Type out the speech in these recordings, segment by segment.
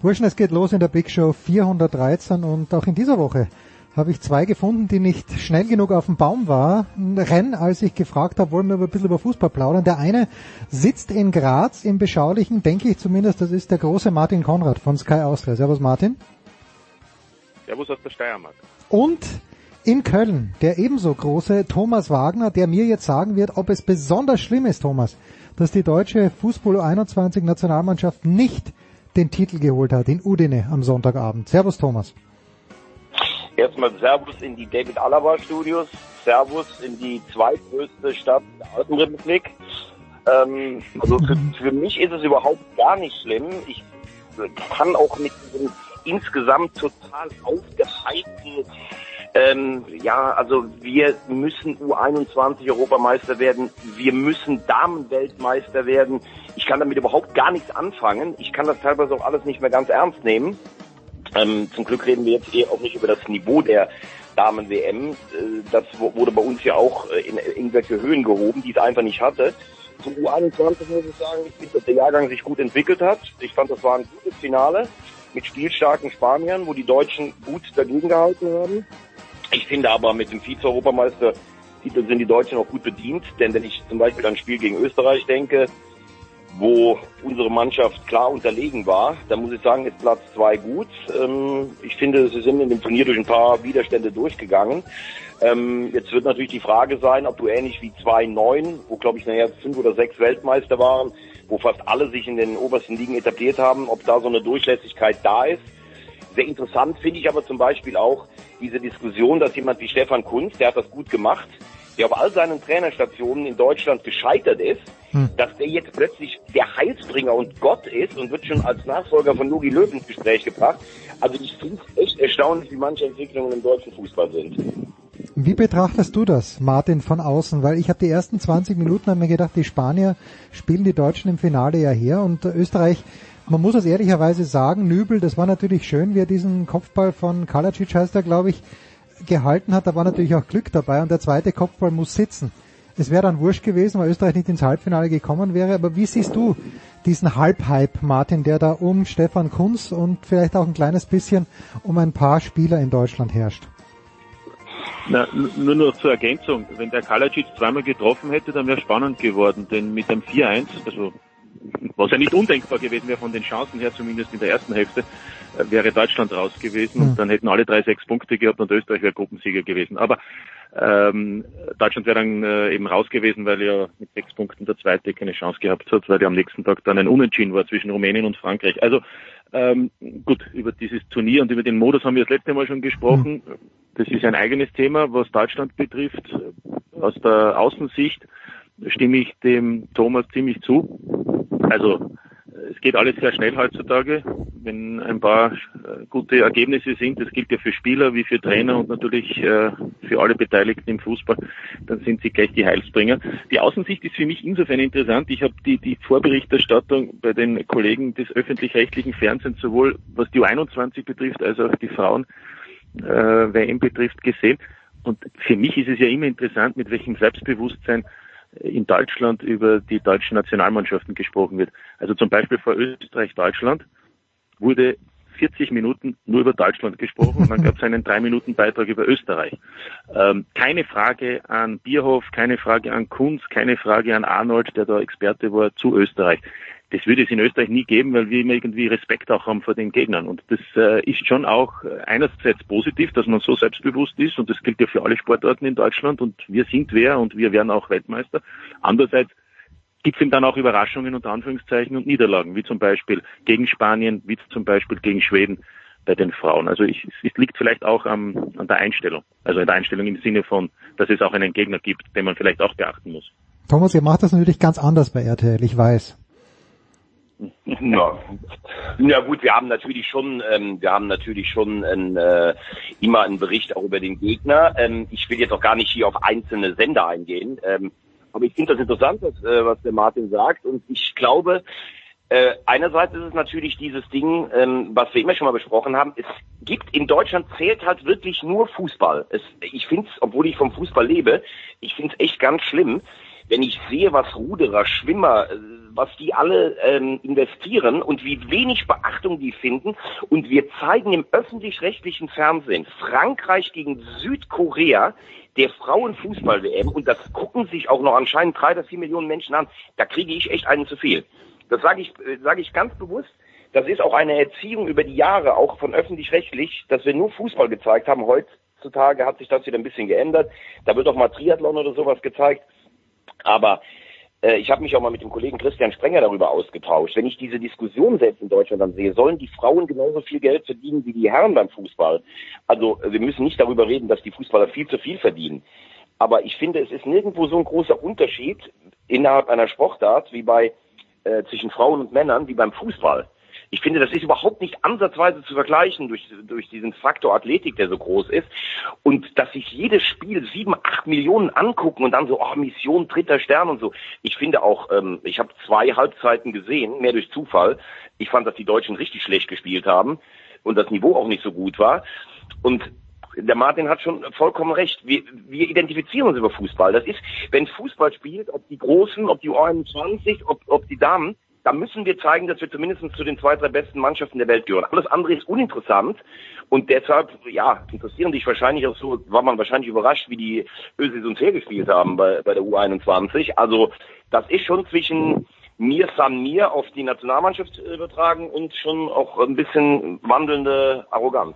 Burschen, es geht los in der Big Show 413 und auch in dieser Woche habe ich zwei gefunden, die nicht schnell genug auf dem Baum waren, rennen, als ich gefragt habe, wollen wir ein bisschen über Fußball plaudern. Der eine sitzt in Graz im beschaulichen, denke ich zumindest, das ist der große Martin Konrad von Sky Austria. Servus Martin. Servus aus der Steiermark. Und in Köln der ebenso große Thomas Wagner, der mir jetzt sagen wird, ob es besonders schlimm ist, Thomas, dass die deutsche Fußball 21 Nationalmannschaft nicht den Titel geholt hat in Udine am Sonntagabend. Servus Thomas. Erstmal Servus in die David Alaba Studios, Servus in die zweitgrößte Stadt der Alpenrepublik. Ähm, also für, für mich ist es überhaupt gar nicht schlimm. Ich kann auch mit diesem insgesamt total aufgehypten ähm, ja, also wir müssen U21 Europameister werden, wir müssen Damenweltmeister werden. Ich kann damit überhaupt gar nichts anfangen. Ich kann das teilweise auch alles nicht mehr ganz ernst nehmen. Ähm, zum Glück reden wir jetzt eh auch nicht über das Niveau der Damen-WM. Äh, das wurde bei uns ja auch äh, in irgendwelche Höhen gehoben, die es einfach nicht hatte. Zum U21 muss ich sagen, ich finde, dass der Jahrgang sich gut entwickelt hat. Ich fand, das war ein gutes Finale mit spielstarken Spaniern, wo die Deutschen gut dagegen gehalten haben. Ich finde aber mit dem Vize-Europameister Titel sind die Deutschen auch gut bedient, denn wenn ich zum Beispiel an ein Spiel gegen Österreich denke, wo unsere Mannschaft klar unterlegen war, dann muss ich sagen, ist Platz zwei gut. Ähm, ich finde, sie sind in dem Turnier durch ein paar Widerstände durchgegangen. Ähm, jetzt wird natürlich die Frage sein, ob du ähnlich wie 2-9, wo glaube ich nachher fünf oder sechs Weltmeister waren, wo fast alle sich in den obersten Ligen etabliert haben, ob da so eine Durchlässigkeit da ist. Sehr interessant finde ich aber zum Beispiel auch diese Diskussion, dass jemand wie Stefan Kunz, der hat das gut gemacht, der auf all seinen Trainerstationen in Deutschland gescheitert ist, hm. dass der jetzt plötzlich der Heilsbringer und Gott ist und wird schon als Nachfolger von Jogi Löw ins Gespräch gebracht. Also ich finde es echt erstaunlich, wie manche Entwicklungen im deutschen Fußball sind. Wie betrachtest du das, Martin, von außen? Weil ich habe die ersten 20 Minuten haben mir gedacht, die Spanier spielen die Deutschen im Finale ja her und Österreich man muss es ehrlicherweise sagen, Nübel, das war natürlich schön, wie er diesen Kopfball von Kalacic heißt er, glaube ich, gehalten hat. Da war natürlich auch Glück dabei und der zweite Kopfball muss sitzen. Es wäre dann wurscht gewesen, weil Österreich nicht ins Halbfinale gekommen wäre. Aber wie siehst du diesen Halbhype, Martin, der da um Stefan Kunz und vielleicht auch ein kleines bisschen um ein paar Spieler in Deutschland herrscht? Na, nur noch zur Ergänzung. Wenn der Kalacic zweimal getroffen hätte, dann wäre spannend geworden. Denn mit dem 4-1, also was ja nicht undenkbar gewesen wäre von den Chancen her, zumindest in der ersten Hälfte, äh, wäre Deutschland raus gewesen und hm. dann hätten alle drei sechs Punkte gehabt und Österreich wäre Gruppensieger gewesen. Aber ähm, Deutschland wäre dann äh, eben raus gewesen, weil ja mit sechs Punkten der Zweite keine Chance gehabt hat, weil ja am nächsten Tag dann ein Unentschieden war zwischen Rumänien und Frankreich. Also ähm, gut, über dieses Turnier und über den Modus haben wir das letzte Mal schon gesprochen. Hm. Das ist ein eigenes Thema, was Deutschland betrifft. Aus der Außensicht stimme ich dem Thomas ziemlich zu. Also es geht alles sehr schnell heutzutage. Wenn ein paar äh, gute Ergebnisse sind, das gilt ja für Spieler wie für Trainer und natürlich äh, für alle Beteiligten im Fußball, dann sind sie gleich die Heilsbringer. Die Außensicht ist für mich insofern interessant. Ich habe die, die Vorberichterstattung bei den Kollegen des öffentlich-rechtlichen Fernsehens sowohl was die U21 betrifft als auch die Frauen äh, WM betrifft gesehen. Und für mich ist es ja immer interessant, mit welchem Selbstbewusstsein in Deutschland über die deutschen Nationalmannschaften gesprochen wird. Also zum Beispiel vor Österreich-Deutschland wurde 40 Minuten nur über Deutschland gesprochen und dann gab es einen drei Minuten Beitrag über Österreich. Ähm, keine Frage an Bierhoff, keine Frage an Kunz, keine Frage an Arnold, der da Experte war, zu Österreich. Das würde es in Österreich nie geben, weil wir immer irgendwie Respekt auch haben vor den Gegnern. Und das äh, ist schon auch einerseits positiv, dass man so selbstbewusst ist und das gilt ja für alle Sportarten in Deutschland und wir sind wer und wir werden auch Weltmeister. Andererseits gibt es ihm dann auch Überraschungen unter Anführungszeichen und Niederlagen, wie zum Beispiel gegen Spanien, wie zum Beispiel gegen Schweden bei den Frauen. Also ich, es liegt vielleicht auch am, an der Einstellung, also in der Einstellung im Sinne von, dass es auch einen Gegner gibt, den man vielleicht auch beachten muss. Thomas, ihr macht das natürlich ganz anders bei RTL, ich weiß. Ja. ja gut, wir haben natürlich schon, ähm, wir haben natürlich schon ein, äh, immer einen Bericht auch über den Gegner. Ähm, ich will jetzt auch gar nicht hier auf einzelne Sender eingehen. Ähm, aber ich finde das interessant, was, äh, was der Martin sagt. Und ich glaube, äh, einerseits ist es natürlich dieses Ding, ähm, was wir immer schon mal besprochen haben. Es gibt in Deutschland zählt halt wirklich nur Fußball. Es, ich finde es, obwohl ich vom Fußball lebe, ich finde es echt ganz schlimm, wenn ich sehe, was Ruderer, Schwimmer, äh, was die alle ähm, investieren und wie wenig Beachtung die finden. Und wir zeigen im öffentlich-rechtlichen Fernsehen Frankreich gegen Südkorea der Frauenfußball-WM und das gucken sich auch noch anscheinend drei oder vier Millionen Menschen an. Da kriege ich echt einen zu viel. Das sage ich, äh, sage ich ganz bewusst. Das ist auch eine Erziehung über die Jahre, auch von öffentlich-rechtlich, dass wir nur Fußball gezeigt haben. Heutzutage hat sich das wieder ein bisschen geändert. Da wird auch mal Triathlon oder sowas gezeigt. Aber ich habe mich auch mal mit dem Kollegen Christian Sprenger darüber ausgetauscht. Wenn ich diese Diskussion selbst in Deutschland dann sehe, sollen die Frauen genauso viel Geld verdienen wie die Herren beim Fußball? Also wir müssen nicht darüber reden, dass die Fußballer viel zu viel verdienen. Aber ich finde, es ist nirgendwo so ein großer Unterschied innerhalb einer Sportart wie bei äh, zwischen Frauen und Männern wie beim Fußball. Ich finde, das ist überhaupt nicht ansatzweise zu vergleichen durch, durch diesen Faktor Athletik, der so groß ist. Und dass sich jedes Spiel sieben, acht Millionen angucken und dann so, oh, Mission dritter Stern und so. Ich finde auch, ähm, ich habe zwei Halbzeiten gesehen, mehr durch Zufall. Ich fand, dass die Deutschen richtig schlecht gespielt haben und das Niveau auch nicht so gut war. Und der Martin hat schon vollkommen recht. Wir, wir identifizieren uns über Fußball. Das ist, wenn Fußball spielt, ob die Großen, ob die U21, ob, ob die Damen, da müssen wir zeigen, dass wir zumindest zu den zwei, drei besten Mannschaften der Welt gehören. Alles andere ist uninteressant und deshalb, ja, interessieren dich wahrscheinlich auch so, war man wahrscheinlich überrascht, wie die Ösis uns hergespielt haben bei, bei der U21. Also das ist schon zwischen mir San mir auf die Nationalmannschaft übertragen und schon auch ein bisschen wandelnde Arroganz.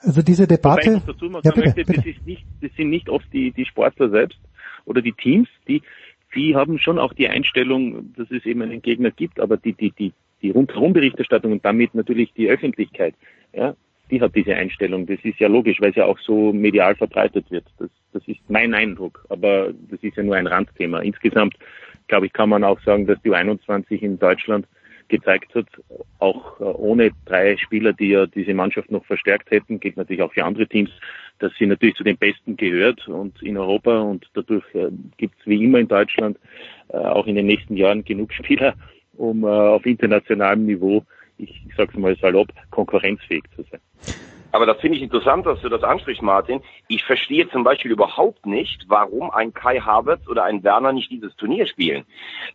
Also diese Debatte. dazu ja, bitte, möchte, bitte. Das, ist nicht, das sind nicht oft die, die Sportler selbst oder die Teams, die die haben schon auch die Einstellung, dass es eben einen Gegner gibt, aber die, die, die, die Rundherum-Berichterstattung und damit natürlich die Öffentlichkeit, ja, die hat diese Einstellung. Das ist ja logisch, weil es ja auch so medial verbreitet wird. Das, das ist mein Eindruck, aber das ist ja nur ein Randthema. Insgesamt, glaube ich, kann man auch sagen, dass die U21 in Deutschland gezeigt hat, auch äh, ohne drei Spieler, die ja diese Mannschaft noch verstärkt hätten, geht natürlich auch für andere Teams, dass sie natürlich zu den Besten gehört und in Europa und dadurch äh, gibt es wie immer in Deutschland äh, auch in den nächsten Jahren genug Spieler, um auf internationalem Niveau, ich, ich sage es mal salopp, konkurrenzfähig zu sein. Aber das finde ich interessant, dass du das ansprichst, Martin. Ich verstehe zum Beispiel überhaupt nicht, warum ein Kai Havertz oder ein Werner nicht dieses Turnier spielen.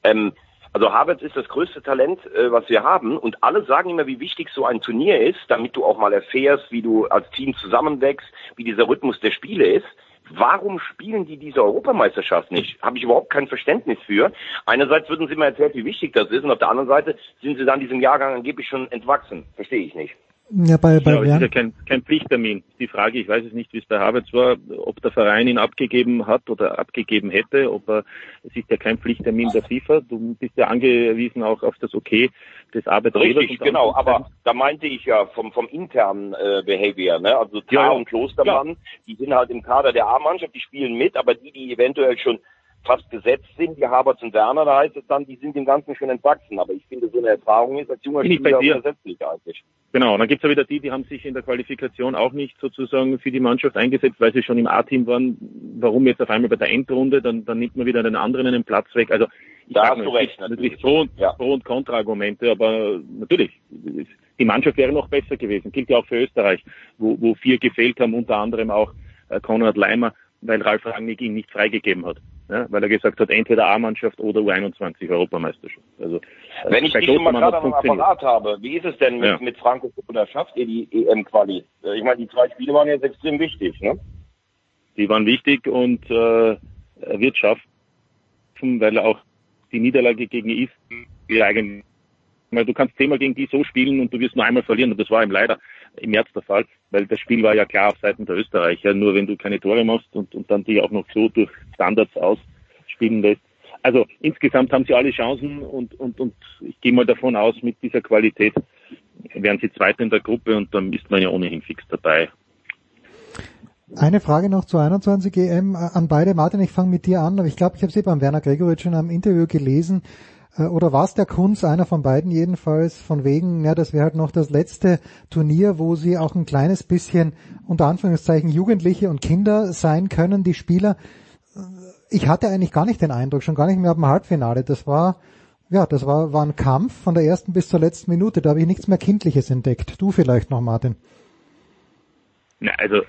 Ähm, also Havertz ist das größte Talent, äh, was wir haben. Und alle sagen immer, wie wichtig so ein Turnier ist, damit du auch mal erfährst, wie du als Team zusammenwächst, wie dieser Rhythmus der Spiele ist. Warum spielen die diese Europameisterschaft nicht? Habe ich überhaupt kein Verständnis für. Einerseits würden sie mir erzählt, wie wichtig das ist, und auf der anderen Seite sind sie dann diesem Jahrgang angeblich schon entwachsen. Verstehe ich nicht. Ja, bei, bei ja, es ist ja kein, kein Pflichttermin. Die Frage, ich weiß es nicht, wie es bei Havertz war, ob der Verein ihn abgegeben hat oder abgegeben hätte, ob er, es ist ja kein Pflichttermin der FIFA. Du bist ja angewiesen auch auf das Okay des Arbeitgebers. Richtig, genau, aber da meinte ich ja vom, vom internen äh, Behavior, ne? Also Tar ja, und Klostermann, ja. die sind halt im Kader der A-Mannschaft, die spielen mit, aber die, die eventuell schon fast gesetzt sind, die Haberts und Werner, da heißt es dann, die sind dem Ganzen schon entwachsen. Aber ich finde, so eine Erfahrung ist als junger Spieler unersetzlich eigentlich. Genau, und dann gibt es ja wieder die, die haben sich in der Qualifikation auch nicht sozusagen für die Mannschaft eingesetzt, weil sie schon im A-Team waren. Warum jetzt auf einmal bei der Endrunde? Dann, dann nimmt man wieder den anderen einen Platz weg. Also ich da hast mal, du recht. Natürlich Pro und, ja. Pro und Kontra-Argumente, aber natürlich, die Mannschaft wäre noch besser gewesen. Gilt ja auch für Österreich, wo, wo vier gefehlt haben, unter anderem auch äh, Konrad Leimer, weil Ralf Rangnick ihn nicht freigegeben hat. Ja, weil er gesagt hat, entweder A-Mannschaft oder U21 Europameisterschaft. Also, Wenn ich dich schon mal gerade am Apparat habe, wie ist es denn mit, ja. mit Franco oder schafft ihr die EM-Quali? Äh, ich meine, die zwei Spiele waren jetzt extrem wichtig, ne? Die waren wichtig und äh, er wird schaffen, weil auch die Niederlage gegen Is eigentlich weil du kannst zehnmal gegen die so spielen und du wirst nur einmal verlieren und das war ihm leider im März der Fall, weil das Spiel war ja klar auf Seiten der Österreicher, nur wenn du keine Tore machst und, und dann die auch noch so durch Standards ausspielen lässt. Also insgesamt haben sie alle Chancen und, und, und ich gehe mal davon aus, mit dieser Qualität wären sie Zweite in der Gruppe und dann ist man ja ohnehin fix dabei. Eine Frage noch zur 21 EM an beide. Martin, ich fange mit dir an, aber ich glaube, ich habe sie beim Werner Gregoritsch schon am Interview gelesen. Äh, oder war es der Kunz, einer von beiden jedenfalls, von wegen, ja, das wäre halt noch das letzte Turnier, wo sie auch ein kleines bisschen, unter Anführungszeichen, Jugendliche und Kinder sein können, die Spieler. Äh, ich hatte eigentlich gar nicht den Eindruck, schon gar nicht mehr ab dem Halbfinale. Das war, ja, das war, war ein Kampf von der ersten bis zur letzten Minute. Da habe ich nichts mehr Kindliches entdeckt. Du vielleicht noch, Martin. Na, also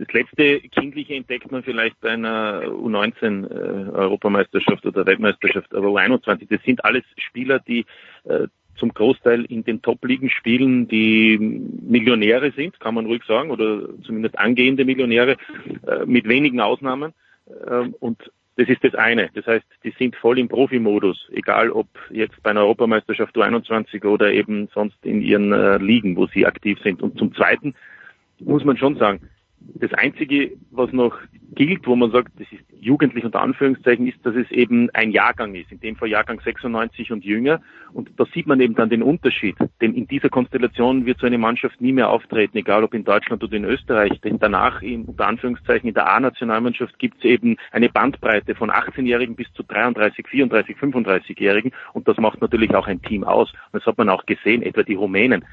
das letzte Kindliche entdeckt man vielleicht bei einer U19 äh, oder Weltmeisterschaft, aber U21, das sind alles Spieler, die äh, zum Großteil in den Top-Ligen spielen, die Millionäre sind, kann man ruhig sagen, oder zumindest angehende Millionäre, äh, mit wenigen Ausnahmen. Ähm, und das ist das eine. Das heißt, die sind voll im Profimodus, egal ob jetzt bei einer Europameisterschaft U21 oder eben sonst in ihren äh, Ligen, wo sie aktiv sind. Und zum Zweiten muss man schon sagen, das Einzige, was noch gilt, wo man sagt, das ist jugendlich unter Anführungszeichen, ist, dass es eben ein Jahrgang ist, in dem Fall Jahrgang 96 und jünger. Und da sieht man eben dann den Unterschied. Denn in dieser Konstellation wird so eine Mannschaft nie mehr auftreten, egal ob in Deutschland oder in Österreich. Denn danach, in, unter Anführungszeichen, in der A-Nationalmannschaft gibt es eben eine Bandbreite von 18-Jährigen bis zu 33, 34, 35-Jährigen. Und das macht natürlich auch ein Team aus. Und das hat man auch gesehen, etwa die Rumänen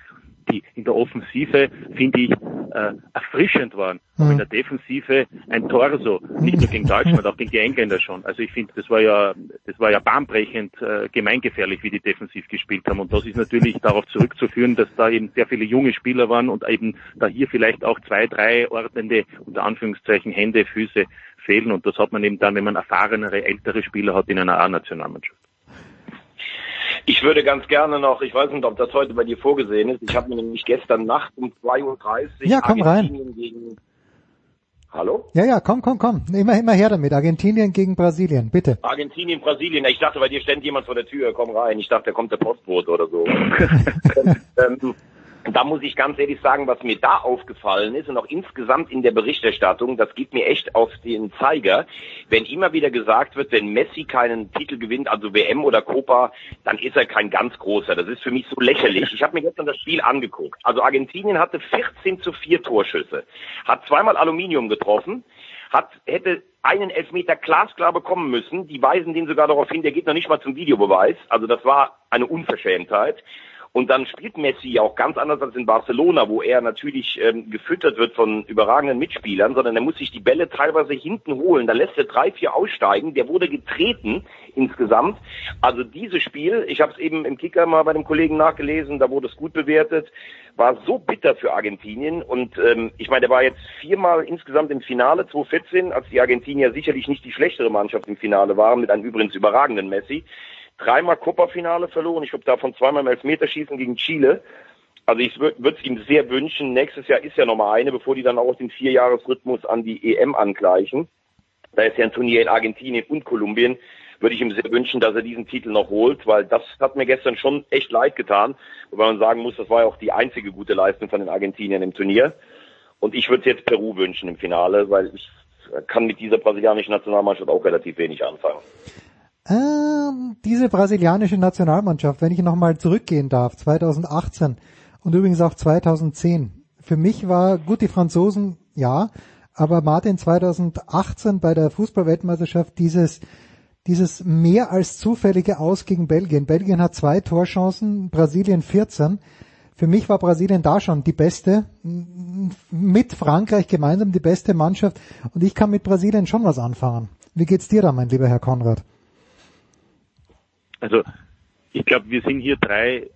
die in der Offensive, finde ich, äh, erfrischend waren. Mhm. Aber in der Defensive ein Torso, nicht nur gegen Deutschland, auch gegen die Engländer schon. Also ich finde, das war ja, das war ja bahnbrechend äh, gemeingefährlich, wie die defensiv gespielt haben. Und das ist natürlich darauf zurückzuführen, dass da eben sehr viele junge Spieler waren und eben da hier vielleicht auch zwei, drei ordnende, unter Anführungszeichen, Hände, Füße fehlen. Und das hat man eben dann, wenn man erfahrenere, ältere Spieler hat in einer A-Nationalmannschaft. Ich würde ganz gerne noch, ich weiß nicht, ob das heute bei dir vorgesehen ist, ich habe mir nämlich gestern Nacht um 2.30 Uhr ja, komm Argentinien rein. gegen... Hallo? Ja, ja, komm, komm, komm. Immer, immer her damit. Argentinien gegen Brasilien, bitte. Argentinien, Brasilien. Ich dachte, bei dir stand jemand vor der Tür, komm rein. Ich dachte, da kommt der Postbote oder so. ähm, da muss ich ganz ehrlich sagen, was mir da aufgefallen ist und auch insgesamt in der Berichterstattung, das geht mir echt auf den Zeiger, wenn immer wieder gesagt wird, wenn Messi keinen Titel gewinnt, also WM oder Copa, dann ist er kein ganz großer. Das ist für mich so lächerlich. Ich habe mir gestern das Spiel angeguckt. Also Argentinien hatte 14 zu 4 Torschüsse, hat zweimal Aluminium getroffen, hat, hätte einen Elfmeter glasklar bekommen müssen. Die weisen den sogar darauf hin, der geht noch nicht mal zum Videobeweis. Also das war eine Unverschämtheit. Und dann spielt Messi auch ganz anders als in Barcelona, wo er natürlich ähm, gefüttert wird von überragenden Mitspielern, sondern er muss sich die Bälle teilweise hinten holen. Da lässt er drei, vier aussteigen. Der wurde getreten insgesamt. Also dieses Spiel, ich habe es eben im Kicker mal bei dem Kollegen nachgelesen, da wurde es gut bewertet, war so bitter für Argentinien. Und ähm, ich meine, der war jetzt viermal insgesamt im Finale 2014, als die Argentinier sicherlich nicht die schlechtere Mannschaft im Finale waren, mit einem übrigens überragenden Messi dreimal Copa-Finale verloren. Ich glaube, davon zweimal im Elfmeterschießen gegen Chile. Also ich würde es ihm sehr wünschen. Nächstes Jahr ist ja nochmal eine, bevor die dann auch den Vierjahresrhythmus an die EM angleichen. Da ist ja ein Turnier in Argentinien und Kolumbien. Würde ich ihm sehr wünschen, dass er diesen Titel noch holt, weil das hat mir gestern schon echt leid getan. Wobei man sagen muss, das war ja auch die einzige gute Leistung von den Argentiniern im Turnier. Und ich würde jetzt Peru wünschen im Finale, weil ich kann mit dieser brasilianischen Nationalmannschaft auch relativ wenig anfangen. Ähm, diese brasilianische Nationalmannschaft, wenn ich nochmal zurückgehen darf, 2018 und übrigens auch 2010. Für mich war, gut, die Franzosen, ja, aber Martin 2018 bei der Fußballweltmeisterschaft dieses, dieses mehr als zufällige Aus gegen Belgien. Belgien hat zwei Torchancen, Brasilien 14. Für mich war Brasilien da schon die beste, mit Frankreich gemeinsam die beste Mannschaft und ich kann mit Brasilien schon was anfangen. Wie geht's dir da, mein lieber Herr Konrad? Also ich glaube, wir sind hier drei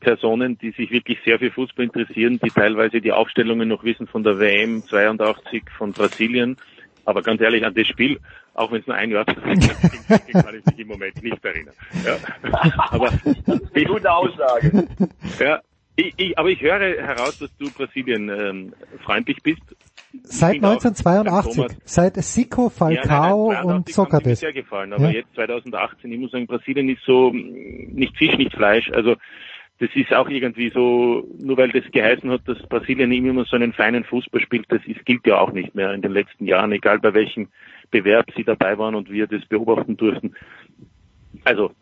Personen, die sich wirklich sehr für Fußball interessieren, die teilweise die Aufstellungen noch wissen von der WM 82 von Brasilien. Aber ganz ehrlich, an das Spiel, auch wenn es nur ein Jahr ist, kann ich mich im Moment nicht erinnern. Ja. Aber gute Aussage. Ja, ich, ich, aber ich höre heraus, dass du Brasilien ähm, freundlich bist. Seit 1982, seit Sico, Falcao ja, nein, nein, und Sokrates. Mir sehr gefallen, aber ja. jetzt 2018, ich muss sagen, Brasilien ist so nicht Fisch, nicht Fleisch. Also das ist auch irgendwie so, nur weil das geheißen hat, dass Brasilien immer so einen feinen Fußball spielt, das ist, gilt ja auch nicht mehr in den letzten Jahren, egal bei welchem Bewerb sie dabei waren und wir das beobachten durften. Also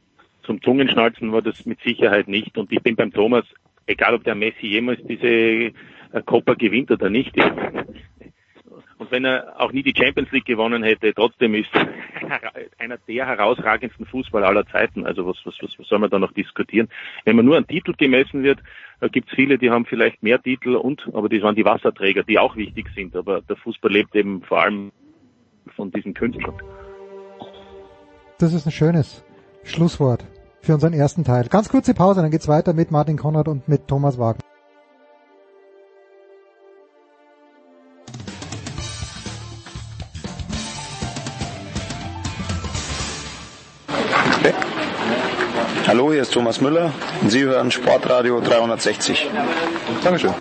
zum Zungenschnalzen war das mit Sicherheit nicht und ich bin beim Thomas, egal ob der Messi jemals diese äh, Copa gewinnt oder nicht, und wenn er auch nie die Champions League gewonnen hätte, trotzdem ist einer der herausragendsten Fußballer aller Zeiten. Also was, was, was, was soll man da noch diskutieren? Wenn man nur an Titel gemessen wird, gibt es viele, die haben vielleicht mehr Titel und, aber die waren die Wasserträger, die auch wichtig sind. Aber der Fußball lebt eben vor allem von diesen Künstlern. Das ist ein schönes Schlusswort für unseren ersten Teil. Ganz kurze Pause, dann geht's weiter mit Martin Konrad und mit Thomas Wagner. Hallo, hier ist Thomas Müller und Sie hören Sportradio 360. Dankeschön.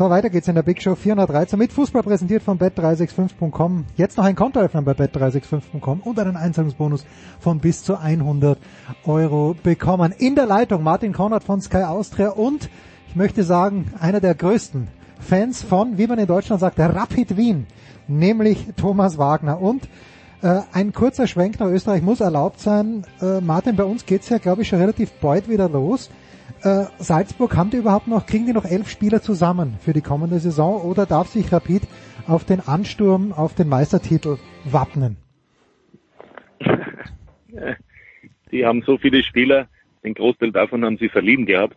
So, weiter geht's in der Big Show 413 mit Fußball präsentiert von bet365.com. Jetzt noch ein Kontoöffner bei bet365.com und einen Einzahlungsbonus von bis zu 100 Euro bekommen. In der Leitung Martin Konrad von Sky Austria und ich möchte sagen, einer der größten Fans von, wie man in Deutschland sagt, Rapid Wien nämlich Thomas Wagner. Und äh, ein kurzer Schwenk nach Österreich muss erlaubt sein. Äh, Martin, bei uns geht's ja, glaube ich, schon relativ bald wieder los. Äh, Salzburg, haben die überhaupt noch, kriegen die noch elf Spieler zusammen für die kommende Saison oder darf sich Rapid auf den Ansturm, auf den Meistertitel wappnen? Die haben so viele Spieler, den Großteil davon haben sie verliehen gehabt.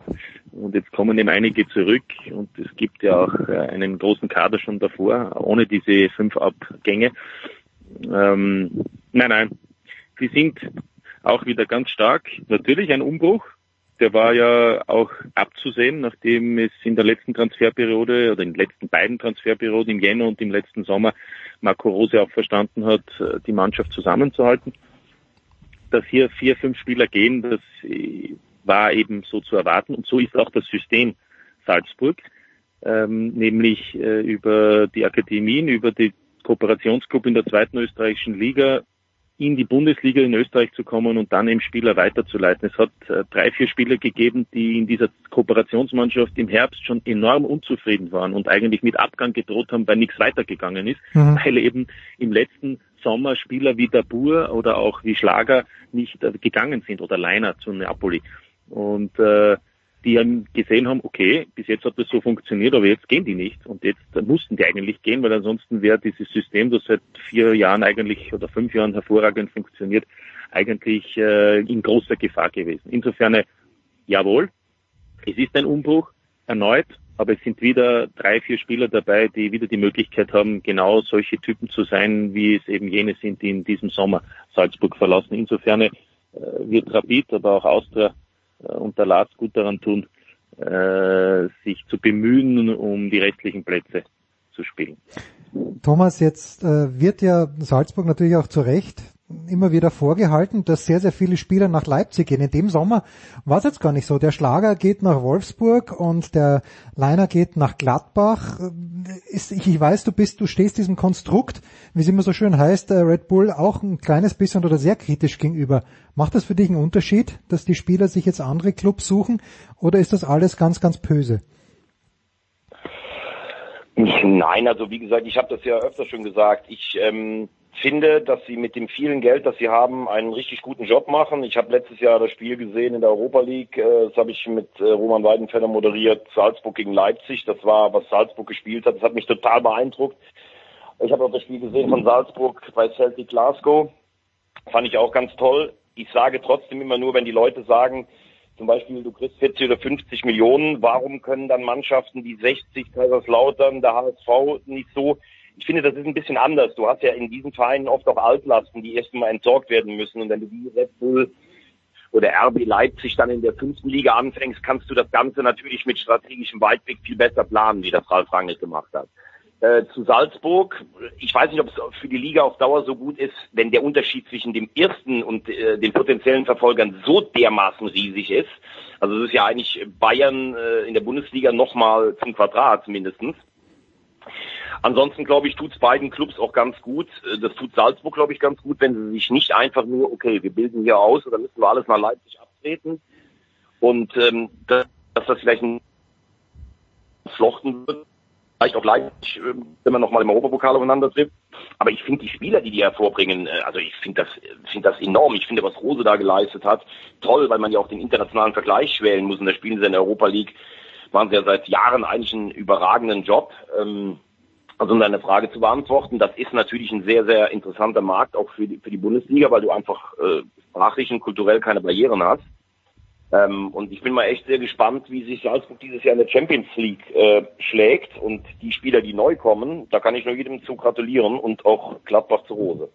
Und jetzt kommen eben einige zurück und es gibt ja auch äh, einen großen Kader schon davor, ohne diese fünf Abgänge. Ähm, nein, nein, sie sind auch wieder ganz stark. Natürlich ein Umbruch, der war ja auch abzusehen, nachdem es in der letzten Transferperiode oder in den letzten beiden Transferperioden im Jänner und im letzten Sommer Marco Rose auch verstanden hat, äh, die Mannschaft zusammenzuhalten. Dass hier vier, fünf Spieler gehen, das war eben so zu erwarten. Und so ist auch das System Salzburg, ähm, nämlich äh, über die Akademien, über die Kooperationsgruppe in der zweiten österreichischen Liga in die Bundesliga in Österreich zu kommen und dann eben Spieler weiterzuleiten. Es hat äh, drei, vier Spieler gegeben, die in dieser Kooperationsmannschaft im Herbst schon enorm unzufrieden waren und eigentlich mit Abgang gedroht haben, weil nichts weitergegangen ist, mhm. weil eben im letzten Sommer Spieler wie Dabur oder auch wie Schlager nicht äh, gegangen sind oder Leiner zu Napoli. Und äh, die haben gesehen haben, okay, bis jetzt hat das so funktioniert, aber jetzt gehen die nicht. Und jetzt mussten die eigentlich gehen, weil ansonsten wäre dieses System, das seit vier Jahren eigentlich oder fünf Jahren hervorragend funktioniert, eigentlich äh, in großer Gefahr gewesen. Insofern, äh, jawohl, es ist ein Umbruch, erneut, aber es sind wieder drei, vier Spieler dabei, die wieder die Möglichkeit haben, genau solche Typen zu sein, wie es eben jene sind, die in diesem Sommer Salzburg verlassen. Insofern äh, wird Rapid, aber auch Austria äh, Lars gut daran tun, äh, sich zu bemühen, um die restlichen Plätze zu spielen. Thomas, jetzt äh, wird ja Salzburg natürlich auch zu Recht immer wieder vorgehalten, dass sehr, sehr viele Spieler nach Leipzig gehen. In dem Sommer war es jetzt gar nicht so. Der Schlager geht nach Wolfsburg und der Leiner geht nach Gladbach. Ich weiß, du bist, du stehst diesem Konstrukt, wie es immer so schön heißt, äh, Red Bull auch ein kleines bisschen oder sehr kritisch gegenüber. Macht das für dich einen Unterschied, dass die Spieler sich jetzt andere Clubs suchen oder ist das alles ganz, ganz böse? Nein, also wie gesagt, ich habe das ja öfter schon gesagt. Ich ähm, finde, dass sie mit dem vielen Geld, das sie haben, einen richtig guten Job machen. Ich habe letztes Jahr das Spiel gesehen in der Europa League. Äh, das habe ich mit äh, Roman Weidenfeller moderiert. Salzburg gegen Leipzig. Das war, was Salzburg gespielt hat. Das hat mich total beeindruckt. Ich habe auch das Spiel gesehen von Salzburg bei Celtic Glasgow. Fand ich auch ganz toll. Ich sage trotzdem immer nur, wenn die Leute sagen, zum Beispiel, du kriegst 40 oder 50 Millionen, warum können dann Mannschaften wie 60, Kaiserslautern, der HSV nicht so ich finde, das ist ein bisschen anders. Du hast ja in diesen Vereinen oft auch Altlasten, die erst mal entsorgt werden müssen. Und wenn du die Red Bull oder RB Leipzig dann in der fünften Liga anfängst, kannst du das Ganze natürlich mit strategischem Weitblick viel besser planen, wie das Ralf Rangnick gemacht hat. Äh, zu Salzburg, ich weiß nicht, ob es für die Liga auf Dauer so gut ist, wenn der Unterschied zwischen dem ersten und äh, den potenziellen Verfolgern so dermaßen riesig ist. Also es ist ja eigentlich Bayern äh, in der Bundesliga nochmal zum Quadrat mindestens. Ansonsten glaube ich, tut es beiden Clubs auch ganz gut. Äh, das tut Salzburg, glaube ich, ganz gut, wenn sie sich nicht einfach nur, okay, wir bilden hier aus oder müssen wir alles nach Leipzig abtreten. Und ähm, dass, dass das vielleicht ein Flochten wird, vielleicht auch Leipzig, ähm, wenn man nochmal im Europapokal aufeinander trifft. Aber ich finde die Spieler, die die hervorbringen, äh, also ich finde das, finde das enorm. Ich finde, was Rose da geleistet hat, toll, weil man ja auch den internationalen Vergleich schwellen muss. Und da spielen sie in der Europa League, machen sie ja seit Jahren eigentlich einen überragenden Job. Ähm, also um deine Frage zu beantworten, das ist natürlich ein sehr, sehr interessanter Markt auch für die, für die Bundesliga, weil du einfach äh, sprachlich und kulturell keine Barrieren hast. Ähm, und ich bin mal echt sehr gespannt, wie sich Salzburg dieses Jahr in der Champions League äh, schlägt. Und die Spieler, die neu kommen, da kann ich nur jedem zu gratulieren und auch Gladbach zur Hose.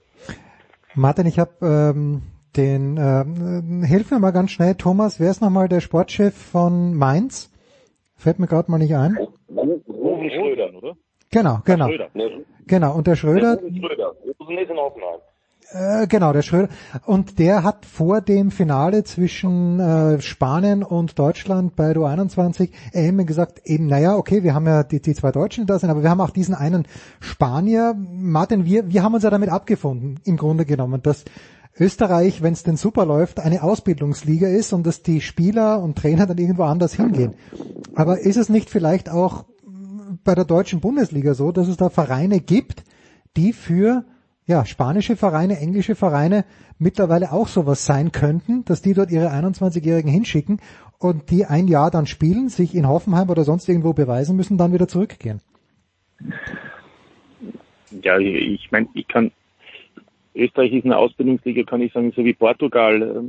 Martin, ich habe ähm, den, äh, hilf mir mal ganz schnell, Thomas, wer ist nochmal der Sportchef von Mainz? Fällt mir gerade mal nicht ein. Rufen Schröder, oder? Genau, genau. Genau, und der Schröder. Der Schröder. Ist in Hoffenheim. Äh, genau, der Schröder. Und der hat vor dem Finale zwischen äh, Spanien und Deutschland bei der 21 EM gesagt, eben, naja, okay, wir haben ja die, die zwei Deutschen da sind, aber wir haben auch diesen einen Spanier. Martin, wir, wir haben uns ja damit abgefunden, im Grunde genommen, dass Österreich, wenn es denn super läuft, eine Ausbildungsliga ist und dass die Spieler und Trainer dann irgendwo anders hingehen. Aber ist es nicht vielleicht auch bei der deutschen Bundesliga so, dass es da Vereine gibt, die für ja, spanische Vereine, englische Vereine mittlerweile auch sowas sein könnten, dass die dort ihre 21-Jährigen hinschicken und die ein Jahr dann spielen, sich in Hoffenheim oder sonst irgendwo beweisen müssen, dann wieder zurückgehen. Ja, ich meine, ich kann Österreich ist eine Ausbildungsliga, kann ich sagen, so wie Portugal.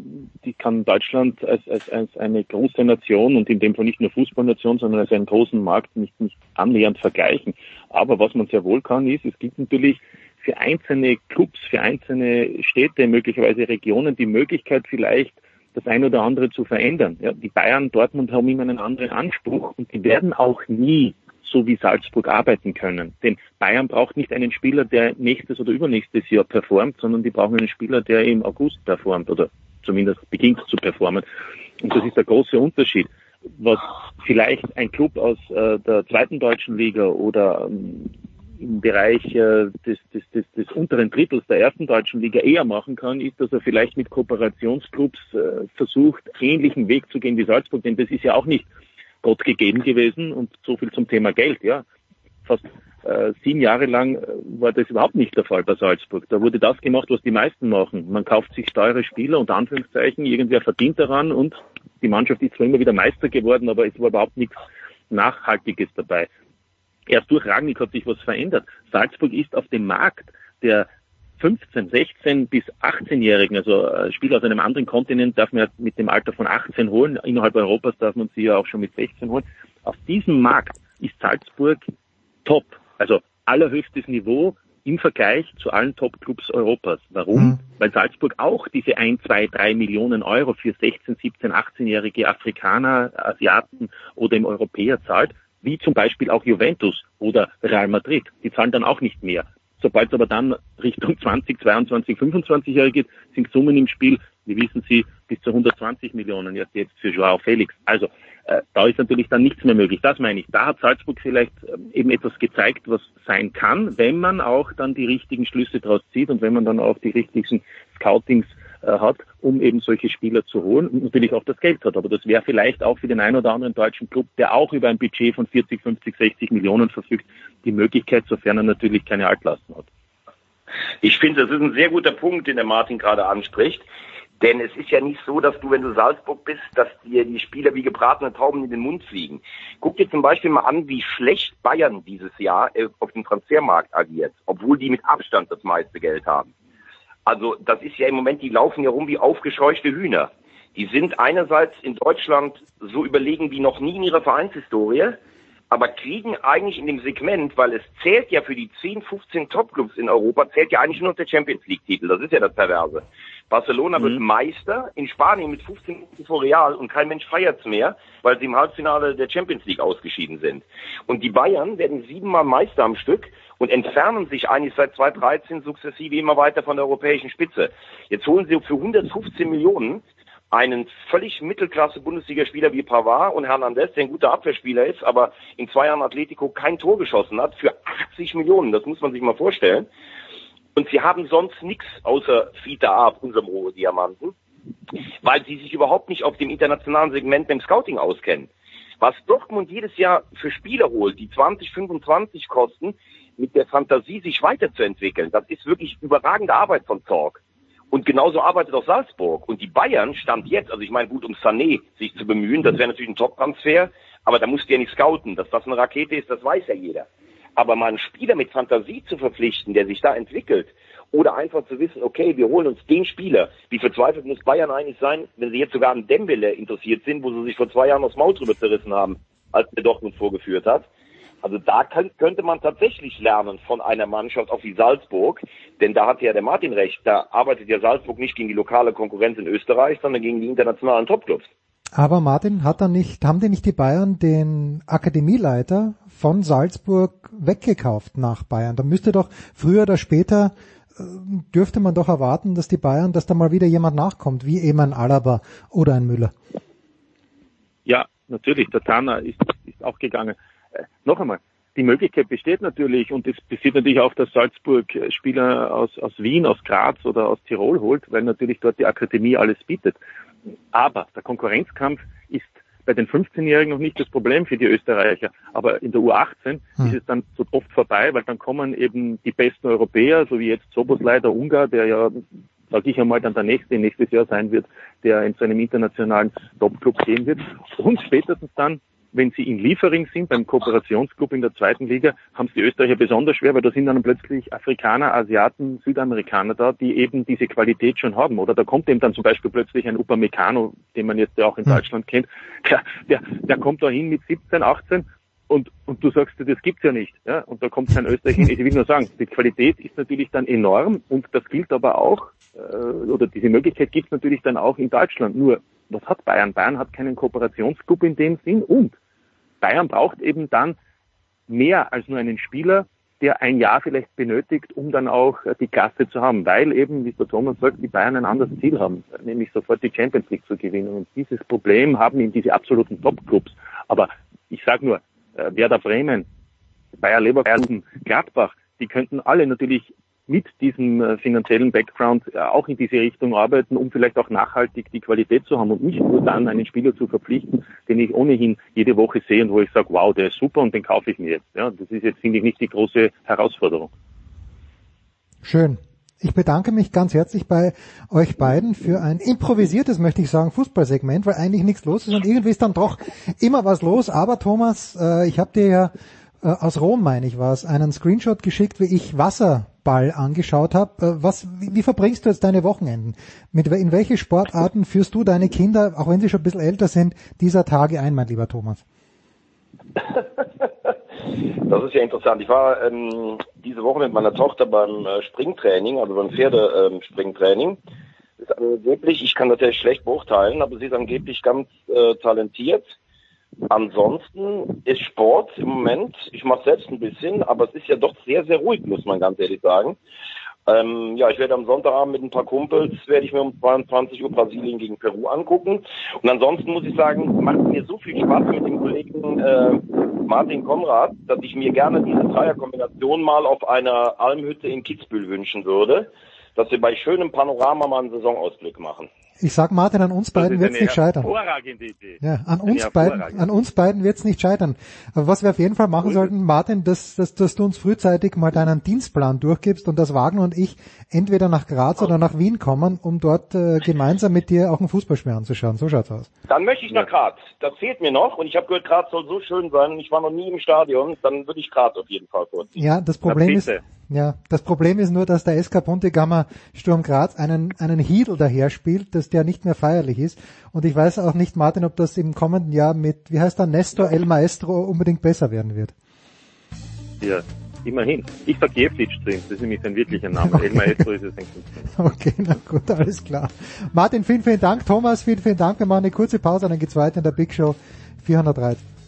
Die kann Deutschland als, als, als eine große Nation und in dem Fall nicht nur Fußballnation, sondern als einen großen Markt nicht, nicht annähernd vergleichen. Aber was man sehr wohl kann, ist, es gibt natürlich für einzelne Clubs, für einzelne Städte, möglicherweise Regionen die Möglichkeit vielleicht, das eine oder andere zu verändern. Ja, die Bayern, Dortmund haben immer einen anderen Anspruch und die werden auch nie so wie Salzburg arbeiten können. Denn Bayern braucht nicht einen Spieler, der nächstes oder übernächstes Jahr performt, sondern die brauchen einen Spieler, der im August performt oder zumindest beginnt zu performen. Und das ist der große Unterschied. Was vielleicht ein Club aus äh, der zweiten deutschen Liga oder ähm, im Bereich äh, des, des, des, des unteren Drittels der ersten deutschen Liga eher machen kann, ist, dass er vielleicht mit Kooperationsclubs äh, versucht, ähnlichen Weg zu gehen wie Salzburg, denn das ist ja auch nicht Gott gegeben gewesen und so viel zum Thema Geld, ja. Fast äh, sieben Jahre lang äh, war das überhaupt nicht der Fall bei Salzburg. Da wurde das gemacht, was die meisten machen. Man kauft sich teure Spieler, unter Anführungszeichen, irgendwer verdient daran und die Mannschaft ist zwar immer wieder Meister geworden, aber es war überhaupt nichts Nachhaltiges dabei. Erst durch Ragnik hat sich was verändert. Salzburg ist auf dem Markt der 15, 16 bis 18-Jährigen, also äh, Spieler aus einem anderen Kontinent darf man ja mit dem Alter von 18 holen. Innerhalb Europas darf man sie ja auch schon mit 16 holen. Auf diesem Markt ist Salzburg top. Also allerhöchstes Niveau im Vergleich zu allen Top-Clubs Europas. Warum? Mhm. Weil Salzburg auch diese 1, 2, 3 Millionen Euro für 16, 17, 18-jährige Afrikaner, Asiaten oder im Europäer zahlt, wie zum Beispiel auch Juventus oder Real Madrid. Die zahlen dann auch nicht mehr. Sobald aber dann Richtung 20, 22, 25 Jahre geht, sind Summen im Spiel, wie wissen Sie, bis zu 120 Millionen jetzt, jetzt für Joao Felix. Also äh, da ist natürlich dann nichts mehr möglich. Das meine ich. Da hat Salzburg vielleicht äh, eben etwas gezeigt, was sein kann, wenn man auch dann die richtigen Schlüsse daraus zieht und wenn man dann auch die richtigen Scoutings hat, um eben solche Spieler zu holen und natürlich auch das Geld hat. Aber das wäre vielleicht auch für den einen oder anderen deutschen Club, der auch über ein Budget von 40, 50, 60 Millionen verfügt, die Möglichkeit, sofern er natürlich keine Altlasten hat. Ich finde, das ist ein sehr guter Punkt, den der Martin gerade anspricht. Denn es ist ja nicht so, dass du, wenn du Salzburg bist, dass dir die Spieler wie gebratene Tauben in den Mund fliegen. Guck dir zum Beispiel mal an, wie schlecht Bayern dieses Jahr äh, auf dem Transfermarkt agiert, obwohl die mit Abstand das meiste Geld haben. Also das ist ja im Moment, die laufen ja rum wie aufgescheuchte Hühner. Die sind einerseits in Deutschland so überlegen wie noch nie in ihrer Vereinshistorie. aber kriegen eigentlich in dem Segment, weil es zählt ja für die 10, 15 Topclubs in Europa, zählt ja eigentlich nur noch der Champions League Titel. Das ist ja das Perverse. Barcelona mhm. wird Meister in Spanien mit 15 Punkten vor Real und kein Mensch feiert's mehr, weil sie im Halbfinale der Champions League ausgeschieden sind. Und die Bayern werden siebenmal Meister am Stück und entfernen sich eigentlich seit 2013 sukzessive immer weiter von der europäischen Spitze. Jetzt holen sie für 115 Millionen einen völlig Mittelklasse-Bundesligaspieler wie Pavard und Hernandez, der ein guter Abwehrspieler ist, aber in zwei Jahren Atletico kein Tor geschossen hat, für 80 Millionen. Das muss man sich mal vorstellen. Und sie haben sonst nichts außer Fita A, unserem rohe Diamanten, weil sie sich überhaupt nicht auf dem internationalen Segment beim Scouting auskennen. Was Dortmund jedes Jahr für Spieler holt, die 20, 25 kosten, mit der Fantasie, sich weiterzuentwickeln, das ist wirklich überragende Arbeit von Zorg. Und genauso arbeitet auch Salzburg. Und die Bayern stand jetzt, also ich meine, gut, um Sané sich zu bemühen, das wäre natürlich ein Top-Transfer, aber da musst du ja nicht scouten. Dass das eine Rakete ist, das weiß ja jeder. Aber mal einen Spieler mit Fantasie zu verpflichten, der sich da entwickelt, oder einfach zu wissen, okay, wir holen uns den Spieler. Wie verzweifelt muss Bayern eigentlich sein, wenn sie jetzt sogar an Dembele interessiert sind, wo sie sich vor zwei Jahren das Maul drüber zerrissen haben, als der Dortmund vorgeführt hat. Also da kann, könnte man tatsächlich lernen von einer Mannschaft auch wie Salzburg, denn da hat ja der Martin recht, da arbeitet ja Salzburg nicht gegen die lokale Konkurrenz in Österreich, sondern gegen die internationalen Topclubs. Aber Martin, hat dann nicht, haben die nicht die Bayern den Akademieleiter von Salzburg weggekauft nach Bayern? Da müsste doch früher oder später äh, dürfte man doch erwarten, dass die Bayern, dass da mal wieder jemand nachkommt, wie eben ein Alaba oder ein Müller. Ja, natürlich. Der Tanner ist, ist auch gegangen. Äh, noch einmal, die Möglichkeit besteht natürlich und es besteht natürlich auch, dass Salzburg Spieler aus, aus Wien, aus Graz oder aus Tirol holt, weil natürlich dort die Akademie alles bietet. Aber der Konkurrenzkampf ist bei den 15-Jährigen noch nicht das Problem für die Österreicher. Aber in der U18 hm. ist es dann so oft vorbei, weil dann kommen eben die besten Europäer, so wie jetzt Soboslai, der Ungar, der ja, sage ich einmal, dann der nächste nächstes Jahr sein wird, der in so einem internationalen Top-Club gehen wird. Und spätestens dann wenn sie in Liefering sind, beim Kooperationsclub in der zweiten Liga, haben es die Österreicher besonders schwer, weil da sind dann plötzlich Afrikaner, Asiaten, Südamerikaner da, die eben diese Qualität schon haben. Oder da kommt eben dann zum Beispiel plötzlich ein Upamecano, den man jetzt ja auch in hm. Deutschland kennt, der, der, der kommt da hin mit 17, 18 und, und du sagst, das gibt's ja nicht. Ja? Und da kommt kein Österreicher hin. Ich will nur sagen, die Qualität ist natürlich dann enorm und das gilt aber auch, äh, oder diese Möglichkeit gibt's natürlich dann auch in Deutschland. Nur was hat Bayern? Bayern hat keinen Kooperationsclub in dem Sinn und Bayern braucht eben dann mehr als nur einen Spieler, der ein Jahr vielleicht benötigt, um dann auch äh, die Klasse zu haben, weil eben, wie der Thomas sagt, die Bayern ein anderes Ziel haben, nämlich sofort die Champions League zu gewinnen. Und dieses Problem haben eben diese absoluten Top-Clubs. Aber ich sage nur, äh, Werder Bremen, Bayer Leverkusen, Gladbach, die könnten alle natürlich mit diesem äh, finanziellen Background äh, auch in diese Richtung arbeiten, um vielleicht auch nachhaltig die Qualität zu haben und nicht nur dann einen Spieler zu verpflichten, den ich ohnehin jede Woche sehe und wo ich sage, wow, der ist super und den kaufe ich mir jetzt. Ja, das ist jetzt, finde ich, nicht die große Herausforderung. Schön. Ich bedanke mich ganz herzlich bei euch beiden für ein improvisiertes, möchte ich sagen, Fußballsegment, weil eigentlich nichts los ist und irgendwie ist dann doch immer was los. Aber Thomas, äh, ich habe dir ja äh, aus Rom, meine ich, war es, einen Screenshot geschickt, wie ich Wasserball angeschaut habe. Äh, was, wie, wie verbringst du jetzt deine Wochenenden? Mit, in welche Sportarten führst du deine Kinder, auch wenn sie schon ein bisschen älter sind, dieser Tage ein, mein lieber Thomas? Das ist ja interessant. Ich war ähm, diese Woche mit meiner Tochter beim äh, Springtraining, also beim Pferdespringtraining. Ähm, ist angeblich, ich kann das ja schlecht beurteilen, aber sie ist angeblich ganz äh, talentiert Ansonsten ist Sport im Moment, ich mache selbst ein bisschen, aber es ist ja doch sehr, sehr ruhig, muss man ganz ehrlich sagen. Ähm, ja, ich werde am Sonntagabend mit ein paar Kumpels, werde ich mir um 22 Uhr Brasilien gegen Peru angucken. Und ansonsten muss ich sagen, macht mir so viel Spaß mit dem Kollegen äh, Martin Konrad, dass ich mir gerne diese Dreierkombination mal auf einer Almhütte in Kitzbühel wünschen würde, dass wir bei schönem Panorama mal einen Saisonausblick machen. Ich sag Martin, an uns beiden wird es nicht scheitern. Idee. Ja, an uns beiden, an uns beiden wird es nicht scheitern. Aber was wir auf jeden Fall machen sollten, Martin, dass, dass, dass du uns frühzeitig mal deinen Dienstplan durchgibst und dass Wagner und ich entweder nach Graz oder nach Wien kommen, um dort äh, gemeinsam mit dir auch ein Fußballspiel anzuschauen. So schaut's aus. Dann möchte ich nach Graz. Das fehlt mir noch und ich habe gehört, Graz soll so schön sein und ich war noch nie im Stadion. Dann würde ich Graz auf jeden Fall kurz. Ja, das Problem ist, Ja, das Problem ist nur, dass der SK Pontegammer Sturm Graz einen, einen Hiedel daher spielt, der nicht mehr feierlich ist. Und ich weiß auch nicht, Martin, ob das im kommenden Jahr mit, wie heißt er, Nestor El Maestro unbedingt besser werden wird. Ja, immerhin. Ich sag Jeflic drin, das ist nämlich sein wirklicher Name. Okay. El Maestro ist es ein Künstler. Okay, na gut, alles klar. Martin, vielen, vielen Dank. Thomas, vielen, vielen Dank. Wir machen eine kurze Pause, dann geht's weiter in der Big Show 413.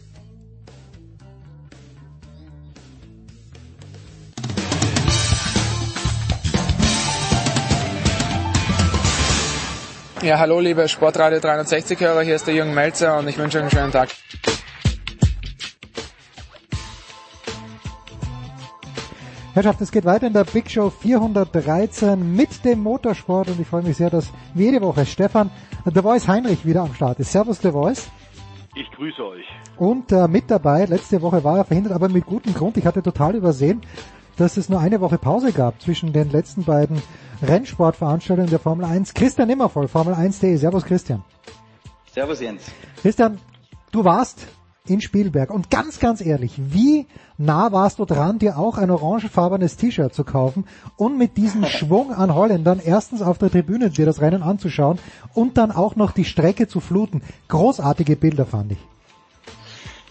Ja, hallo liebe Sportradio 360 Hörer, hier ist der Jürgen Melzer und ich wünsche euch einen schönen Tag. Herrschaft, es geht weiter in der Big Show 413 mit dem Motorsport und ich freue mich sehr, dass wie jede Woche Stefan The Voice Heinrich wieder am Start ist. Servus The Voice. Ich grüße euch. Und äh, mit dabei, letzte Woche war er verhindert, aber mit gutem Grund. Ich hatte total übersehen, dass es nur eine Woche Pause gab zwischen den letzten beiden Rennsportveranstaltungen der Formel 1. Christian Nimmervoll, Formel 1.de. Servus Christian. Servus Jens. Christian, du warst in Spielberg und ganz, ganz ehrlich, wie nah warst du dran, dir auch ein orangefarbenes T-Shirt zu kaufen und mit diesem Schwung an Holländern erstens auf der Tribüne dir das Rennen anzuschauen und dann auch noch die Strecke zu fluten. Großartige Bilder fand ich.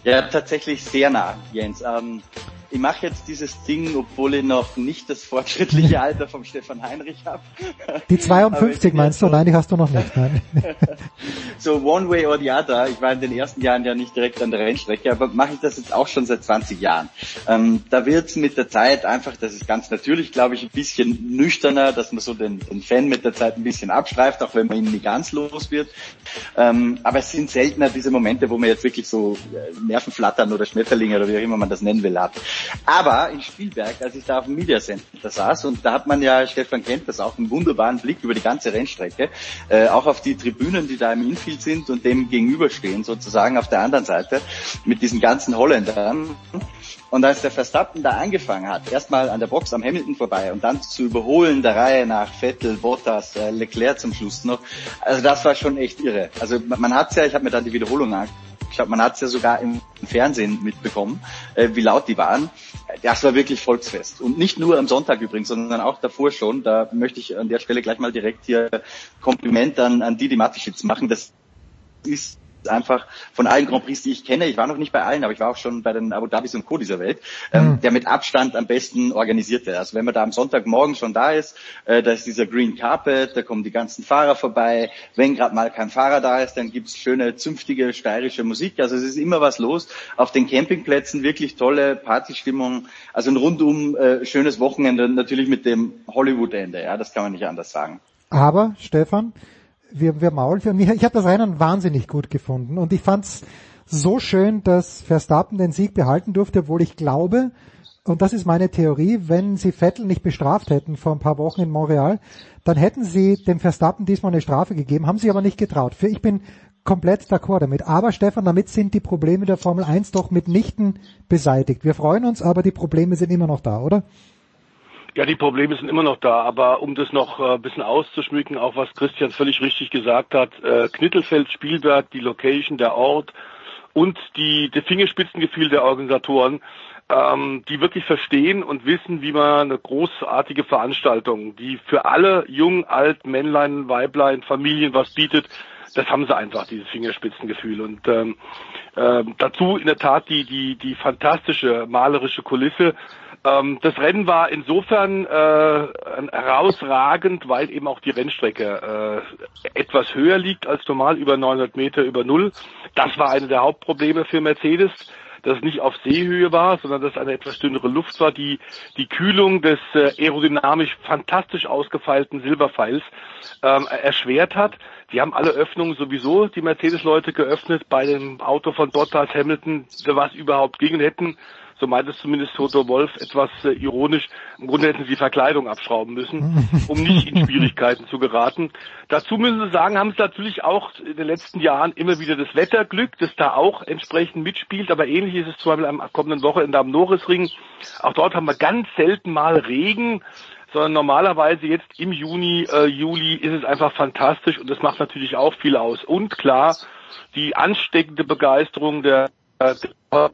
Ja, tatsächlich sehr nah, Jens. Ähm, ich mache jetzt dieses Ding, obwohl ich noch nicht das fortschrittliche Alter vom Stefan Heinrich habe. Die 52 meinst du? Nein, die hast du noch nicht. Nein. so one way or the other. Ich war in den ersten Jahren ja nicht direkt an der Rennstrecke, aber mache ich das jetzt auch schon seit 20 Jahren. Ähm, da wird mit der Zeit einfach, das ist ganz natürlich, glaube ich, ein bisschen nüchterner, dass man so den, den Fan mit der Zeit ein bisschen abschreift, auch wenn man ihn nie ganz los wird. Ähm, aber es sind seltener diese Momente, wo man jetzt wirklich so äh, Nervenflattern oder Schmetterlinge oder wie auch immer man das nennen will hat. Aber in Spielberg, als ich da auf dem Media Center saß, und da hat man ja, Stefan kennt das auch, einen wunderbaren Blick über die ganze Rennstrecke, äh, auch auf die Tribünen, die da im Infield sind und dem gegenüberstehen, sozusagen auf der anderen Seite, mit diesen ganzen Holländern. Und als der Verstappen da angefangen hat, erstmal an der Box am Hamilton vorbei und dann zu überholen der Reihe nach Vettel, Bottas, äh, Leclerc zum Schluss noch, also das war schon echt irre. Also man, hat's ja, ich habe mir dann die Wiederholung angeguckt, ich glaube, man hat es ja sogar im Fernsehen mitbekommen, äh, wie laut die waren. Das war wirklich Volksfest. Und nicht nur am Sonntag übrigens, sondern auch davor schon. Da möchte ich an der Stelle gleich mal direkt hier Kompliment an, an Didi Matischitz machen. Das ist einfach von allen Grand Prix, die ich kenne, ich war noch nicht bei allen, aber ich war auch schon bei den Abu Dhabis und Co. dieser Welt, ähm, mhm. der mit Abstand am besten organisierte. Also wenn man da am Sonntagmorgen schon da ist, äh, da ist dieser Green Carpet, da kommen die ganzen Fahrer vorbei. Wenn gerade mal kein Fahrer da ist, dann gibt's schöne, zünftige, steirische Musik. Also es ist immer was los. Auf den Campingplätzen wirklich tolle Partystimmung. Also ein rundum äh, schönes Wochenende, natürlich mit dem Hollywood-Ende. Ja, das kann man nicht anders sagen. Aber, Stefan, wir, wir Maulführen. Ich habe das Rennen wahnsinnig gut gefunden und ich fand's so schön, dass Verstappen den Sieg behalten durfte, obwohl ich glaube, und das ist meine Theorie, wenn sie Vettel nicht bestraft hätten vor ein paar Wochen in Montreal, dann hätten sie dem Verstappen diesmal eine Strafe gegeben, haben sie aber nicht getraut. Für ich bin komplett d'accord damit. Aber Stefan, damit sind die Probleme der Formel 1 doch mitnichten beseitigt. Wir freuen uns, aber die Probleme sind immer noch da, oder? Ja, die Probleme sind immer noch da, aber um das noch äh, ein bisschen auszuschmücken, auch was Christian völlig richtig gesagt hat, äh, Knittelfeld, Spielberg, die Location, der Ort und die, das Fingerspitzengefühl der Organisatoren, ähm, die wirklich verstehen und wissen, wie man eine großartige Veranstaltung, die für alle jung, alt, Männlein, Weiblein, Familien was bietet, das haben sie einfach, dieses Fingerspitzengefühl. Und ähm, äh, dazu in der Tat die, die, die fantastische malerische Kulisse, ähm, das Rennen war insofern äh, herausragend, weil eben auch die Rennstrecke äh, etwas höher liegt als normal, über 900 Meter über Null. Das war eine der Hauptprobleme für Mercedes dass es nicht auf Seehöhe war, sondern dass eine etwas dünnere Luft war, die die Kühlung des äh, aerodynamisch fantastisch ausgefeilten Silberpfeils ähm, erschwert hat. Die haben alle Öffnungen sowieso, die Mercedes-Leute geöffnet. Bei dem Auto von Bottas, Hamilton, was überhaupt ging, hätten so meint es zumindest Toto Wolf etwas äh, ironisch, im Grunde hätten sie Verkleidung abschrauben müssen, um nicht in Schwierigkeiten zu geraten. Dazu müssen Sie sagen, haben sie natürlich auch in den letzten Jahren immer wieder das Wetterglück, das da auch entsprechend mitspielt, aber ähnlich ist es zum Beispiel am kommenden Wochenende am Norrisring. Auch dort haben wir ganz selten mal Regen, sondern normalerweise jetzt im Juni, äh, Juli ist es einfach fantastisch und das macht natürlich auch viel aus. Und klar, die ansteckende Begeisterung der, der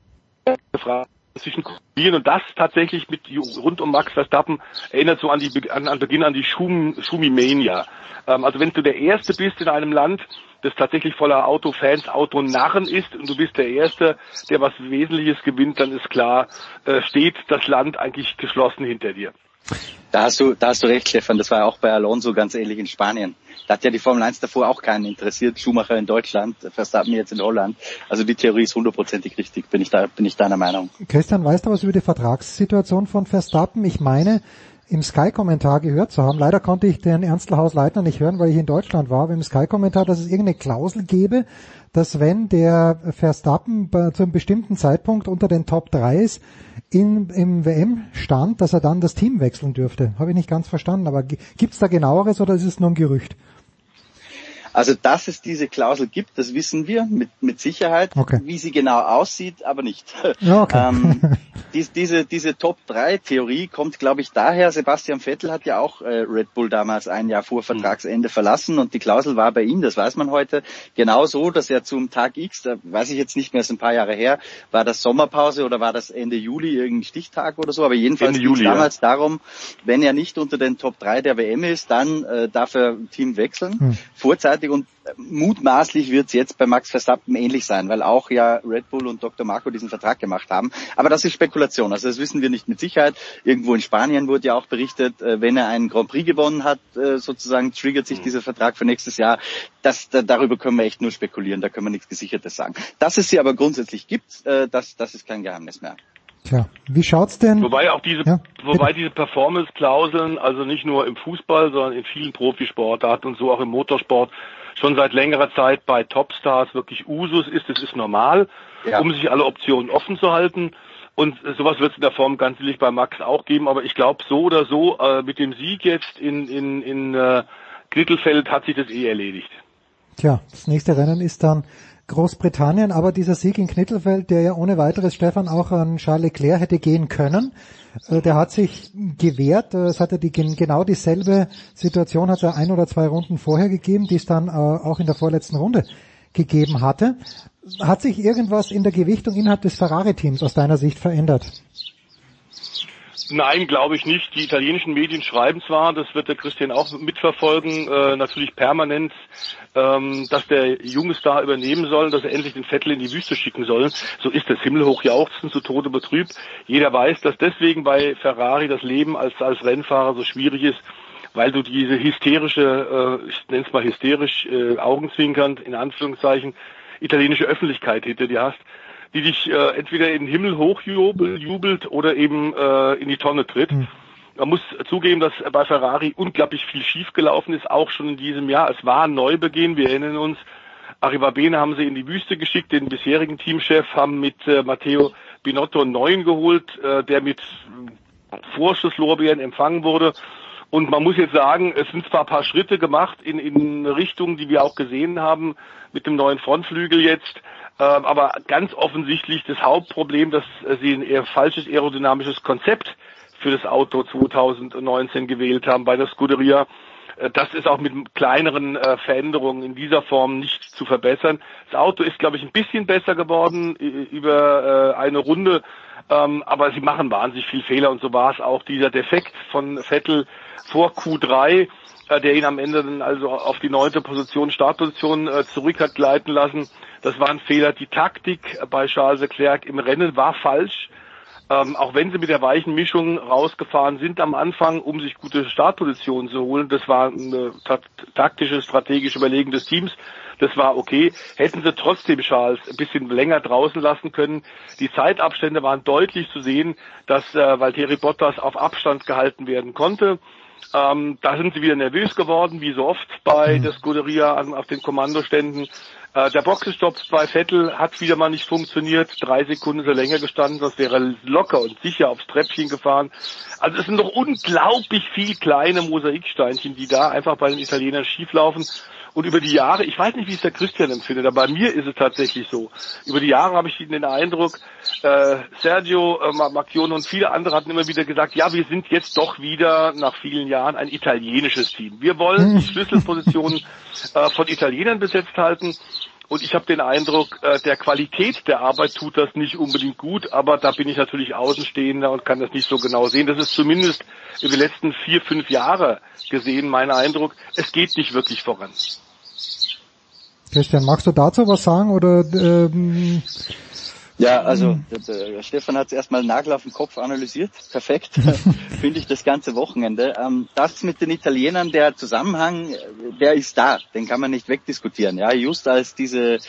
zwischen Kulieren und das tatsächlich mit rund um Max Verstappen erinnert so an die an, an Beginn an die Schum, Schumi-Mania. Ähm, also wenn du der Erste bist in einem Land, das tatsächlich voller Autofans, Autonarren ist und du bist der Erste, der was Wesentliches gewinnt, dann ist klar, äh, steht das Land eigentlich geschlossen hinter dir. Da hast du, da hast du recht, Stefan. Das war ja auch bei Alonso ganz ähnlich in Spanien. Da hat ja die Formel 1 davor auch keinen interessiert. Schumacher in Deutschland, Verstappen jetzt in Holland. Also die Theorie ist hundertprozentig richtig, bin ich da, bin ich deiner Meinung. Christian, weißt du was über die Vertragssituation von Verstappen? Ich meine, im Sky-Kommentar gehört zu haben. Leider konnte ich den Ernstl Leitner nicht hören, weil ich in Deutschland war, aber im Sky-Kommentar, dass es irgendeine Klausel gäbe, dass wenn der Verstappen zu einem bestimmten Zeitpunkt unter den Top 3 ist, in, im WM-Stand, dass er dann das Team wechseln dürfte. Habe ich nicht ganz verstanden, aber gibt's da genaueres oder ist es nur ein Gerücht? Also, dass es diese Klausel gibt, das wissen wir mit, mit Sicherheit. Okay. Wie sie genau aussieht, aber nicht. Okay. ähm, dies, diese, diese Top-3-Theorie kommt, glaube ich, daher. Sebastian Vettel hat ja auch äh, Red Bull damals ein Jahr vor Vertragsende verlassen und die Klausel war bei ihm, das weiß man heute, genau so, dass er zum Tag X, da weiß ich jetzt nicht mehr, ist ein paar Jahre her, war das Sommerpause oder war das Ende Juli irgendein Stichtag oder so, aber jedenfalls ging es damals ja. darum, wenn er nicht unter den Top 3 der WM ist, dann äh, darf er Team wechseln. Hm. Vorzeitig und mutmaßlich wird es jetzt bei Max Verstappen ähnlich sein, weil auch ja Red Bull und Dr. Marco diesen Vertrag gemacht haben. Aber das ist Spekulation, also das wissen wir nicht mit Sicherheit. Irgendwo in Spanien wurde ja auch berichtet, äh, wenn er einen Grand Prix gewonnen hat, äh, sozusagen triggert sich dieser Vertrag für nächstes Jahr. Das, darüber können wir echt nur spekulieren, da können wir nichts Gesichertes sagen. Dass es sie aber grundsätzlich gibt, äh, das, das ist kein Geheimnis mehr. Tja, wie schaut's denn? Wobei auch diese, ja, wobei diese Performance-Klauseln, also nicht nur im Fußball, sondern in vielen Profisportarten und so auch im Motorsport, schon seit längerer Zeit bei Topstars wirklich Usus ist. Das ist normal, ja. um sich alle Optionen offen zu halten. Und sowas wird es in der Form ganz sicherlich bei Max auch geben. Aber ich glaube, so oder so, äh, mit dem Sieg jetzt in, in, in äh, Knittelfeld hat sich das eh erledigt. Tja, das nächste Rennen ist dann Großbritannien, aber dieser Sieg in Knittelfeld, der ja ohne weiteres Stefan auch an Charles Leclerc hätte gehen können, äh, der hat sich gewehrt. Äh, es hatte die, genau dieselbe Situation, hat er ein oder zwei Runden vorher gegeben, die es dann äh, auch in der vorletzten Runde gegeben hatte. Hat sich irgendwas in der Gewichtung innerhalb des Ferrari-Teams aus deiner Sicht verändert? Nein, glaube ich nicht. Die italienischen Medien schreiben zwar, das wird der Christian auch mitverfolgen, äh, natürlich permanent, ähm, dass der junge Star übernehmen soll, dass er endlich den Vettel in die Wüste schicken soll. So ist das himmelhoch jauchzen, zu Tode betrübt. Jeder weiß, dass deswegen bei Ferrari das Leben als, als Rennfahrer so schwierig ist, weil du diese hysterische, äh, ich nenne es mal hysterisch, äh, augenzwinkernd, in Anführungszeichen, italienische Öffentlichkeit hinter dir hast die dich äh, entweder in den Himmel hochjubelt oder eben äh, in die Tonne tritt. Mhm. Man muss zugeben, dass bei Ferrari unglaublich viel schiefgelaufen ist, auch schon in diesem Jahr. Es war ein Neubeginn, wir erinnern uns. Arrivabene haben sie in die Wüste geschickt, den bisherigen Teamchef haben mit äh, Matteo Binotto einen neuen geholt, äh, der mit Vorschusslorbeeren empfangen wurde. Und man muss jetzt sagen, es sind zwar ein paar Schritte gemacht in, in Richtung, die wir auch gesehen haben mit dem neuen Frontflügel jetzt, ähm, aber ganz offensichtlich das Hauptproblem, dass sie ein eher falsches aerodynamisches Konzept für das Auto 2019 gewählt haben bei der Scuderia. Äh, das ist auch mit kleineren äh, Veränderungen in dieser Form nicht zu verbessern. Das Auto ist, glaube ich, ein bisschen besser geworden über äh, eine Runde, ähm, aber sie machen wahnsinnig viel Fehler und so war es auch dieser Defekt von Vettel vor Q3, der ihn am Ende dann also auf die neunte Position, Startposition zurück hat gleiten lassen. Das war ein Fehler. Die Taktik bei Charles Leclerc im Rennen war falsch. Ähm, auch wenn sie mit der weichen Mischung rausgefahren sind am Anfang, um sich gute Startpositionen zu holen, das war ein taktische, strategische Überlegen des Teams. Das war okay. Hätten sie trotzdem Charles ein bisschen länger draußen lassen können. Die Zeitabstände waren deutlich zu sehen, dass äh, Valtteri Bottas auf Abstand gehalten werden konnte. Ähm, da sind sie wieder nervös geworden, wie so oft bei mhm. der Scuderia an, auf den Kommandoständen. Äh, der Boxenstopp bei Vettel hat wieder mal nicht funktioniert. Drei Sekunden ist er länger gestanden, das wäre locker und sicher aufs Treppchen gefahren. Also es sind noch unglaublich viel kleine Mosaiksteinchen, die da einfach bei den Italienern schieflaufen. Und über die Jahre, ich weiß nicht, wie es der Christian empfindet, aber bei mir ist es tatsächlich so. Über die Jahre habe ich den Eindruck, äh, Sergio äh, Macchione und viele andere hatten immer wieder gesagt, ja, wir sind jetzt doch wieder nach vielen Jahren ein italienisches Team. Wir wollen die Schlüsselpositionen äh, von Italienern besetzt halten. Und ich habe den Eindruck, äh, der Qualität der Arbeit tut das nicht unbedingt gut, aber da bin ich natürlich Außenstehender und kann das nicht so genau sehen. Das ist zumindest über die letzten vier, fünf Jahre gesehen mein Eindruck. Es geht nicht wirklich voran. Christian, magst du dazu was sagen oder ähm, ja, also der, Stefan hat es erstmal Nagel auf den Kopf analysiert. Perfekt, finde ich das ganze Wochenende. Ähm, das mit den Italienern, der Zusammenhang, der ist da, den kann man nicht wegdiskutieren. Ja, just als diese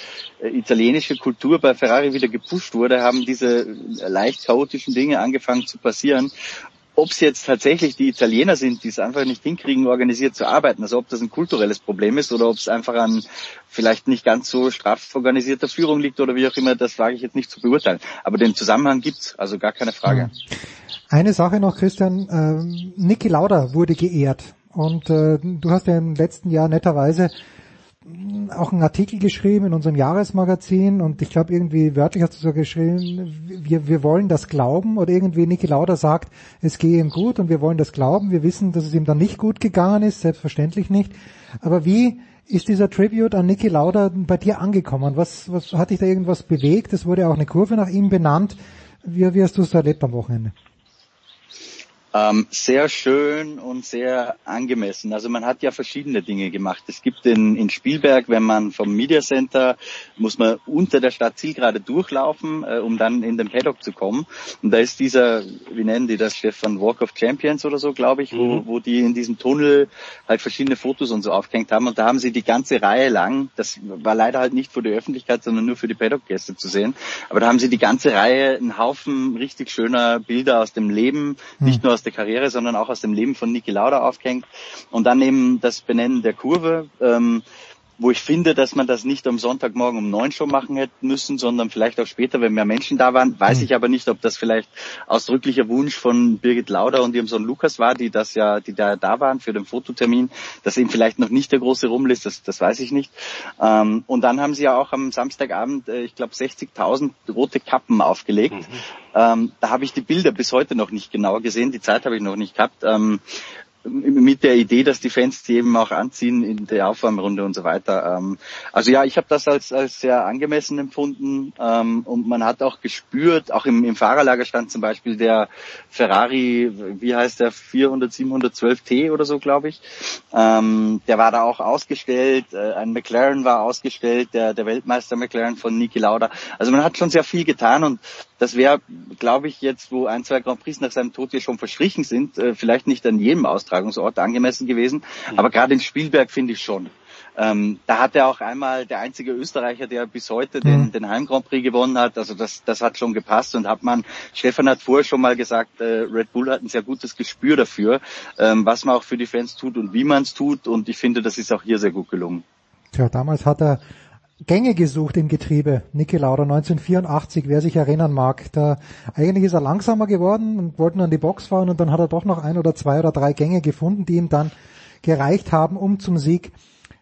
äh, italienische Kultur bei Ferrari wieder gepusht wurde, haben diese leicht chaotischen Dinge angefangen zu passieren ob es jetzt tatsächlich die Italiener sind, die es einfach nicht hinkriegen, organisiert zu arbeiten, also ob das ein kulturelles Problem ist oder ob es einfach an vielleicht nicht ganz so straff organisierter Führung liegt oder wie auch immer, das wage ich jetzt nicht zu beurteilen. Aber den Zusammenhang gibt's, also gar keine Frage. Eine Sache noch, Christian. Äh, Niki Lauda wurde geehrt und äh, du hast ja im letzten Jahr netterweise auch einen Artikel geschrieben in unserem Jahresmagazin und ich glaube irgendwie wörtlich hast du so geschrieben, wir, wir wollen das glauben oder irgendwie Niki Lauda sagt, es gehe ihm gut und wir wollen das glauben. Wir wissen, dass es ihm dann nicht gut gegangen ist, selbstverständlich nicht. Aber wie ist dieser Tribute an Niki Lauda bei dir angekommen? Was, was hat dich da irgendwas bewegt? Es wurde auch eine Kurve nach ihm benannt. Wie, wie hast du es erlebt am Wochenende? Ähm, sehr schön und sehr angemessen. Also man hat ja verschiedene Dinge gemacht. Es gibt in, in Spielberg, wenn man vom Media Center, muss man unter der Stadt Zielgerade durchlaufen, äh, um dann in den Paddock zu kommen. Und da ist dieser, wie nennen die das, Stefan, Walk of Champions oder so, glaube ich, mhm. wo, wo die in diesem Tunnel halt verschiedene Fotos und so aufgehängt haben. Und da haben sie die ganze Reihe lang, das war leider halt nicht für die Öffentlichkeit, sondern nur für die Paddock-Gäste zu sehen, aber da haben sie die ganze Reihe, einen Haufen richtig schöner Bilder aus dem Leben, mhm. nicht nur aus der Karriere, sondern auch aus dem Leben von Niki Lauda aufgehängt. Und dann eben das Benennen der Kurve, ähm, wo ich finde, dass man das nicht am Sonntagmorgen um neun schon machen hätte müssen, sondern vielleicht auch später, wenn mehr Menschen da waren. Weiß hm. ich aber nicht, ob das vielleicht ausdrücklicher Wunsch von Birgit Lauder und ihrem Sohn Lukas war, die das ja, die da da waren für den Fototermin, dass eben vielleicht noch nicht der große Rummel ist, das, das weiß ich nicht. Ähm, und dann haben sie ja auch am Samstagabend, äh, ich glaube, 60.000 rote Kappen aufgelegt. Mhm. Ähm, da habe ich die Bilder bis heute noch nicht genau gesehen, die Zeit habe ich noch nicht gehabt. Ähm, mit der Idee, dass die Fans die eben auch anziehen in der Aufwärmrunde und so weiter. Ähm, also ja, ich habe das als, als sehr angemessen empfunden ähm, und man hat auch gespürt, auch im, im Fahrerlager stand zum Beispiel der Ferrari, wie heißt der, 400, 712 T oder so, glaube ich. Ähm, der war da auch ausgestellt, äh, ein McLaren war ausgestellt, der, der Weltmeister McLaren von Niki Lauda. Also man hat schon sehr viel getan und das wäre, glaube ich, jetzt, wo ein, zwei Grand Prix nach seinem Tod hier schon verstrichen sind, äh, vielleicht nicht an jedem Austragungsort angemessen gewesen. Mhm. Aber gerade in Spielberg finde ich schon. Ähm, da hat er auch einmal der einzige Österreicher, der bis heute den, mhm. den Heim Grand Prix gewonnen hat. Also das, das hat schon gepasst und hat man, Stefan hat vorher schon mal gesagt, äh, Red Bull hat ein sehr gutes Gespür dafür, ähm, was man auch für die Fans tut und wie man es tut. Und ich finde, das ist auch hier sehr gut gelungen. Tja, damals hat er Gänge gesucht im Getriebe, Niki Lauda 1984, wer sich erinnern mag. Da eigentlich ist er langsamer geworden und wollte nur an die Box fahren und dann hat er doch noch ein oder zwei oder drei Gänge gefunden, die ihm dann gereicht haben, um zum Sieg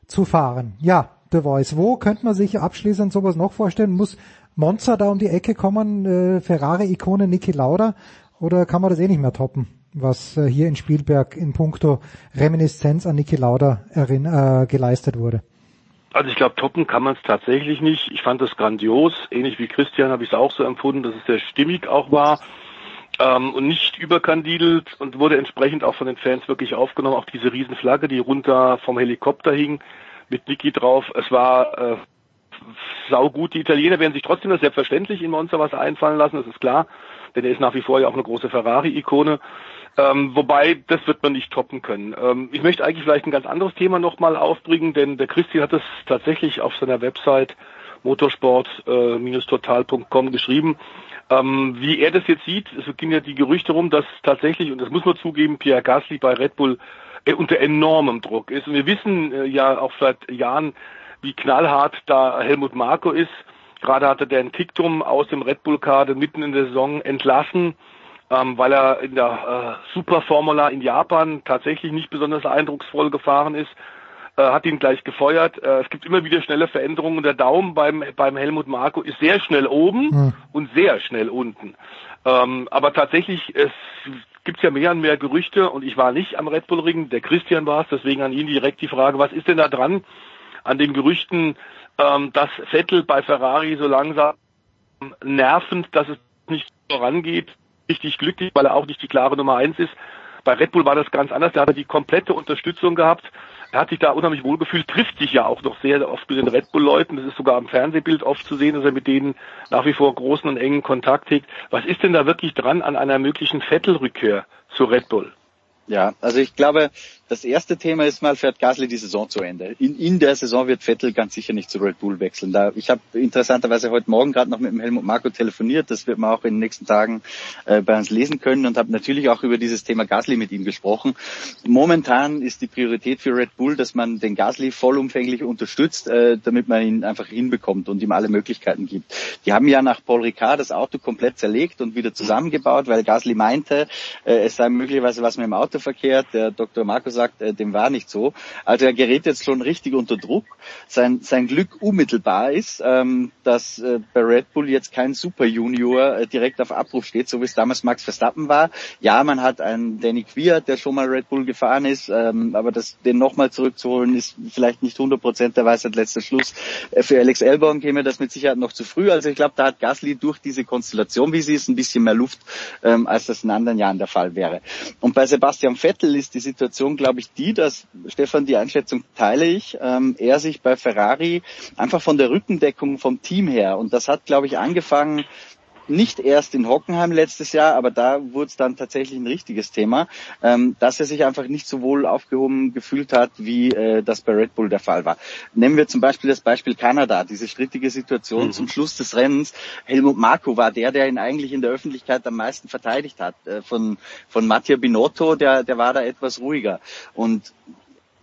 zu fahren. Ja, The Voice. Wo könnte man sich abschließend sowas noch vorstellen? Muss Monza da um die Ecke kommen, äh, Ferrari-Ikone Niki Lauda? Oder kann man das eh nicht mehr toppen, was äh, hier in Spielberg in puncto Reminiszenz an Niki Lauda äh, geleistet wurde? Also ich glaube, toppen kann man es tatsächlich nicht. Ich fand es grandios. Ähnlich wie Christian habe ich es auch so empfunden, dass es sehr stimmig auch war ähm, und nicht überkandidelt und wurde entsprechend auch von den Fans wirklich aufgenommen. Auch diese Riesenflagge, die runter vom Helikopter hing mit Niki drauf. Es war äh, saugut. Die Italiener werden sich trotzdem das selbstverständlich in Monster was einfallen lassen, das ist klar. Denn er ist nach wie vor ja auch eine große Ferrari-Ikone. Ähm, wobei, das wird man nicht toppen können. Ähm, ich möchte eigentlich vielleicht ein ganz anderes Thema nochmal aufbringen, denn der Christian hat es tatsächlich auf seiner Website motorsport-total.com geschrieben. Ähm, wie er das jetzt sieht, es gingen ja die Gerüchte rum, dass tatsächlich, und das muss man zugeben, Pierre Gasly bei Red Bull äh, unter enormem Druck ist. Und wir wissen äh, ja auch seit Jahren, wie knallhart da Helmut Marko ist. Gerade hatte der einen Ticktum aus dem Red Bull-Kader mitten in der Saison entlassen ähm, weil er in der äh, Superformula in Japan tatsächlich nicht besonders eindrucksvoll gefahren ist, äh, hat ihn gleich gefeuert. Äh, es gibt immer wieder schnelle Veränderungen. Der Daumen beim, beim Helmut Marko ist sehr schnell oben mhm. und sehr schnell unten. Ähm, aber tatsächlich, es gibt ja mehr und mehr Gerüchte und ich war nicht am Red Bull Ring, der Christian war es, deswegen an ihn direkt die Frage, was ist denn da dran an den Gerüchten, ähm, dass Vettel bei Ferrari so langsam nervend, dass es nicht vorangeht, richtig glücklich, weil er auch nicht die klare Nummer eins ist. Bei Red Bull war das ganz anders. Da hat er die komplette Unterstützung gehabt. Er hat sich da unheimlich wohl trifft sich ja auch noch sehr oft mit den Red Bull-Leuten. Das ist sogar am Fernsehbild oft zu sehen, dass er mit denen nach wie vor großen und engen Kontakt hegt. Was ist denn da wirklich dran an einer möglichen Vettel-Rückkehr zu Red Bull? Ja, also ich glaube, das erste Thema ist mal, fährt Gasly die Saison zu Ende. In, in der Saison wird Vettel ganz sicher nicht zu Red Bull wechseln. Da, ich habe interessanterweise heute Morgen gerade noch mit dem Helmut Marko telefoniert. Das wird man auch in den nächsten Tagen äh, bei uns lesen können und habe natürlich auch über dieses Thema Gasly mit ihm gesprochen. Momentan ist die Priorität für Red Bull, dass man den Gasly vollumfänglich unterstützt, äh, damit man ihn einfach hinbekommt und ihm alle Möglichkeiten gibt. Die haben ja nach Paul Ricard das Auto komplett zerlegt und wieder zusammengebaut, weil Gasly meinte, äh, es sei möglicherweise was mit dem Auto verkehrt. Der Dr. Markus sagt, äh, dem war nicht so. Also er gerät jetzt schon richtig unter Druck. Sein, sein Glück unmittelbar ist, ähm, dass äh, bei Red Bull jetzt kein Super Junior äh, direkt auf Abruf steht, so wie es damals Max Verstappen war. Ja, man hat einen Danny Kwiat, der schon mal Red Bull gefahren ist, ähm, aber das, den nochmal zurückzuholen, ist vielleicht nicht 100 Prozent der Weisheit letzter Schluss. Äh, für Alex Elborn käme das mit Sicherheit noch zu früh. Also ich glaube, da hat Gasly durch diese Konstellation, wie sie ist, ein bisschen mehr Luft, ähm, als das in anderen Jahren der Fall wäre. Und bei Sebastian Vettel ist die Situation, glaube ich, die, dass, Stefan, die Einschätzung teile ich, ähm, er sich bei Ferrari einfach von der Rückendeckung vom Team her, und das hat, glaube ich, angefangen nicht erst in Hockenheim letztes Jahr, aber da wurde es dann tatsächlich ein richtiges Thema, ähm, dass er sich einfach nicht so wohl aufgehoben gefühlt hat, wie äh, das bei Red Bull der Fall war. Nehmen wir zum Beispiel das Beispiel Kanada, diese strittige Situation mhm. zum Schluss des Rennens. Helmut Marko war der, der ihn eigentlich in der Öffentlichkeit am meisten verteidigt hat. Äh, von, von Mattia Binotto, der, der war da etwas ruhiger. Und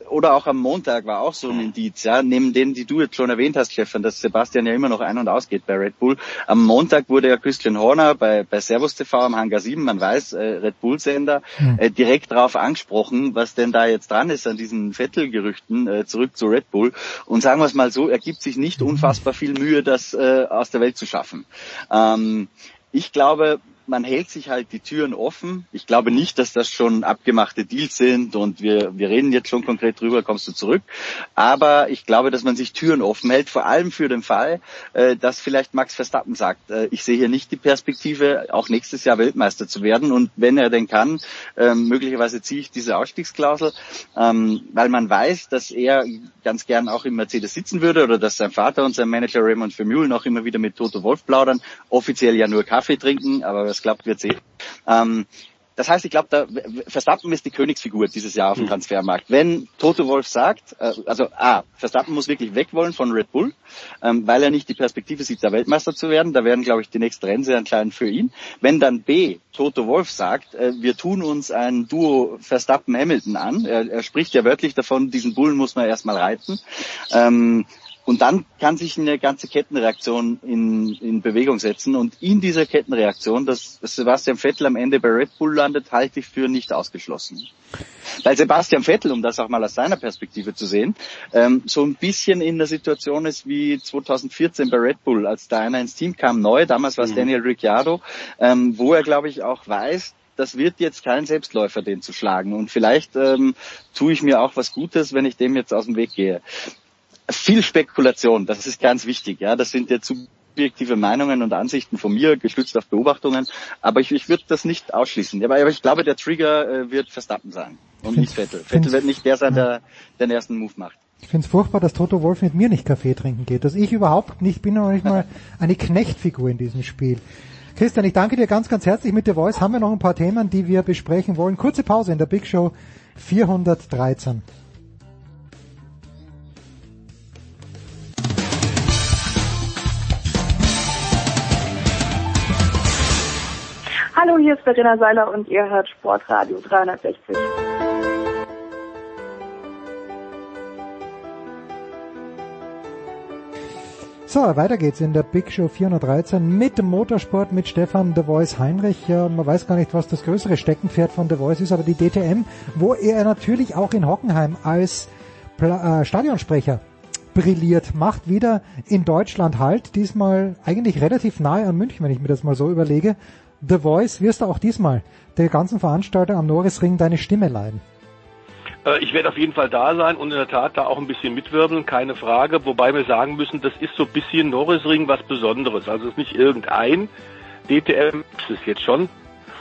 oder auch am Montag war auch so ein Indiz, ja, neben denen, die du jetzt schon erwähnt hast, Stefan, dass Sebastian ja immer noch ein- und ausgeht bei Red Bull. Am Montag wurde ja Christian Horner bei, bei Servus TV am Hangar 7, man weiß, äh, Red Bull-Sender, mhm. äh, direkt darauf angesprochen, was denn da jetzt dran ist an diesen Vettel-Gerüchten, äh, zurück zu Red Bull. Und sagen wir es mal so, er gibt sich nicht unfassbar viel Mühe, das äh, aus der Welt zu schaffen. Ähm, ich glaube, man hält sich halt die Türen offen. Ich glaube nicht, dass das schon abgemachte Deals sind und wir, wir reden jetzt schon konkret drüber, kommst du zurück. Aber ich glaube, dass man sich Türen offen hält, vor allem für den Fall, äh, dass vielleicht Max Verstappen sagt, äh, ich sehe hier nicht die Perspektive, auch nächstes Jahr Weltmeister zu werden und wenn er denn kann, äh, möglicherweise ziehe ich diese Ausstiegsklausel, ähm, weil man weiß, dass er ganz gern auch im Mercedes sitzen würde oder dass sein Vater und sein Manager Raymond Vermeulen auch immer wieder mit Toto Wolf plaudern, offiziell ja nur Kaffee trinken, aber das klappt, wird sehen. Ähm, das heißt, ich glaube, da, Verstappen ist die Königsfigur dieses Jahr auf dem mhm. Transfermarkt. Wenn Toto Wolf sagt, äh, also A, Verstappen muss wirklich weg wollen von Red Bull, ähm, weil er nicht die Perspektive sieht, da Weltmeister zu werden. Da werden, glaube ich, die nächsten Rennen sehr klein für ihn. Wenn dann B, Toto Wolf sagt, äh, wir tun uns ein Duo Verstappen-Hamilton an, er, er, spricht ja wörtlich davon, diesen Bullen muss man erstmal reiten, ähm, und dann kann sich eine ganze Kettenreaktion in, in Bewegung setzen. Und in dieser Kettenreaktion, dass Sebastian Vettel am Ende bei Red Bull landet, halte ich für nicht ausgeschlossen. Weil Sebastian Vettel, um das auch mal aus seiner Perspektive zu sehen, ähm, so ein bisschen in der Situation ist wie 2014 bei Red Bull, als da einer ins Team kam, neu, damals war es mhm. Daniel Ricciardo, ähm, wo er, glaube ich, auch weiß, das wird jetzt kein Selbstläufer, den zu schlagen. Und vielleicht ähm, tue ich mir auch was Gutes, wenn ich dem jetzt aus dem Weg gehe viel Spekulation, das ist ganz wichtig. Ja, das sind jetzt subjektive Meinungen und Ansichten von mir, gestützt auf Beobachtungen. Aber ich, ich würde das nicht ausschließen. Aber, aber ich glaube, der Trigger äh, wird Verstappen sein und nicht Vettel. Vettel wird nicht der sein, der den ersten Move macht. Ich finde es furchtbar, dass Toto Wolf mit mir nicht Kaffee trinken geht. Dass ich überhaupt nicht bin noch nicht mal eine Knechtfigur in diesem Spiel. Christian, ich danke dir ganz, ganz herzlich. Mit der Voice haben wir noch ein paar Themen, die wir besprechen wollen. Kurze Pause in der Big Show 413. Hallo, hier ist Verena Seiler und ihr hört Sportradio 360. So, weiter geht's in der Big Show 413 mit Motorsport mit Stefan The Voice Heinrich. Man weiß gar nicht, was das größere Steckenpferd von The Voice ist, aber die DTM, wo er natürlich auch in Hockenheim als äh, Stadionsprecher brilliert, macht wieder in Deutschland halt, diesmal eigentlich relativ nahe an München, wenn ich mir das mal so überlege. The Voice wirst du auch diesmal der ganzen Veranstaltung am Norrisring deine Stimme leihen. Äh, ich werde auf jeden Fall da sein und in der Tat da auch ein bisschen mitwirbeln, keine Frage. Wobei wir sagen müssen, das ist so ein bisschen Norrisring was Besonderes. Also es ist nicht irgendein DTM, das ist jetzt schon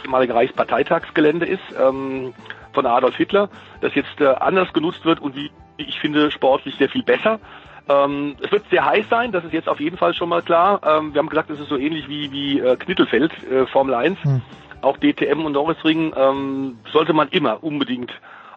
ehemalige Reichsparteitagsgelände ist ähm, von Adolf Hitler, das jetzt äh, anders genutzt wird und wie ich finde sportlich sehr viel besser. Ähm, es wird sehr heiß sein, das ist jetzt auf jeden Fall schon mal klar. Ähm, wir haben gesagt, es ist so ähnlich wie, wie äh, Knittelfeld, äh, Formel 1. Hm. Auch DTM und Norrisring ähm, sollte man immer unbedingt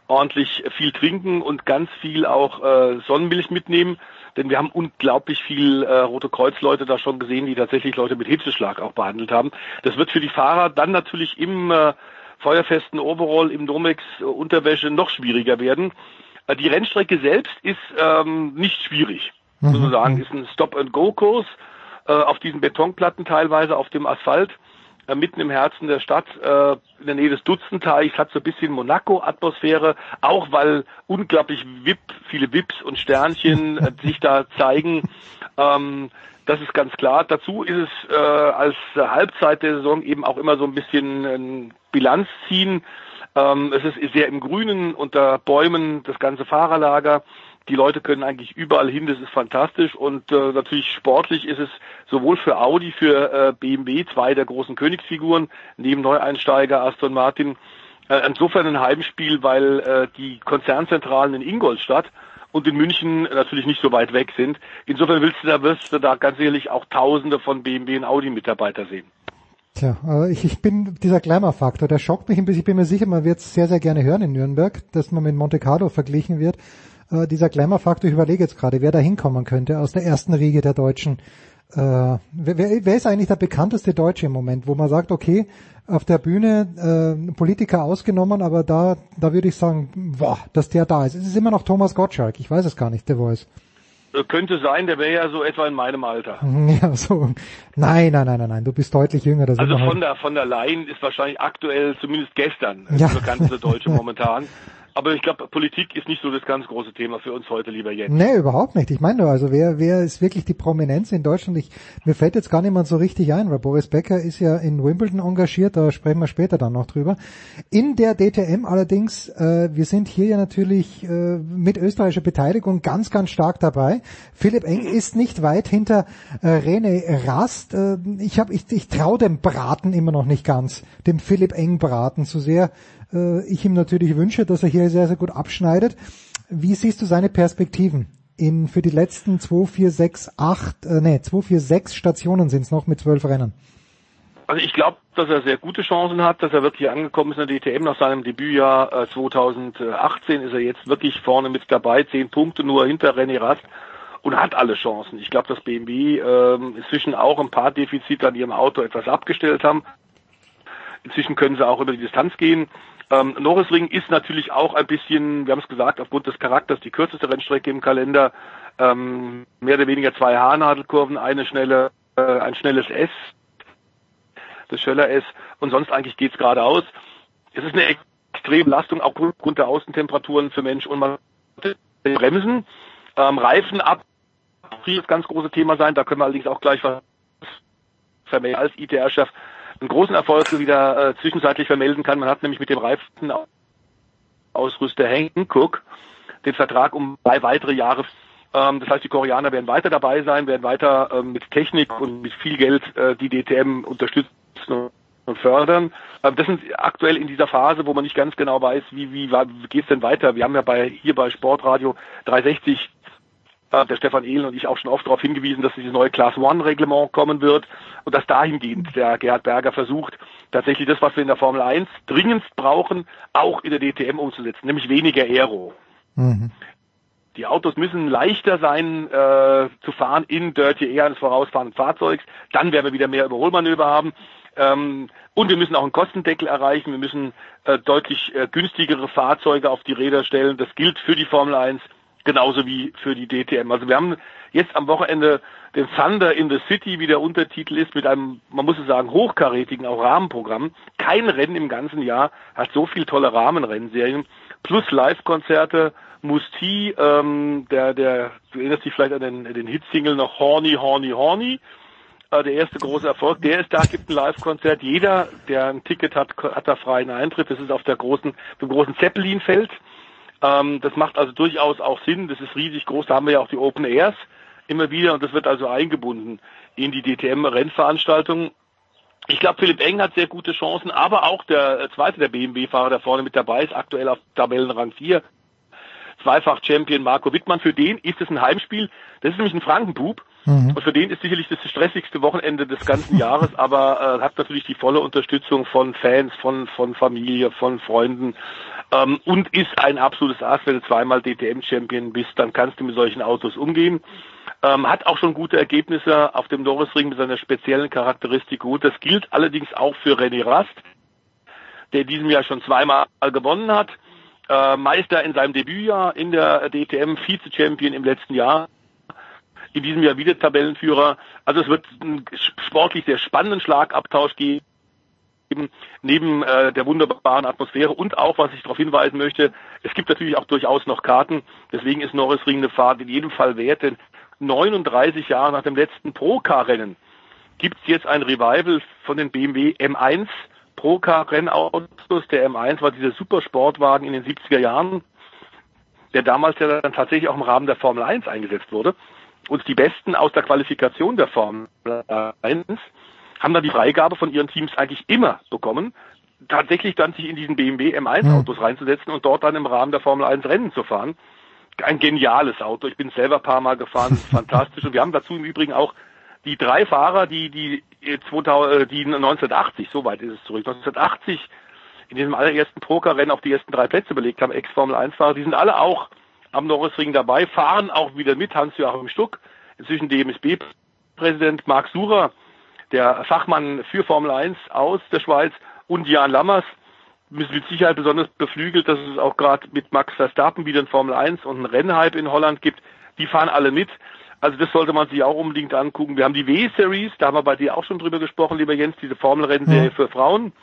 ordentlich viel trinken und ganz viel auch äh, Sonnenmilch mitnehmen, denn wir haben unglaublich viel äh, Rote Kreuz-Leute da schon gesehen, die tatsächlich Leute mit Hitzeschlag auch behandelt haben. Das wird für die Fahrer dann natürlich im äh, feuerfesten Overall, im Nomex äh, Unterwäsche noch schwieriger werden. Äh, die Rennstrecke selbst ist ähm, nicht schwierig, mhm. sozusagen, ist ein Stop-and-Go-Kurs äh, auf diesen Betonplatten teilweise auf dem Asphalt äh, mitten im Herzen der Stadt, äh, in der Nähe des Dutzendteichs, hat so ein bisschen Monaco-Atmosphäre, auch weil unglaublich VIP, viele VIPs und Sternchen äh, sich da zeigen. Ähm, das ist ganz klar. Dazu ist es äh, als Halbzeit der Saison eben auch immer so ein bisschen ein Bilanz ziehen. Ähm, es ist sehr im Grünen unter Bäumen das ganze Fahrerlager. Die Leute können eigentlich überall hin, das ist fantastisch und äh, natürlich sportlich ist es sowohl für Audi, für äh, BMW, zwei der großen Königsfiguren, neben Neueinsteiger Aston Martin, äh, insofern ein Heimspiel, weil äh, die Konzernzentralen in Ingolstadt und in München natürlich nicht so weit weg sind. Insofern willst du da, wirst du da ganz sicherlich auch Tausende von BMW und Audi Mitarbeiter sehen. Tja, aber ich, ich bin dieser Glamour-Faktor, der schockt mich ein bisschen. Ich bin mir sicher, man wird es sehr, sehr gerne hören in Nürnberg, dass man mit Monte Carlo verglichen wird äh, dieser Glamour-Faktor, ich überlege jetzt gerade, wer da hinkommen könnte aus der ersten Riege der Deutschen. Äh, wer, wer ist eigentlich der bekannteste Deutsche im Moment, wo man sagt, okay, auf der Bühne äh, Politiker ausgenommen, aber da, da würde ich sagen, boah, dass der da ist. Es ist immer noch Thomas Gottschalk, ich weiß es gar nicht, der Voice. Äh, könnte sein, der wäre ja so etwa in meinem Alter. Ja, so. Nein, nein, nein, nein, nein, du bist deutlich jünger. Das also von halt. der, von der Leyen ist wahrscheinlich aktuell, zumindest gestern, ja. der bekannteste Deutsche momentan. Aber ich glaube, Politik ist nicht so das ganz große Thema für uns heute, lieber Jens. Nee, überhaupt nicht. Ich meine nur, also wer, wer ist wirklich die Prominenz in Deutschland? Ich, mir fällt jetzt gar niemand so richtig ein, weil Boris Becker ist ja in Wimbledon engagiert, da sprechen wir später dann noch drüber. In der DTM allerdings, äh, wir sind hier ja natürlich äh, mit österreichischer Beteiligung ganz, ganz stark dabei. Philipp Eng ist nicht weit hinter äh, René Rast. Äh, ich hab, ich, ich traue dem Braten immer noch nicht ganz, dem Philipp Eng Braten, so sehr äh, ich ihm natürlich wünsche, dass er hier sehr, sehr gut abschneidet. Wie siehst du seine Perspektiven? In, für die letzten 2, 4, 6, 8, äh, nee, 2, 4, 6 Stationen sind es noch mit zwölf Rennen. Also ich glaube, dass er sehr gute Chancen hat, dass er wirklich angekommen ist in der DTM nach seinem Debütjahr äh, 2018 ist er jetzt wirklich vorne mit dabei, zehn Punkte nur hinter René Rast und hat alle Chancen. Ich glaube, dass BMW äh, inzwischen auch ein paar Defizite an ihrem Auto etwas abgestellt haben. Inzwischen können sie auch über die Distanz gehen. Ähm, Norrisring ist natürlich auch ein bisschen, wir haben es gesagt, aufgrund des Charakters die kürzeste Rennstrecke im Kalender. Ähm, mehr oder weniger zwei Haarnadelkurven, eine schnelle, äh, ein schnelles S, das Schöller S und sonst eigentlich geht's geradeaus. Es ist eine extreme Belastung, auch aufgrund der Außentemperaturen für Mensch und man Bremsen, ähm, Reifen ab, das ganz große Thema sein. Da können wir allerdings auch gleich was vermelden als ITR-Chef einen großen Erfolg wieder äh, zwischenzeitlich vermelden kann. Man hat nämlich mit dem Reifenausrüster Hankook den Vertrag um drei weitere Jahre. Ähm, das heißt, die Koreaner werden weiter dabei sein, werden weiter ähm, mit Technik und mit viel Geld äh, die DTM unterstützen und fördern. Ähm, das sind aktuell in dieser Phase, wo man nicht ganz genau weiß, wie, wie, wie geht es denn weiter. Wir haben ja bei, hier bei Sportradio 360 äh, der Stefan Ehlen und ich auch schon oft darauf hingewiesen, dass dieses neue Class One Reglement kommen wird und dass dahingehend der Gerhard Berger versucht, tatsächlich das, was wir in der Formel 1 dringendst brauchen, auch in der DTM umzusetzen, nämlich weniger Aero. Mhm. Die Autos müssen leichter sein äh, zu fahren in Dirty Air eines vorausfahrenden Fahrzeugs. Dann werden wir wieder mehr Überholmanöver haben. Ähm, und wir müssen auch einen Kostendeckel erreichen. Wir müssen äh, deutlich äh, günstigere Fahrzeuge auf die Räder stellen. Das gilt für die Formel 1 genauso wie für die DTM. Also wir haben jetzt am Wochenende den Thunder in the City, wie der Untertitel ist, mit einem, man muss es sagen, hochkarätigen auch Rahmenprogramm. Kein Rennen im ganzen Jahr hat so viel tolle Rahmenrennserien, plus Live-Konzerte, Musti, ähm, der, der, du erinnerst dich vielleicht an den, den Hitsingle noch Horny, Horny, Horny, äh, der erste große Erfolg, der ist da, gibt ein Live-Konzert. Jeder, der ein Ticket hat, hat da freien Eintritt. Das ist auf der großen, dem großen Zeppelin-Feld Ähm, das macht also durchaus auch Sinn. Das ist riesig groß. Da haben wir ja auch die Open Airs immer wieder und das wird also eingebunden in die DTM-Rennveranstaltung. Ich glaube, Philipp Eng hat sehr gute Chancen, aber auch der äh, zweite der BMW-Fahrer, der vorne mit dabei ist, aktuell auf Tabellenrang 4, Zweifach-Champion Marco Wittmann. Für den ist es ein Heimspiel. Das ist nämlich ein Frankenbub. Mhm. Und für den ist sicherlich das stressigste Wochenende des ganzen Jahres, aber äh, hat natürlich die volle Unterstützung von Fans, von, von Familie, von Freunden ähm, und ist ein absolutes Ass, wenn du zweimal DTM-Champion bist, dann kannst du mit solchen Autos umgehen. Ähm, hat auch schon gute Ergebnisse auf dem Norrisring mit seiner speziellen Charakteristik gut. Das gilt allerdings auch für René Rast, der in diesem Jahr schon zweimal gewonnen hat. Äh, Meister in seinem Debütjahr in der DTM, Vize-Champion im letzten Jahr. In diesem Jahr wieder Tabellenführer. Also es wird einen sportlich sehr spannenden Schlagabtausch geben neben äh, der wunderbaren Atmosphäre und auch, was ich darauf hinweisen möchte, es gibt natürlich auch durchaus noch Karten. Deswegen ist Norrisring eine Fahrt in jedem Fall wert, denn 39 Jahre nach dem letzten Pro-Car-Rennen gibt es jetzt ein Revival von den BMW M1 Pro-Car-Rennautos. Der M1 war dieser Supersportwagen in den 70er Jahren, der damals ja dann tatsächlich auch im Rahmen der Formel 1 eingesetzt wurde. Und die Besten aus der Qualifikation der Formel 1 haben dann die Freigabe von ihren Teams eigentlich immer bekommen, tatsächlich dann sich in diesen BMW M1-Autos hm. reinzusetzen und dort dann im Rahmen der Formel 1 Rennen zu fahren. Ein geniales Auto. Ich bin selber ein paar Mal gefahren, fantastisch. Und wir haben dazu im Übrigen auch die drei Fahrer, die, die, 2000, äh, die 1980, so weit ist es zurück, 1980 in diesem allerersten Pokerrennen auf die ersten drei Plätze belegt haben, Ex-Formel-1-Fahrer, die sind alle auch am Norrisring dabei, fahren auch wieder mit, Hans-Joachim Stuck, inzwischen DMSB-Präsident Marc Surer, der Fachmann für Formel 1 aus der Schweiz und Jan Lammers ist mit Sicherheit besonders beflügelt, dass es auch gerade mit Max Verstappen wieder ein Formel 1 und ein Rennhype in Holland gibt. Die fahren alle mit. Also das sollte man sich auch unbedingt angucken. Wir haben die W-Series, da haben wir bei dir auch schon drüber gesprochen, lieber Jens, diese Formel-Rennserie für Frauen,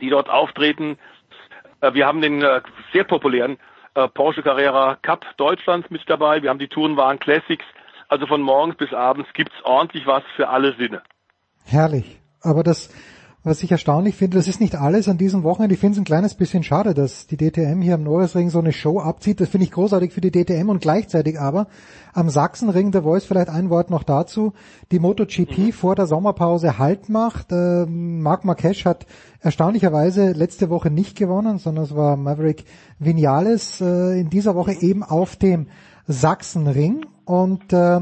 die dort auftreten. Äh, wir haben den äh, sehr populären äh, Porsche Carrera Cup Deutschlands mit dabei. Wir haben die Tourenwagen Classics. Also von morgens bis abends gibt's ordentlich was für alle Sinne. Herrlich. Aber das, was ich erstaunlich finde, das ist nicht alles an diesem Wochenende. Ich finde es ein kleines bisschen schade, dass die DTM hier am Norrisring so eine Show abzieht. Das finde ich großartig für die DTM und gleichzeitig aber am Sachsenring, der Voice vielleicht ein Wort noch dazu, die MotoGP mhm. vor der Sommerpause Halt macht. Äh, Marc Marquez hat erstaunlicherweise letzte Woche nicht gewonnen, sondern es war Maverick Vinales äh, in dieser Woche eben auf dem Sachsenring und äh,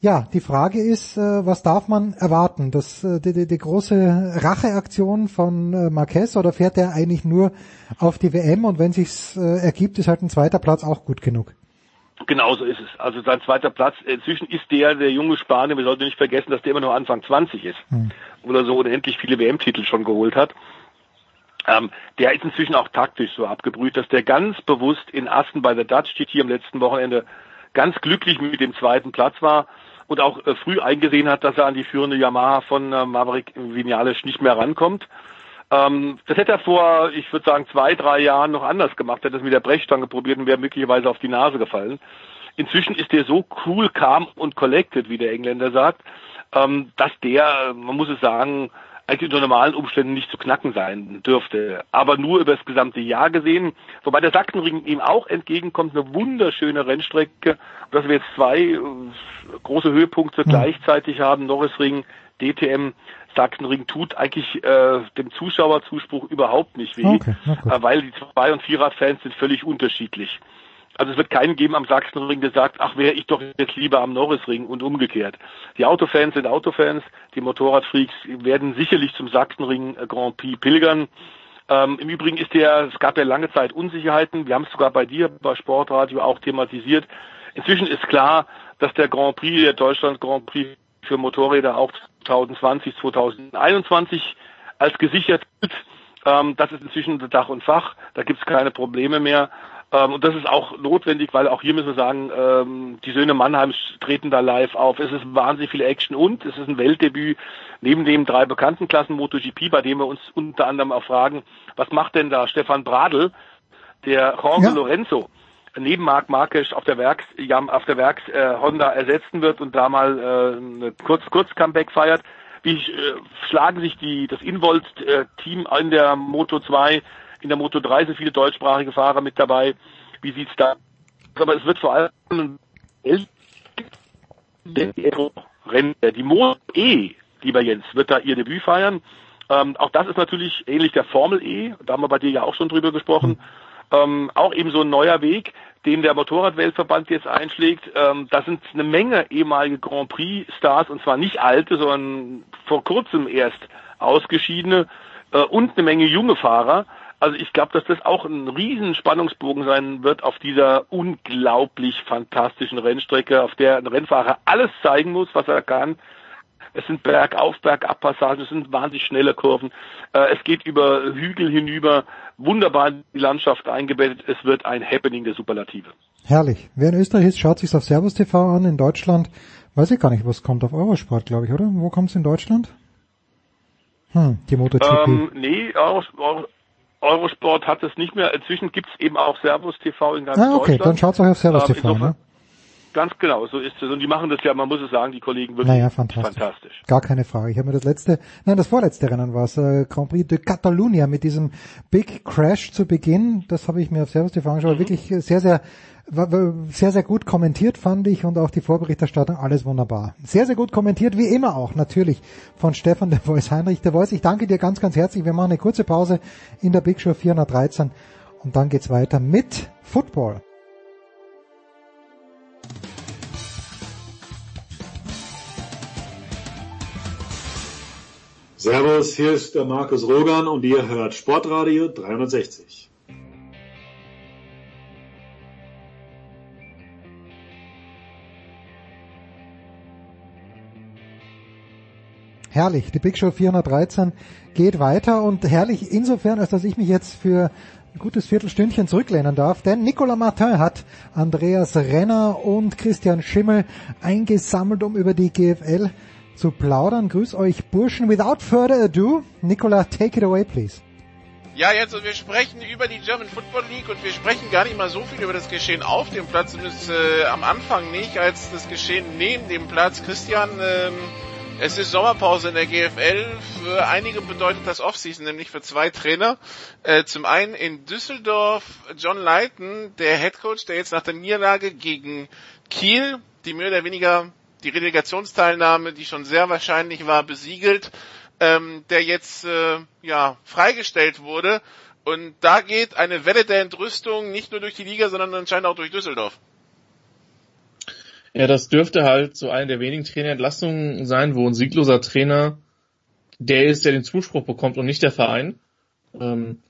ja, die Frage ist, äh, was darf man erwarten? Das, äh, die, die, die große Racheaktion von äh, Marquez oder fährt er eigentlich nur auf die WM und wenn sich's ergibt, ist halt ein zweiter Platz auch gut genug? Genauso ist es. Also sein zweiter Platz, inzwischen ist der, der junge Spanier, wir sollten nicht vergessen, dass der immer noch Anfang 20 ist. Hm. Oder so unendlich viele WM-Titel schon geholt hat. Ähm, der ist inzwischen auch taktisch so abgebrüht, dass der ganz bewusst in Assen bei der Dutch GT am letzten Wochenende ganz glücklich mit dem zweiten Platz war und auch äh, früh eingesehen hat, dass er an die führende Yamaha von äh, Maverick Vinales nicht mehr rankommt. Ähm, das hätte er vor, ich würde sagen, zwei, drei Jahren noch anders gemacht, hätte es mit der Brechstange probiert und wäre möglicherweise auf die Nase gefallen. Inzwischen ist der so cool, calm und collected, wie der Engländer sagt, ähm, dass der, man muss es sagen, eigentlich unter normalen Umständen nicht zu knacken sein dürfte. Aber nur über das gesamte Jahr gesehen, wobei der Sachsenring ihm auch entgegenkommt, eine wunderschöne Rennstrecke, dass wir jetzt zwei äh, große Höhepunkte mhm. gleichzeitig haben, Norrisring, DTM, Sachsenring tut eigentlich äh, dem Zuschauerzuspruch überhaupt nicht weh, okay, äh, weil die Zwei- und Vierradfans sind völlig unterschiedlich. Also es wird keinen geben am Sachsenring, der sagt, ach wäre ich doch jetzt lieber am Norrisring und umgekehrt. Die Autofans sind Autofans, die Motorradfreaks werden sicherlich zum Sachsenring Grand Prix pilgern. Ähm, Im Übrigen ist der, es gab ja lange Zeit Unsicherheiten, wir haben es sogar bei dir bei Sportradio auch thematisiert. Inzwischen ist klar, dass der Grand Prix, der Deutschland Grand Prix für Motorräder auch 2020, 2021 als gesichert gilt. Ähm, das ist inzwischen Dach und Fach, da gibt es keine Probleme mehr. Ähm, und das ist auch notwendig, weil auch hier müssen wir sagen, ähm, die Söhne Mannheims treten da live auf. Es ist wahnsinnig viel Action und es ist ein Weltdebüt neben dem drei bekannten Klassen MotoGP, bei dem wir uns unter anderem auch fragen, was macht denn da Stefan Bradl, der Jorge ja. Lorenzo, neben Marc Marquez auf der Werks, ja, auf der Werks äh, Honda ersetzen wird und da mal äh, eine kurz kurz Comeback feiert. Wie äh, schlagen sich die das Involt-Team äh, in der Moto 2 in der Moto 3 sind viele deutschsprachige Fahrer mit dabei. wie sieht's da aus. Aber es wird vor allem die Mo E, lieber Jens, wird da ihr Debüt feiern. Ähm, auch das ist natürlich ähnlich der Formel E, da haben wir bei dir ja auch schon drüber gesprochen. Ähm, auch eben so ein neuer Weg, den der Motorradweltverband jetzt einschlägt. Ähm, da sind eine Menge ehemalige Grand Prix-Stars, und zwar nicht alte, sondern vor kurzem erst ausgeschiedene äh, und eine Menge junge Fahrer. Also ich glaube, dass das auch ein riesen Spannungsbogen sein wird auf dieser unglaublich fantastischen Rennstrecke, auf der ein Rennfahrer alles zeigen muss, was er kann. Es sind Bergauf, Bergabpassagen, es sind wahnsinnig schnelle Kurven. Äh, es geht über Hügel hinüber, wunderbar in die Landschaft eingebettet. Es wird ein Happening der Superlative. Herrlich. Wer in Österreich ist, schaut sich auf Servus TV an. In Deutschland weiß ich gar nicht, was kommt auf Eurosport, glaube ich, oder? Wo kommt es in Deutschland? Hm, die MotoGP. Ähm, nee, Euro, Euro, Eurosport hat es nicht mehr. Inzwischen gibt's eben auch Servus TV in ganz ah, okay, Deutschland. dann schaut's euch auf Servus Ähm, TV, insofern- ne? Ganz genau, so ist es. Und die machen das ja, man muss es sagen, die Kollegen wirklich Naja, fantastisch. fantastisch. Gar keine Frage. Ich habe mir das letzte, nein, das vorletzte Rennen war es, äh, Grand Prix de Catalunya mit diesem Big Crash zu Beginn. Das habe ich mir auf Servus TV angeschaut. Mhm. Wirklich sehr, sehr, sehr, sehr gut kommentiert fand ich und auch die Vorberichterstattung, alles wunderbar. Sehr, sehr gut kommentiert, wie immer auch, natürlich, von Stefan de Voice Heinrich de Voice. Ich danke dir ganz, ganz herzlich. Wir machen eine kurze Pause in der Big Show 413 und dann geht's weiter mit Football. Servus, hier ist der Markus Rogan und ihr hört Sportradio 360. Herrlich, die Big Show 413 geht weiter und herrlich insofern, als dass ich mich jetzt für ein gutes Viertelstündchen zurücklehnen darf, denn Nicolas Martin hat Andreas Renner und Christian Schimmel eingesammelt, um über die GFL zu plaudern. Grüß euch Burschen. Without further ado, Nicolas, take it away, please. Ja, jetzt und wir sprechen über die German Football League und wir sprechen gar nicht mal so viel über das Geschehen auf dem Platz, zumindest äh, am Anfang nicht, als das Geschehen neben dem Platz. Christian, ähm, es ist Sommerpause in der GFL. Für einige bedeutet das Offseason, nämlich für zwei Trainer. Äh, zum einen in Düsseldorf John Leighton, der Headcoach, der jetzt nach der Niederlage gegen Kiel, die mehr oder weniger die Relegationsteilnahme, die schon sehr wahrscheinlich war, besiegelt, ähm, der jetzt äh, ja freigestellt wurde. Und da geht eine Welle der Entrüstung nicht nur durch die Liga, sondern anscheinend auch durch Düsseldorf. Ja, das dürfte halt so eine der wenigen Trainerentlassungen sein, wo ein siegloser Trainer der ist, der den Zuspruch bekommt und nicht der Verein. Ähm,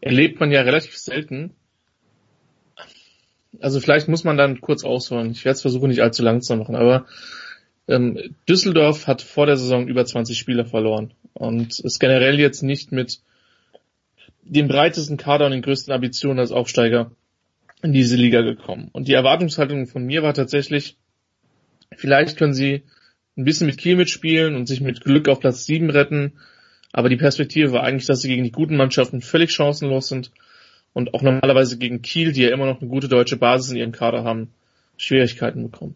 erlebt man ja relativ selten. Also vielleicht muss man dann kurz ausholen. Ich werde es versuchen, nicht allzu lang zu machen, aber ähm, Düsseldorf hat vor der Saison über 20 Spieler verloren und ist generell jetzt nicht mit dem breitesten Kader und den größten Ambitionen als Aufsteiger in diese Liga gekommen. Und die Erwartungshaltung von mir war tatsächlich, vielleicht können sie ein bisschen mit Kiel mitspielen und sich mit Glück auf Platz 7 retten, aber die Perspektive war eigentlich, dass sie gegen die guten Mannschaften völlig chancenlos sind und auch normalerweise gegen Kiel, die ja immer noch eine gute deutsche Basis in ihrem Kader haben, Schwierigkeiten bekommen.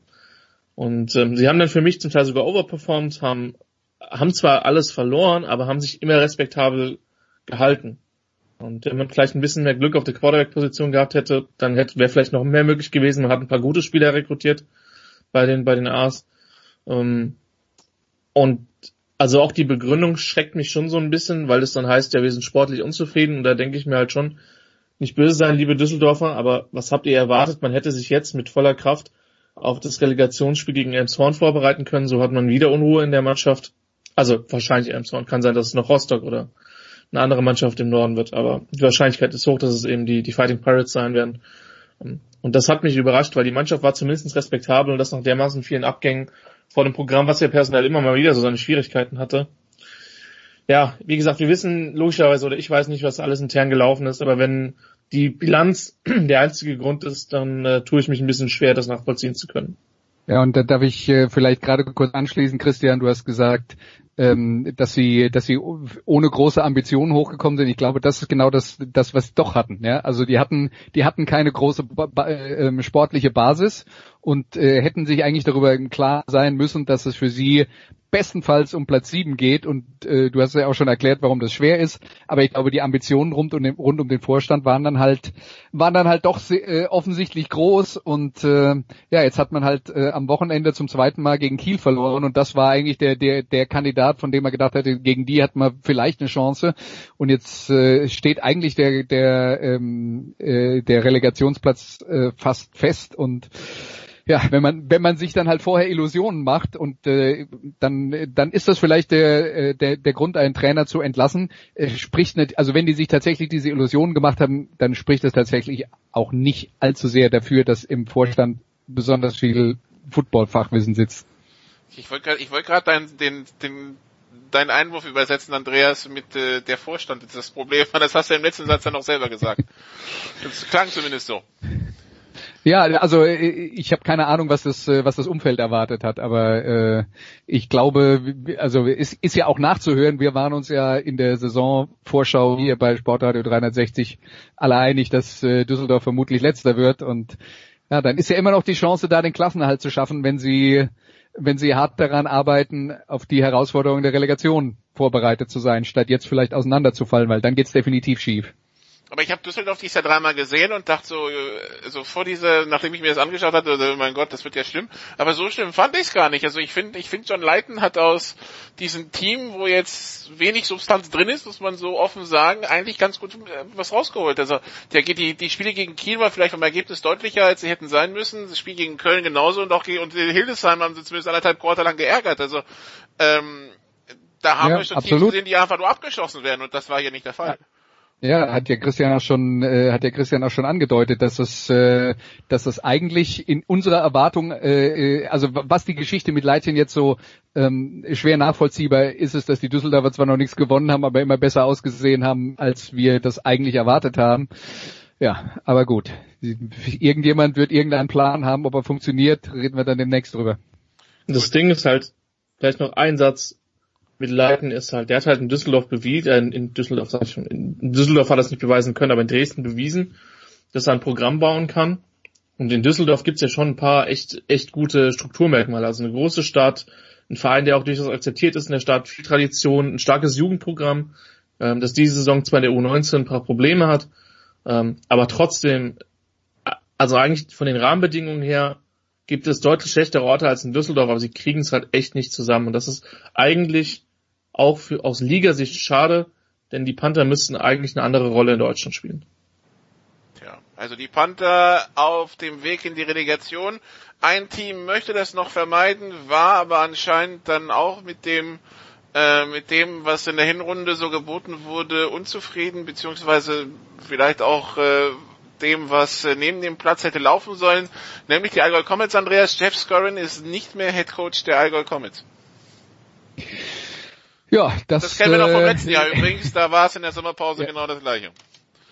Und ähm, sie haben dann für mich zum Teil sogar overperformed, haben, haben zwar alles verloren, aber haben sich immer respektabel gehalten. Und wenn man vielleicht ein bisschen mehr Glück auf der Quarterback-Position gehabt hätte, dann hätte wäre vielleicht noch mehr möglich gewesen. Man hat ein paar gute Spieler rekrutiert bei den bei den A's. Ähm, und also auch die Begründung schreckt mich schon so ein bisschen, weil es dann heißt, ja, wir sind sportlich unzufrieden. Und da denke ich mir halt schon, nicht böse sein, liebe Düsseldorfer, aber was habt ihr erwartet? Man hätte sich jetzt mit voller Kraft auf das Relegationsspiel gegen Elmshorn vorbereiten können. So hat man wieder Unruhe in der Mannschaft. Also wahrscheinlich Elmshorn. Kann sein, dass es noch Rostock oder eine andere Mannschaft im Norden wird, aber die Wahrscheinlichkeit ist hoch, dass es eben die, die Fighting Pirates sein werden. Und das hat mich überrascht, weil die Mannschaft war zumindest respektabel und das nach dermaßen vielen Abgängen vor dem Programm, was ja personell immer mal wieder so seine Schwierigkeiten hatte. Ja, wie gesagt, wir wissen logischerweise, oder ich weiß nicht, was alles intern gelaufen ist, aber wenn die Bilanz der einzige Grund ist, dann äh, tue ich mich ein bisschen schwer, das nachvollziehen zu können. Ja, und da darf ich äh, vielleicht gerade kurz anschließen, Christian, du hast gesagt, ähm, dass sie, dass sie ohne große Ambitionen hochgekommen sind. Ich glaube, das ist genau das, das was sie doch hatten. Ja, also die hatten, die hatten keine große ba äh, sportliche Basis und äh, hätten sich eigentlich darüber klar sein müssen, dass es für sie bestenfalls um Platz sieben geht. Und äh, du hast ja auch schon erklärt, warum das schwer ist, aber ich glaube, die Ambitionen rund um den, rund um den Vorstand waren dann halt waren dann halt doch äh, offensichtlich groß. Und äh, ja, jetzt hat man halt äh, am Wochenende zum zweiten Mal gegen Kiel verloren. Und das war eigentlich der der der Kandidat, von dem man gedacht hätte, gegen die hat man vielleicht eine Chance. Und jetzt äh, steht eigentlich der der ähm, äh, der Relegationsplatz äh, fast fest. Und ja, wenn man wenn man sich dann halt vorher Illusionen macht und äh, dann dann ist das vielleicht der äh, der der Grund einen Trainer zu entlassen äh, spricht nicht also wenn die sich tatsächlich diese Illusionen gemacht haben dann spricht das tatsächlich auch nicht allzu sehr dafür dass im Vorstand besonders viel Football-Fachwissen sitzt ich wollte gerade ich wollte gerade deinen den den deinen Einwurf übersetzen, Andreas, mit äh, der Vorstand ist das Problem. Das hast du im letzten Satz dann auch selber gesagt. Das klang zumindest so. Ja, also äh, ich habe keine Ahnung, was das, äh, was das Umfeld erwartet hat, aber äh, ich glaube, also es ist ja auch nachzuhören. Wir waren uns ja in der Saisonvorschau hier bei Sportradio 360 alle einig, dass äh, Düsseldorf vermutlich letzter wird und ja, dann ist ja immer noch die Chance, da den Klassenerhalt zu schaffen, wenn sie wenn sie hart daran arbeiten, auf die Herausforderung der Relegation vorbereitet zu sein, statt jetzt vielleicht auseinanderzufallen, weil dann geht's definitiv schief. Aber ich habe Düsseldorf dies Jahr dreimal gesehen und dachte so, äh, so vor dieser, nachdem ich mir das angeschaut hatte, oh mein Gott, das wird ja schlimm. Aber so schlimm fand ich es gar nicht. Also ich finde, ich finde John Leiten hat aus diesem Team, wo jetzt wenig Substanz drin ist, muss man so offen sagen, eigentlich ganz gut äh, was rausgeholt. Also der geht die, die Spiele gegen Kiel war vielleicht vom Ergebnis deutlicher, als sie hätten sein müssen. Das Spiel gegen Köln genauso und auch gegen und Hildesheim haben sie zumindest anderthalb Quarter lang geärgert. Also ähm, da haben Ja, wir schon absolut. Teams gesehen, die einfach nur abgeschossen werden und das war hier nicht der Fall. Ja, hat ja Christian auch schon, äh, hat ja Christian auch schon angedeutet, dass es, äh, dass es eigentlich in unserer Erwartung, äh, äh, also was die Geschichte mit Leitchen jetzt so ähm, schwer nachvollziehbar ist, es, dass die Düsseldorfer zwar noch nichts gewonnen haben, aber immer besser ausgesehen haben, als wir das eigentlich erwartet haben. Ja, aber gut. Irgendjemand wird irgendeinen Plan haben, ob er funktioniert, reden wir dann demnächst drüber. Das Ding ist halt, vielleicht noch ein Satz mit Leiten ist halt, der hat halt in Düsseldorf bewiesen, äh, in Düsseldorf sag ich schon, in Düsseldorf hat er es nicht beweisen können, aber in Dresden bewiesen, dass er ein Programm bauen kann. Und in Düsseldorf gibt's ja schon ein paar echt, echt gute Strukturmerkmale. Also eine große Stadt, ein Verein, der auch durchaus akzeptiert ist in der Stadt, viel Tradition, ein starkes Jugendprogramm, ähm, das diese Saison zwar in der U19 ein paar Probleme hat, ähm, aber trotzdem, also eigentlich von den Rahmenbedingungen her gibt es deutlich schlechtere Orte als in Düsseldorf, aber sie kriegen es halt echt nicht zusammen. Und das ist eigentlich auch für, aus Ligasicht schade, denn die Panther müssten eigentlich eine andere Rolle in Deutschland spielen. Tja, also die Panther auf dem Weg in die Relegation. Ein Team möchte das noch vermeiden, war aber anscheinend dann auch mit dem äh, mit dem, was in der Hinrunde so geboten wurde, unzufrieden, beziehungsweise vielleicht auch äh, dem, was äh, neben dem Platz hätte laufen sollen, nämlich die Allgäu Comets. Andreas Jeff Scorin ist nicht mehr Head Coach der Allgäu Comets. Ja, das, Das kennen wir noch vom äh, letzten Jahr übrigens, da war es in der Sommerpause genau das gleiche.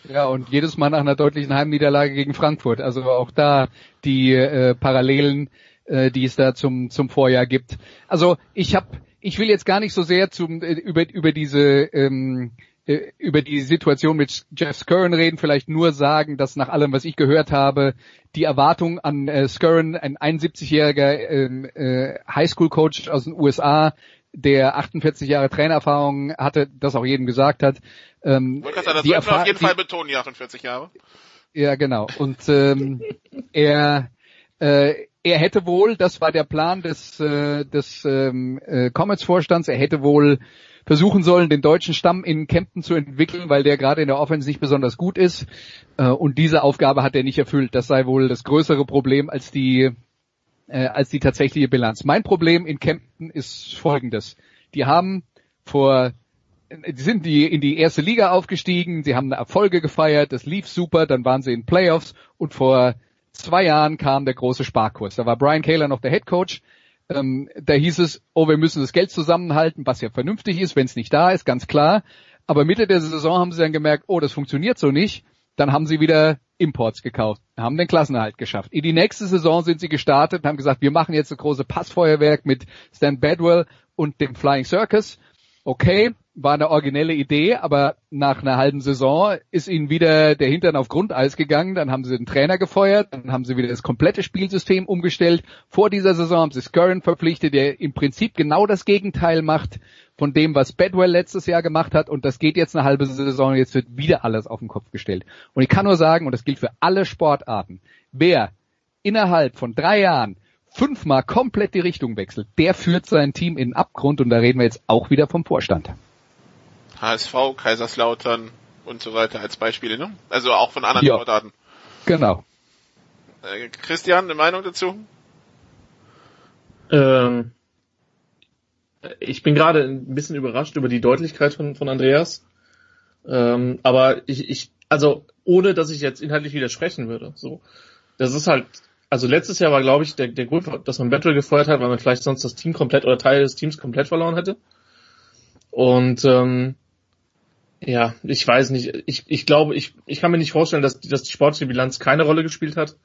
Ja, und jedes Mal nach einer deutlichen Heimniederlage gegen Frankfurt. Also auch da die äh, Parallelen, äh, die es da zum zum Vorjahr gibt. Also ich habe, ich will jetzt gar nicht so sehr zum äh, über über diese ähm, äh, über die Situation mit Jeff Skirren reden, vielleicht nur sagen, dass nach allem, was ich gehört habe, die Erwartung an äh, Skirren, ein 71-jähriger ähm, äh, Highschool-Coach aus den USA, der 48 Jahre Trainererfahrung hatte, das auch jedem gesagt hat. Ähm, Wollte gerade sagen, das die auf jeden Fall betonen, die 48 Jahre. ja, genau. Und ähm, er äh, er hätte wohl, das war der Plan des äh, des ähm, äh, Comets-Vorstands, er hätte wohl versuchen sollen, den deutschen Stamm in Kempten zu entwickeln, weil der gerade in der Offense nicht besonders gut ist. Äh, und diese Aufgabe hat er nicht erfüllt. Das sei wohl das größere Problem als die äh, als die tatsächliche Bilanz. Mein Problem in Kempten ist folgendes. Die haben vor die sind die in die erste Liga aufgestiegen, sie haben Erfolge gefeiert, das lief super, dann waren sie in Playoffs und vor zwei Jahren kam der große Sparkurs. Da war Brian Kaler noch der Head Coach. Ähm, da hieß es, oh, wir müssen das Geld zusammenhalten, was ja vernünftig ist, wenn es nicht da ist, ganz klar. Aber Mitte der Saison haben sie dann gemerkt, oh, das funktioniert so nicht. Dann haben sie wieder Imports gekauft, haben den Klassenerhalt geschafft. In die nächste Saison sind sie gestartet und haben gesagt, wir machen jetzt das große Passfeuerwerk mit Stan Badwell und dem Flying Circus. okay, war eine originelle Idee, aber nach einer halben Saison ist ihnen wieder der Hintern auf Grundeis gegangen, dann haben sie den Trainer gefeuert, dann haben sie wieder das komplette Spielsystem umgestellt. Vor dieser Saison haben sie Scurrin verpflichtet, der im Prinzip genau das Gegenteil macht von dem, was Bedwell letztes Jahr gemacht hat und das geht jetzt eine halbe Saison, jetzt wird wieder alles auf den Kopf gestellt. Und ich kann nur sagen, und das gilt für alle Sportarten, wer innerhalb von drei Jahren fünfmal komplett die Richtung wechselt, der führt sein Team in den Abgrund und da reden wir jetzt auch wieder vom Vorstand. HSV, Kaiserslautern und so weiter als Beispiele, ne? Also auch von anderen Ja. Sportarten. Genau. Äh, Christian, eine Meinung dazu? Ähm, ich bin gerade ein bisschen überrascht über die Deutlichkeit von, von Andreas. Ähm, aber ich, ich, also ohne dass ich jetzt inhaltlich widersprechen würde. So, das ist halt, also letztes Jahr war, glaube ich, der, der Grund, dass man Battle gefeuert hat, weil man vielleicht sonst das Team komplett oder Teile des Teams komplett verloren hätte. Und ähm, ja, ich weiß nicht. Ich, ich glaube, ich, ich kann mir nicht vorstellen, dass, dass die sportliche Bilanz keine Rolle gespielt hat.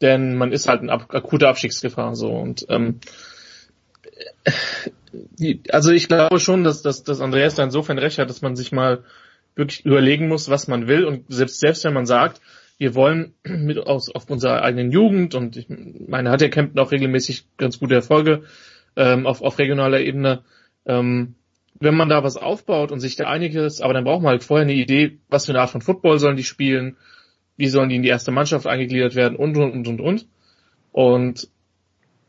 Denn man ist halt in ab, akuter Abstiegsgefahr so und ähm, die, also ich glaube schon, dass, dass, dass Andreas da insofern recht hat, dass man sich mal wirklich überlegen muss, was man will und selbst selbst wenn man sagt, wir wollen mit aus auf unserer eigenen Jugend und ich meine, hat ja Kempten auch regelmäßig ganz gute Erfolge ähm, auf, auf regionaler Ebene. Ähm, wenn man da was aufbaut und sich da einiges, aber dann braucht man halt vorher eine Idee, was für eine Art von Football sollen die spielen, wie sollen die in die erste Mannschaft eingegliedert werden und und und und und. Und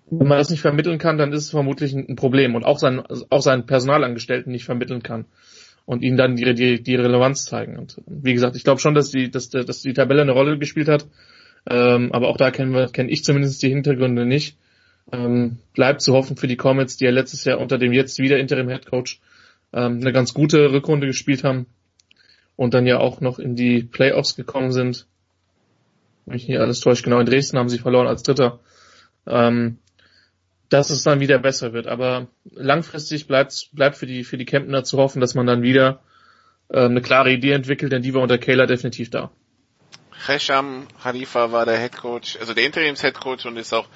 wenn man das nicht vermitteln kann, dann ist es vermutlich ein Problem und auch seinen, auch seinen Personalangestellten nicht vermitteln kann und ihnen dann die, die, die Relevanz zeigen. Und wie gesagt, ich glaube schon, dass die, dass, dass die Tabelle eine Rolle gespielt hat, ähm, aber auch da kenne ich zumindest die Hintergründe nicht. Ähm, bleibt zu hoffen für die Comets, die ja letztes Jahr unter dem jetzt wieder Interim Head Coach ähm, eine ganz gute Rückrunde gespielt haben und dann ja auch noch in die Playoffs gekommen sind. Wenn mich nicht alles täuscht, genau in Dresden haben sie verloren als Dritter. Ähm, dass es dann wieder besser wird. Aber langfristig bleibt bleibt für die für die Kemptner zu hoffen, dass man dann wieder ähm, eine klare Idee entwickelt, denn die war unter Kayla definitiv da. Hesham Khalifa war der Head Coach, also der Interims Head Coach und ist auch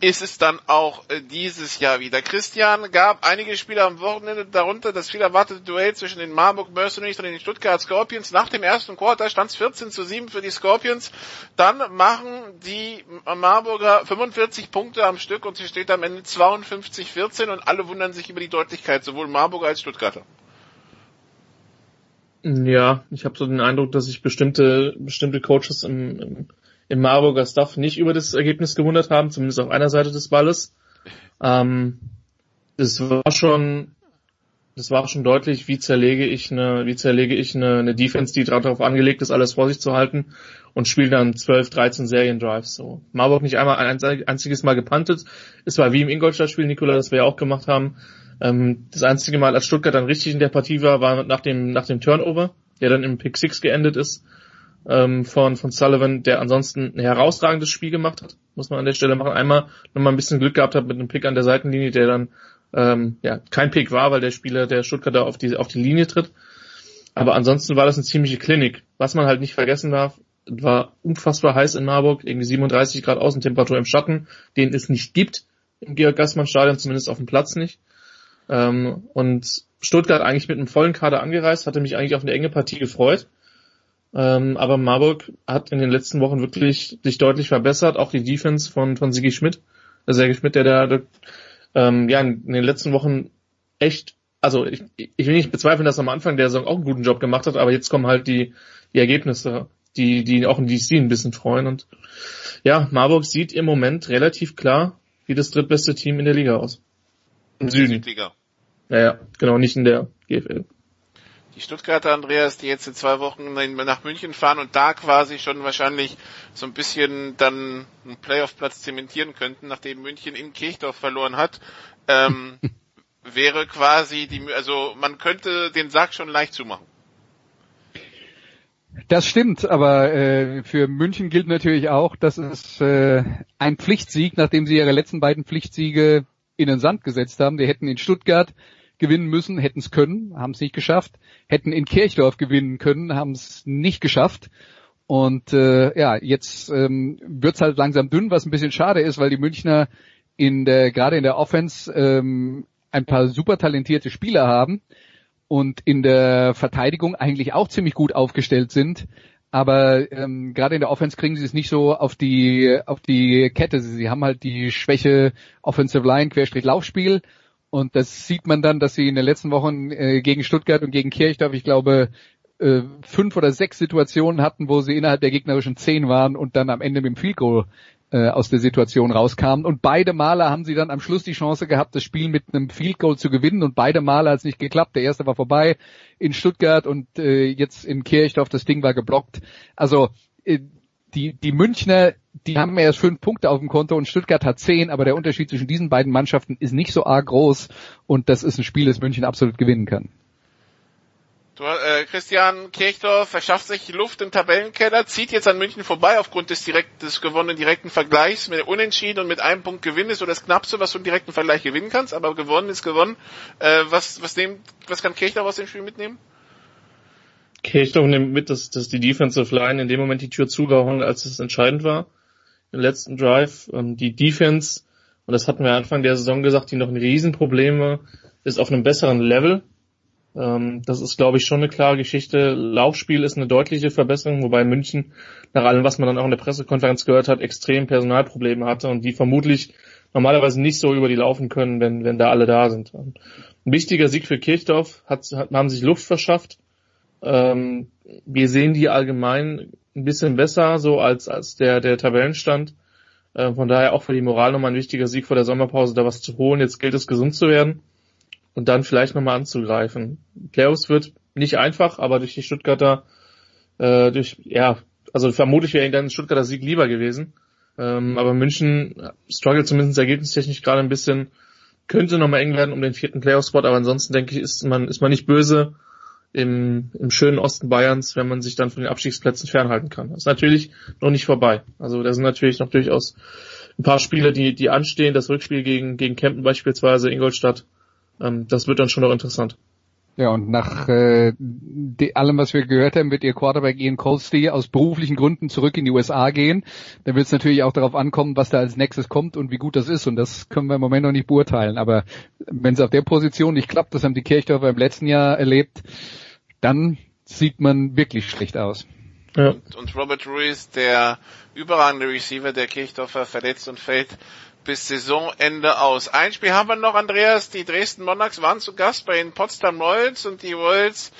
ist es dann auch äh, dieses Jahr wieder. Christian gab einige Spiele am Wochenende, darunter das viel erwartete Duell zwischen den Marburg Mercenaries und den Stuttgart Scorpions. Nach dem ersten Quarter stand es 14 zu 7 für die Scorpions. Dann machen die Marburger 45 Punkte am Stück und sie steht am Ende 52-14 und alle wundern sich über die Deutlichkeit, sowohl Marburger als Stuttgarter. Ja, ich habe so den Eindruck, dass sich bestimmte bestimmte Coaches im, im, im Marburger Staff nicht über das Ergebnis gewundert haben, zumindest auf einer Seite des Balles. Ähm, das war schon das war schon deutlich, wie zerlege ich eine, wie zerlege ich eine, eine Defense, die darauf angelegt ist, alles vor sich zu halten und spiele dann 12, 13 Serien-Drives. So. Marburg nicht einmal ein einziges Mal gepantet. Es war wie im Ingolstadt-Spiel, Nikola, das wir ja auch gemacht haben. Ähm, das einzige Mal, als Stuttgart dann richtig in der Partie war, war nach dem, nach dem Turnover, der dann im Pick 6 geendet ist, ähm, von, von Sullivan, der ansonsten ein herausragendes Spiel gemacht hat, muss man an der Stelle machen. Einmal nochmal ein bisschen Glück gehabt hat mit einem Pick an der Seitenlinie, der dann ähm, ja, kein Pick war, weil der Spieler der Stuttgarter auf die, auf die Linie tritt. Aber ansonsten war das eine ziemliche Klinik. Was man halt nicht vergessen darf, war unfassbar heiß in Marburg, irgendwie 37 Grad Außentemperatur im Schatten, den es nicht gibt im Georg-Gassmann-Stadion, zumindest auf dem Platz nicht. Ähm, und Stuttgart eigentlich mit einem vollen Kader angereist, hatte mich eigentlich auf eine enge Partie gefreut. Ähm, aber Marburg hat in den letzten Wochen wirklich sich deutlich verbessert, auch die Defense von, von Sigi Schmidt, äh, Sergei Schmidt, der da, der, ähm, ja, in den letzten Wochen echt, also ich, ich will nicht bezweifeln, dass er am Anfang der Saison auch einen guten Job gemacht hat, aber jetzt kommen halt die, die Ergebnisse, die, die auch in DC ein bisschen freuen und ja, Marburg sieht im Moment relativ klar wie das drittbeste Team in der Liga aus. Im Süden. Liga. Ja, ja, genau, nicht in der GFL. Die Stuttgarter Andreas, die jetzt in zwei Wochen nach München fahren und da quasi schon wahrscheinlich so ein bisschen dann einen Playoff-Platz zementieren könnten, nachdem München in Kirchdorf verloren hat, ähm, wäre quasi die, also man könnte den Sack schon leicht zumachen. Das stimmt, aber äh, für München gilt natürlich auch, dass es äh, ein Pflichtsieg, nachdem sie ihre letzten beiden Pflichtsiege in den Sand gesetzt haben. Die hätten in Stuttgart gewinnen müssen, hätten es können, haben es nicht geschafft. Hätten in Kirchdorf gewinnen können, haben es nicht geschafft. Und äh, ja, jetzt ähm, wird's halt langsam dünn, was ein bisschen schade ist, weil die Münchner in der gerade in der Offense ähm, ein paar super talentierte Spieler haben und in der Verteidigung eigentlich auch ziemlich gut aufgestellt sind. Aber ähm, gerade in der Offense kriegen sie es nicht so auf die auf die Kette. Sie haben halt die Schwäche Offensive Line Querstrich Laufspiel und das sieht man dann, dass sie in den letzten Wochen äh, gegen Stuttgart und gegen Kirchdorf, ich glaube, äh, fünf oder sechs Situationen hatten, wo sie innerhalb der gegnerischen zehn waren und dann am Ende mit dem Field Goal äh, aus der Situation rauskamen. Und beide Male haben sie dann am Schluss die Chance gehabt, das Spiel mit einem Field Goal zu gewinnen. Und beide Male hat es nicht geklappt. Der erste war vorbei in Stuttgart und äh, jetzt in Kirchdorf, das Ding war geblockt. Also äh, die, die Münchner, die haben erst fünf Punkte auf dem Konto und Stuttgart hat zehn, aber der Unterschied zwischen diesen beiden Mannschaften ist nicht so arg groß und das ist ein Spiel, das München absolut gewinnen kann. Du, äh, Christian Kirchdorf verschafft sich Luft im Tabellenkeller, zieht jetzt an München vorbei aufgrund des, direkt, des gewonnenen direkten Vergleichs mit Unentschieden und mit einem Punkt Gewinn ist so das Knappste, was du im direkten Vergleich gewinnen kannst, aber gewonnen ist gewonnen. Äh, was, was, nehm, was kann Kirchdorf aus dem Spiel mitnehmen? Kirchdorf nimmt mit, dass, dass die Defensive Line in dem Moment die Tür zugehauen, als es entscheidend war. Im letzten Drive. Ähm, die Defense, und das hatten wir Anfang der Saison gesagt, die noch ein Riesenproblem war, ist auf einem besseren Level. Ähm, das ist, glaube ich, schon eine klare Geschichte. Laufspiel ist eine deutliche Verbesserung, wobei München, nach allem, was man dann auch in der Pressekonferenz gehört hat, extrem Personalprobleme hatte und die vermutlich normalerweise nicht so über die laufen können, wenn, wenn da alle da sind. Ein wichtiger Sieg für Kirchdorf, hat, hat, haben sich Luft verschafft. Ähm, wir sehen die allgemein ein bisschen besser, so als, als der, der Tabellenstand. Äh, von daher auch für die Moral nochmal ein wichtiger Sieg vor der Sommerpause, da was zu holen. Jetzt gilt es, gesund zu werden und dann vielleicht nochmal anzugreifen. Playoffs wird nicht einfach, aber durch die Stuttgarter, äh, durch, ja, also vermutlich wäre ihnen dann ein Stuttgarter Sieg lieber gewesen. Ähm, aber München struggelt zumindest ergebnistechnisch gerade ein bisschen, könnte nochmal eng werden um den vierten Playoff-Spot, aber ansonsten denke ich, ist man, ist man nicht böse im, im schönen Osten Bayerns, wenn man sich dann von den Abstiegsplätzen fernhalten kann. Das ist natürlich noch nicht vorbei. Also da sind natürlich noch durchaus ein paar Spiele, die, die anstehen. Das Rückspiel gegen, gegen Kempten beispielsweise, Ingolstadt, ähm, das wird dann schon noch interessant. Ja, und nach äh, de, allem, was wir gehört haben, wird ihr Quarterback Ian Colsty aus beruflichen Gründen zurück in die USA gehen. Dann wird es natürlich auch darauf ankommen, was da als nächstes kommt und wie gut das ist. Und das können wir im Moment noch nicht beurteilen. Aber wenn es auf der Position nicht klappt, das haben die Kirchdorfer im letzten Jahr erlebt, dann sieht man wirklich schlecht aus. Ja. Und, und Robert Ruiz, der überragende Receiver der Kirchdorfer, verletzt und fällt bis Saisonende aus. Ein Spiel haben wir noch, Andreas. Die Dresden Monarchs waren zu Gast bei den Potsdam Royals und die Royals,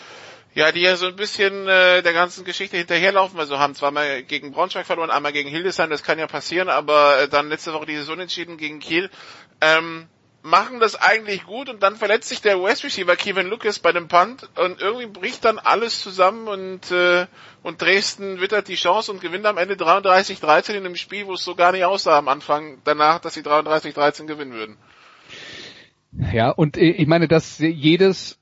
ja, die ja so ein bisschen äh, der ganzen Geschichte hinterherlaufen. Also haben zweimal gegen Braunschweig verloren, einmal gegen Hildesheim, das kann ja passieren, aber äh, dann letzte Woche dieses Unentschieden gegen Kiel. Ähm, machen das eigentlich gut und dann verletzt sich der West Receiver Kevin Lucas bei dem Punt und irgendwie bricht dann alles zusammen und äh, und Dresden wittert die Chance und gewinnt am Ende 33-13 in einem Spiel, wo es so gar nicht aussah am Anfang danach, dass sie 33-13 gewinnen würden. Ja, und äh, ich meine, dass jedes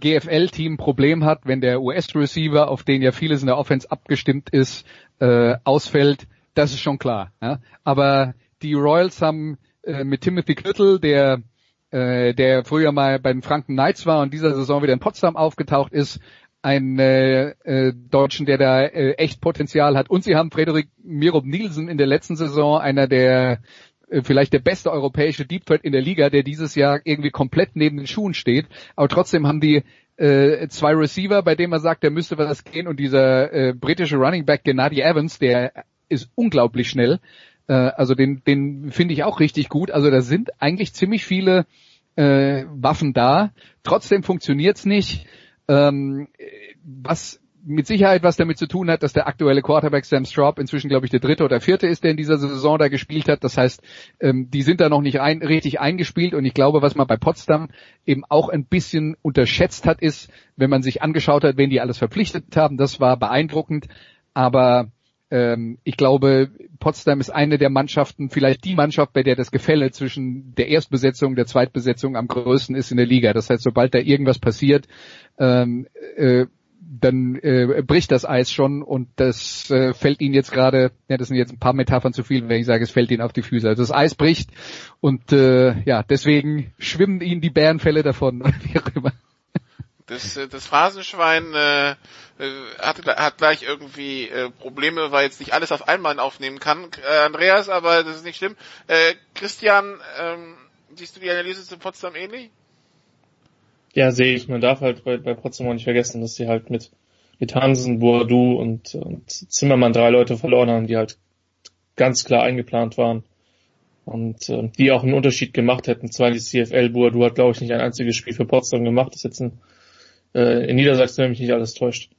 GFL-Team Problem hat, wenn der US-Receiver, auf den ja vieles in der Offense abgestimmt ist, äh, ausfällt, das ist schon klar. Ja? Aber die Royals haben äh, mit Timothy Knüttel, der äh, der früher mal bei den Franken Knights war und dieser Saison wieder in Potsdam aufgetaucht ist, einen äh, äh, Deutschen, der da äh, echt Potenzial hat. Und sie haben Frederik Mirob Nielsen in der letzten Saison, einer der äh, vielleicht der beste europäische Deep Threat in der Liga, der dieses Jahr irgendwie komplett neben den Schuhen steht. Aber trotzdem haben die äh, zwei Receiver, bei denen man sagt, der müsste was gehen. Und dieser äh, britische Running Back Gennady Evans, der ist unglaublich schnell. Äh, also den, den finde ich auch richtig gut. Also da sind eigentlich ziemlich viele äh, Waffen da. Trotzdem funktioniert's nicht. Ähm, was mit Sicherheit was damit zu tun hat, dass der aktuelle Quarterback Sam Straub inzwischen, glaube ich, der dritte oder vierte ist, der in dieser Saison da gespielt hat. Das heißt, ähm, die sind da noch nicht ein, richtig eingespielt und ich glaube, was man bei Potsdam eben auch ein bisschen unterschätzt hat, ist, wenn man sich angeschaut hat, wen die alles verpflichtet haben, das war beeindruckend, aber ähm, ich glaube, Potsdam ist eine der Mannschaften, vielleicht die Mannschaft, bei der das Gefälle zwischen der Erstbesetzung und der Zweitbesetzung am größten ist in der Liga. Das heißt, sobald da irgendwas passiert, ähm, äh, dann äh, bricht das Eis schon und das äh, fällt ihnen jetzt gerade, ja, das sind jetzt ein paar Metaphern zu viel, wenn ich sage, es fällt ihnen auf die Füße. Also das Eis bricht und äh, ja, deswegen schwimmen ihnen die Bärenfälle davon. Das, äh, das Phrasenschwein äh, äh, hat, hat gleich irgendwie äh, Probleme, weil jetzt nicht alles auf einmal aufnehmen kann. Äh, Andreas, aber das ist nicht schlimm. Äh, Christian, ähm, siehst du die Analyse zu Potsdam ähnlich? Ja, sehe ich. Man darf halt bei, bei Potsdam auch nicht vergessen, dass die halt mit, mit Hansen, Boadu und, und Zimmermann drei Leute verloren haben, die halt ganz klar eingeplant waren und äh, die auch einen Unterschied gemacht hätten. Zwar die CFL, Boadu hat, glaube ich, nicht ein einziges Spiel für Potsdam gemacht. Ist jetzt ein, äh, in Niedersachsen, wenn mich nicht alles täuscht.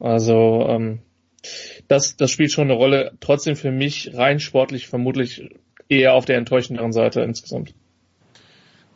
Also ähm, das, das spielt schon eine Rolle. Trotzdem für mich rein sportlich vermutlich eher auf der enttäuschenderen Seite insgesamt.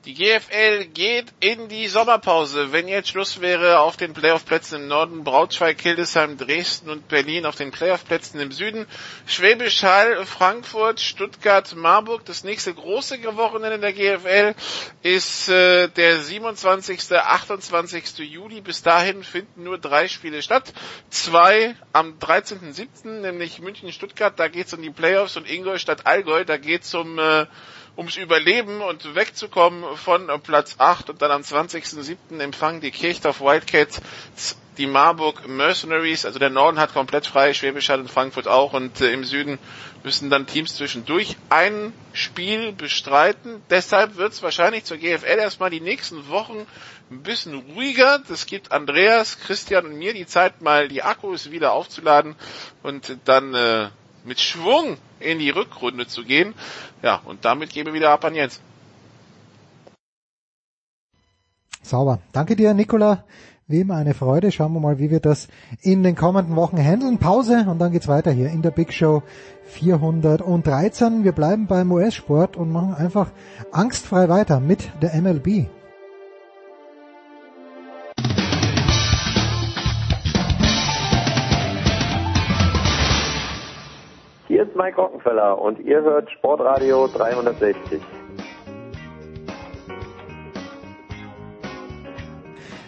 Die GFL geht in die Sommerpause. Wenn jetzt Schluss wäre auf den Playoff-Plätzen im Norden, Braunschweig, Hildesheim, Dresden und Berlin auf den Playoff-Plätzen im Süden, Schwäbisch Hall, Frankfurt, Stuttgart, Marburg. Das nächste große Wochenende der GFL ist äh, der 27. 28. Juli. Bis dahin finden nur drei Spiele statt. Zwei am 13.07., nämlich München, Stuttgart, da geht's um die Playoffs und Ingolstadt, Allgäu, da geht's um äh, ums Überleben und wegzukommen von Platz 8 und dann am 20.07. empfangen die Kirchdorf Wildcats die Marburg Mercenaries, also der Norden hat komplett frei, Schwäbisch Hall und Frankfurt auch und äh, im Süden müssen dann Teams zwischendurch ein Spiel bestreiten. Deshalb wird es wahrscheinlich zur GFL erstmal die nächsten Wochen ein bisschen ruhiger. Das gibt Andreas, Christian und mir die Zeit, mal die Akkus wieder aufzuladen und dann äh, mit Schwung in die Rückrunde zu gehen. Ja, und damit gebe ich wieder ab an Jens. Sauber. Danke dir, Nicola. Wie immer eine Freude. Schauen wir mal, wie wir das in den kommenden Wochen handeln. Pause und dann geht's weiter hier in der Big Show 413. Wir bleiben beim US-Sport und machen einfach angstfrei weiter mit der MLB. Mike Rockenfeller und ihr hört Sportradio 360.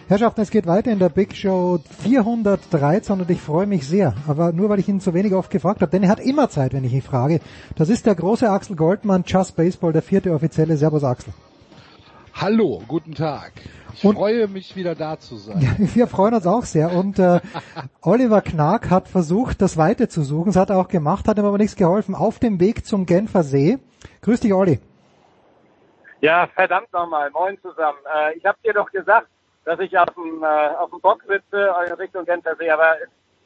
Herrschaften, es geht weiter in der Big Show 413 und ich freue mich sehr, aber nur weil ich ihn so wenig oft gefragt habe, denn er hat immer Zeit, wenn ich ihn frage. Das ist der große Axel Goldmann, Just Baseball, der vierte offizielle. Servus Axel. Hallo, guten Tag. Ich und, freue mich wieder da zu sein. Ja, wir freuen uns auch sehr. Und äh, Oliver Knark hat versucht, das Weite zu suchen. Das hat er auch gemacht, hat ihm aber nichts geholfen. Auf dem Weg zum Genfer See. Grüß dich, Olli. Ja, verdammt nochmal. Moin zusammen. Äh, ich habe dir doch gesagt, dass ich auf dem, äh, auf dem Bock sitze in Richtung Genfer See, aber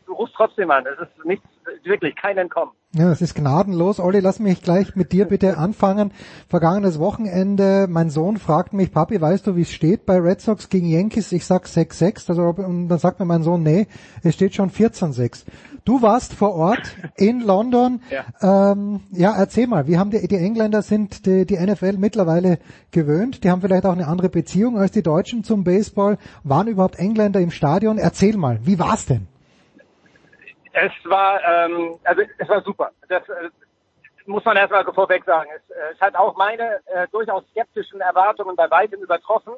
du rufst trotzdem an. Es ist nichts, wirklich kein Entkommen. Ja, es ist gnadenlos. Olli, lass mich gleich mit dir bitte anfangen. Vergangenes Wochenende, mein Sohn fragt mich, Papi, weißt du, wie es steht bei Red Sox gegen Yankees? Ich sag 6-6. Also, und dann sagt mir mein Sohn, nee, es steht schon 14-6. Du warst vor Ort in London. Ja, ähm, ja erzähl mal, wie haben die, die Engländer sind die, die NFL mittlerweile gewöhnt? Die haben vielleicht auch eine andere Beziehung als die Deutschen zum Baseball. Waren überhaupt Engländer im Stadion? Erzähl mal, wie war's denn? Es war, ähm, also es war super. Das äh, muss man erstmal vorweg sagen. Es, äh, es hat auch meine äh, durchaus skeptischen Erwartungen bei weitem übertroffen.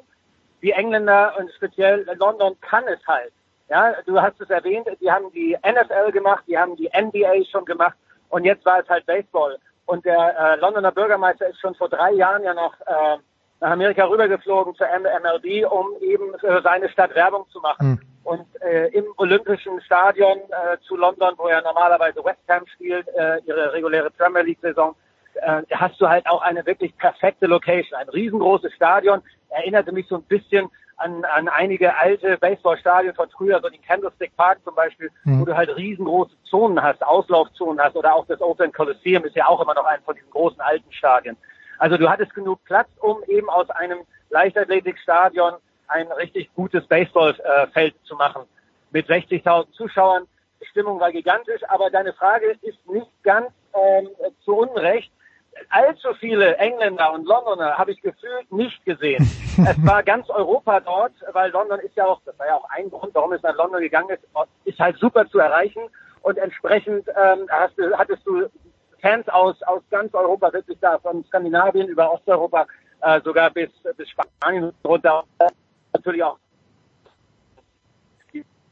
Die Engländer und speziell London kann es halt. Ja, du hast es erwähnt, die haben die NFL gemacht, die haben die NBA schon gemacht und jetzt war es halt Baseball. Und der äh, Londoner Bürgermeister ist schon vor drei Jahren ja noch äh, nach Amerika rübergeflogen zur MLB, um eben für seine Stadt Werbung zu machen. Mhm. Und äh, im Olympischen Stadion äh, zu London, wo ja normalerweise West Ham spielt, äh, ihre reguläre Premier League-Saison, äh, hast du halt auch eine wirklich perfekte Location. Ein riesengroßes Stadion. Erinnerte mich so ein bisschen an, an einige alte Baseballstadien von früher, so die Candlestick Park zum Beispiel, mhm. wo du halt riesengroße Zonen hast, Auslaufzonen hast oder auch das Oakland Coliseum ist ja auch immer noch ein von diesen großen alten Stadien. Also du hattest genug Platz, um eben aus einem Leichtathletikstadion ein richtig gutes Baseballfeld zu machen. Mit 60.000 Zuschauern. Die Stimmung war gigantisch, aber deine Frage ist nicht ganz ähm, zu Unrecht. Allzu viele Engländer und Londoner habe ich gefühlt nicht gesehen. es war ganz Europa dort, weil London ist ja auch, das war ja auch ein Grund, warum es nach London gegangen ist, ist halt super zu erreichen und entsprechend ähm, hast hattest du Fans aus, aus ganz Europa, wirklich da, von Skandinavien über Osteuropa, äh, sogar bis, bis Spanien runter natürlich auch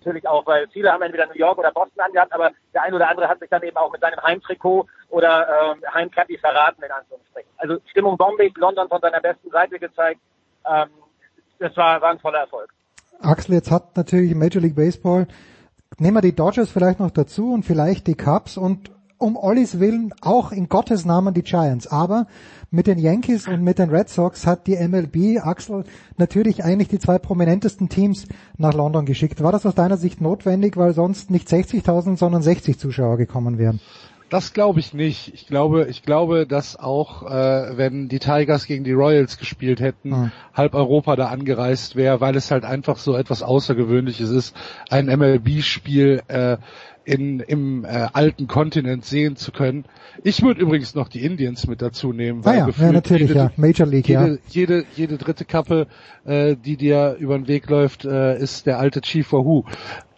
natürlich auch, weil viele haben entweder New York oder Boston angehabt, aber der ein oder andere hat sich dann eben auch mit seinem Heimtrikot oder ähm, Heimcappy verraten, in Anführungsstrichen. Also Stimmung bombig, London von seiner besten Seite gezeigt. Ähm, das war, war ein voller Erfolg. Axel, jetzt hat natürlich Major League Baseball, nehmen wir die Dodgers vielleicht noch dazu und vielleicht die Cubs und um Ollis Willen auch in Gottes Namen die Giants. Aber mit den Yankees und mit den Red Sox hat die MLB, Axel, natürlich eigentlich die zwei prominentesten Teams nach London geschickt. War das aus deiner Sicht notwendig, weil sonst nicht 60.000, sondern 60 Zuschauer gekommen wären? Das glaube ich nicht. Ich glaube, ich glaube, dass auch äh, wenn die Tigers gegen die Royals gespielt hätten, Hm. halb Europa da angereist wäre, weil es halt einfach so etwas Außergewöhnliches ist, ein MLB-Spiel äh, in, im äh, alten Kontinent sehen zu können. Ich würde übrigens noch die Indians mit dazu nehmen, weil Ah ja, ja, natürlich, jede, ja. Major League, jede, ja. jede, jede dritte Kappe, äh, die dir über den Weg läuft, äh, ist der alte Chief Wahoo.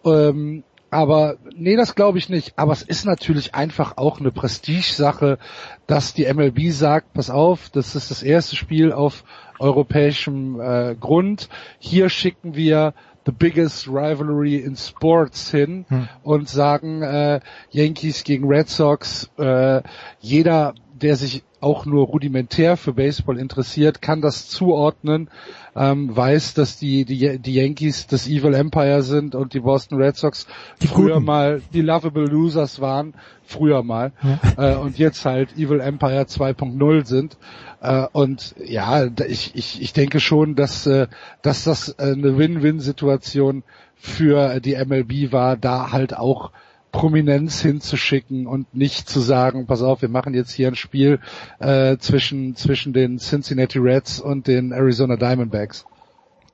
Ähm, aber nee, das glaube ich nicht. Aber es ist natürlich einfach auch eine Prestigesache, dass die MLB sagt, pass auf, das ist das erste Spiel auf europäischem äh, Grund. Hier schicken wir the biggest rivalry in sports hin Hm. und sagen äh, Yankees gegen Red Sox. Äh, jeder, der sich auch nur rudimentär für Baseball interessiert, kann das zuordnen, ähm, weiß, dass die, die, die Yankees das Evil Empire sind und die Boston Red Sox früher Guten. mal die Lovable Losers waren, früher mal, äh, und jetzt halt Evil Empire 2.0 sind. Äh, und ja, ich, ich, ich denke schon, dass, äh, dass das äh, eine Win-Win-Situation für die MLB war, da halt auch Prominenz hinzuschicken und nicht zu sagen, pass auf, wir machen jetzt hier ein Spiel äh, zwischen zwischen den Cincinnati Reds und den Arizona Diamondbacks.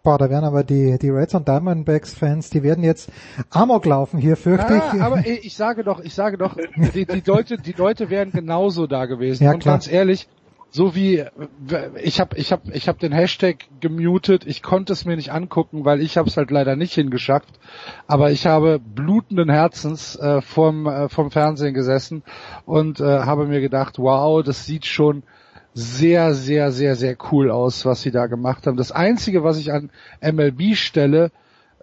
Boah, da werden aber die, die Reds und Diamondbacks Fans, die werden jetzt Amok laufen hier, fürchte Ah, ich. aber ich, sage doch, ich sage doch, die, die Leute, die Leute wären genauso da gewesen. Ja, und klar. ganz ehrlich, so wie ich habe ich habe ich habe den Hashtag gemutet, ich konnte es mir nicht angucken, weil ich habe es halt leider nicht hingeschafft, aber ich habe blutenden Herzens äh, vom äh, vom Fernsehen gesessen und äh, habe mir gedacht, wow, das sieht schon sehr sehr sehr sehr cool aus, was sie da gemacht haben. Das einzige, was ich an MLB Stelle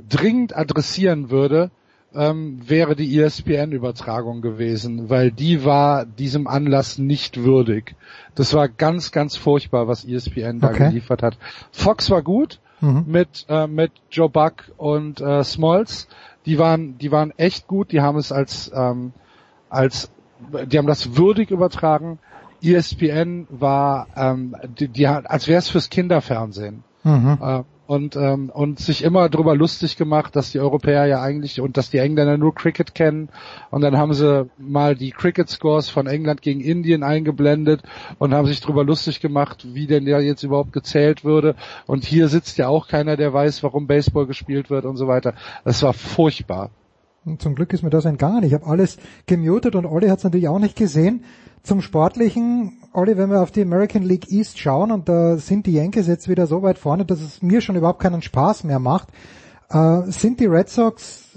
dringend adressieren würde, ähm, wäre die ESPN-Übertragung gewesen, weil die war diesem Anlass nicht würdig. Das war ganz, ganz furchtbar, was ESPN da Okay. geliefert hat. Fox war gut Mhm. mit äh, mit Joe Buck und äh, Smalls. Die waren, die waren echt gut. Die haben es als ähm, als die haben das würdig übertragen. ESPN war ähm, die, die als wäre es fürs Kinderfernsehen Mhm. Und ähm, und sich immer drüber lustig gemacht, dass die Europäer ja eigentlich und dass die Engländer nur Cricket kennen und dann haben sie mal die Cricket Scores von England gegen Indien eingeblendet und haben sich drüber lustig gemacht, wie denn ja jetzt überhaupt gezählt würde und hier sitzt ja auch keiner, der weiß, warum Baseball gespielt wird und so weiter. Das war furchtbar. Und Zum Glück ist mir das entgangen. Ich habe alles gemutet und Olli hat es natürlich auch nicht gesehen. Zum Sportlichen, Olli, wenn wir auf die American League East schauen und da sind die Yankees jetzt wieder so weit vorne, dass es mir schon überhaupt keinen Spaß mehr macht, äh, sind die Red Sox,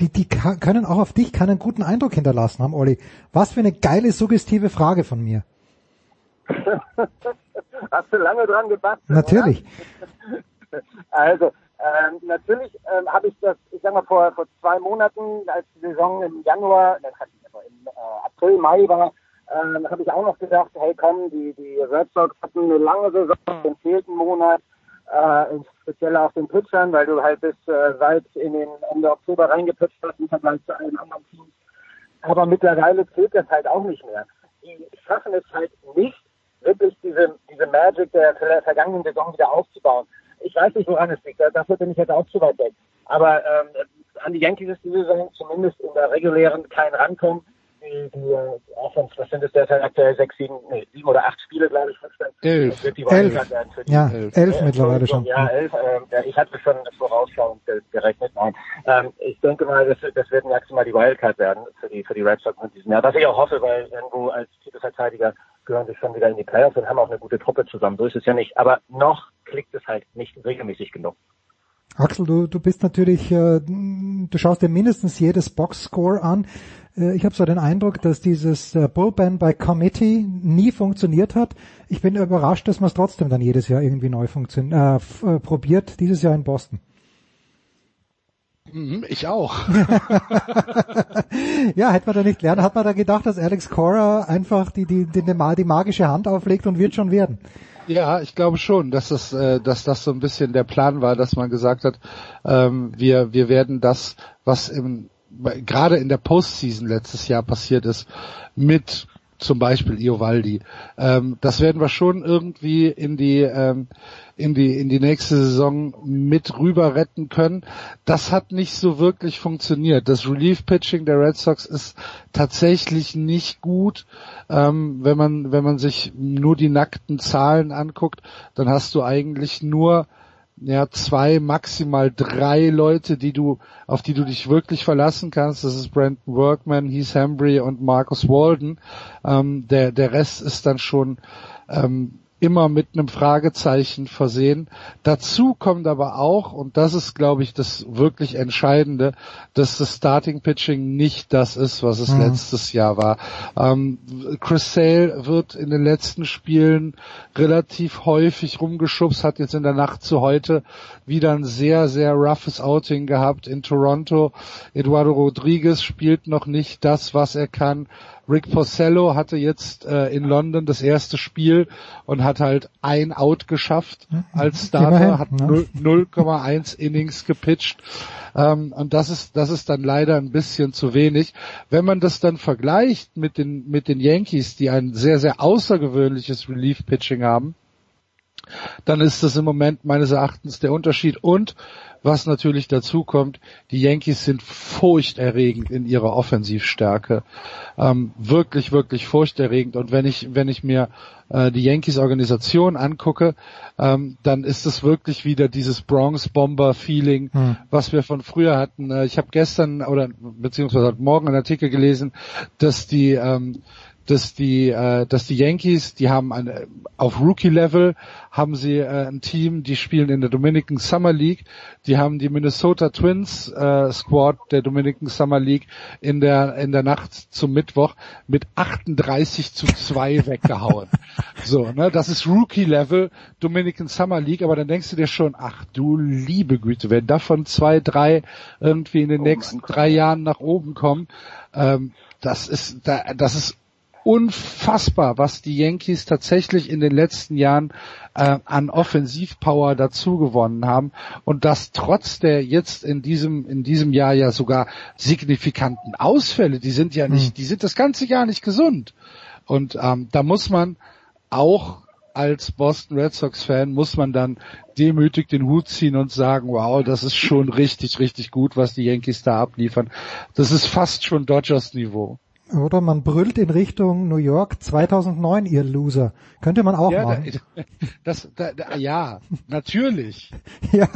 die, die können auch auf dich keinen guten Eindruck hinterlassen haben, Olli. Was für eine geile, suggestive Frage von mir. Hast du lange dran gebastelt? Natürlich. Oder? Also, ähm, natürlich ähm, habe ich das, ich sag mal, vor, vor zwei Monaten, als die Saison im Januar, im äh, April, Mai war, ähm, habe ich auch noch gedacht, hey komm, die, die Red Sox hatten eine lange Saison, den fehlten Monat, äh, speziell auf den Pitchern, weil du halt bis äh, weit in den Ende Oktober reingepitcht hast im Vergleich zu allen anderen Teams. Aber mittlerweile zählt das halt auch nicht mehr. Die schaffen es halt nicht, wirklich diese, diese Magic der, der vergangenen Saison wieder aufzubauen. Ich weiß nicht, woran es liegt. Dafür bin ich jetzt auch zu weit weg. Aber ähm, an die Yankees ist diese Saison zumindest in der regulären kein Rankommen. Die, die äh, auch sonst, was sind es derzeit aktuell sechs, sieben, nee, sieben oder acht Spiele, glaube ich. Elf. Das wird die Elf. Werden für die, Ja, Elf. elf äh, mittlerweile schon. Ja, elf. Ja, ich hatte schon vorausschauend ge- gerechnet. Nein. Ähm, ich denke mal, das, das wird maximal die Wildcard werden für die, für die Red Sox in diesem Jahr. Was ich auch hoffe, weil irgendwo als Titelverteidiger gehören sie schon wieder in die Playoffs und haben auch eine gute Truppe zusammen. So ist es ja nicht. Aber noch klickt es halt nicht regelmäßig genug. Axel, du, du bist natürlich, äh, du schaust dir mindestens jedes Boxscore an. Äh, ich habe so den Eindruck, dass dieses äh, Bullpen by Committee nie funktioniert hat. Ich bin überrascht, dass man es trotzdem dann jedes Jahr irgendwie neu funktion äh, probiert, dieses Jahr in Boston. Mhm, Ich auch. ja, hätte man da nicht lernen, hat man da gedacht, dass Alex Cora einfach die, die, die, die magische Hand auflegt und wird schon werden. Ja, ich glaube schon, dass das, äh, dass das so ein bisschen der Plan war, dass man gesagt hat, ähm, wir, wir werden das, was im gerade in der Postseason letztes Jahr passiert ist mit zum Beispiel Iovaldi. Ähm, das werden wir schon irgendwie in die ähm, in die in die nächste Saison mit rüber retten können. Das hat nicht so wirklich funktioniert. Das Relief Pitching der Red Sox ist tatsächlich nicht gut. Ähm, wenn man wenn man sich nur die nackten Zahlen anguckt, dann hast du eigentlich nur ja, zwei, maximal drei Leute, die du, auf die du dich wirklich verlassen kannst. Das ist Brandon Workman, Heath Hembry und Marcus Walden. Ähm, der, der Rest ist dann schon ähm, immer mit einem Fragezeichen versehen. Dazu kommt aber auch, und das ist, glaube ich, das wirklich Entscheidende, dass das Starting Pitching nicht das ist, was es mhm. letztes Jahr war. Ähm, Chris Sale wird in den letzten Spielen relativ häufig rumgeschubst, hat jetzt in der Nacht zu heute wieder ein sehr, sehr roughes Outing gehabt in Toronto. Eduardo Rodriguez spielt noch nicht das, was er kann. Rick Porcello hatte jetzt äh, in London das erste Spiel und hat halt ein Out geschafft als Starter, hat 0,1 Innings gepitcht. Ähm, und das ist, das ist dann leider ein bisschen zu wenig. Wenn man das dann vergleicht mit den, mit den Yankees, die ein sehr, sehr außergewöhnliches Relief-Pitching haben, dann ist das im Moment meines Erachtens der Unterschied. Und was natürlich dazu kommt, die Yankees sind furchterregend in ihrer Offensivstärke. Ähm, wirklich, wirklich furchterregend. Und wenn ich, wenn ich mir äh, die Yankees Organisation angucke, ähm, dann ist es wirklich wieder dieses Bronx Bomber Feeling, hm. was wir von früher hatten. Äh, ich habe gestern oder beziehungsweise heute Morgen einen Artikel gelesen, dass die ähm, dass die, äh, dass die Yankees, die haben eine, auf Rookie-Level haben sie äh, ein Team, die spielen in der Dominican Summer League. Die haben die Minnesota Twins äh, Squad der Dominican Summer League in der in der Nacht zum Mittwoch mit 38 zu 2 weggehauen. So, ne, das ist Rookie-Level Dominican Summer League, aber dann denkst du dir schon, ach du liebe Güte, wenn davon zwei, drei irgendwie in den oh nächsten drei Jahren nach oben kommen, ähm, das ist, das ist unfassbar, was die Yankees tatsächlich in den letzten Jahren äh, an Offensivpower dazu gewonnen haben und das trotz der jetzt in diesem in diesem Jahr ja sogar signifikanten Ausfälle, die sind ja nicht, hm. die sind das ganze Jahr nicht gesund und ähm, da muss man auch als Boston Red Sox Fan muss man dann demütig den Hut ziehen und sagen, wow, das ist schon richtig, richtig gut, was die Yankees da abliefern. Das ist fast schon Dodgers Niveau. Oder man brüllt in Richtung New York 2009, ihr Loser. Könnte man auch ja, machen. Das, da, da, ja, natürlich. ja.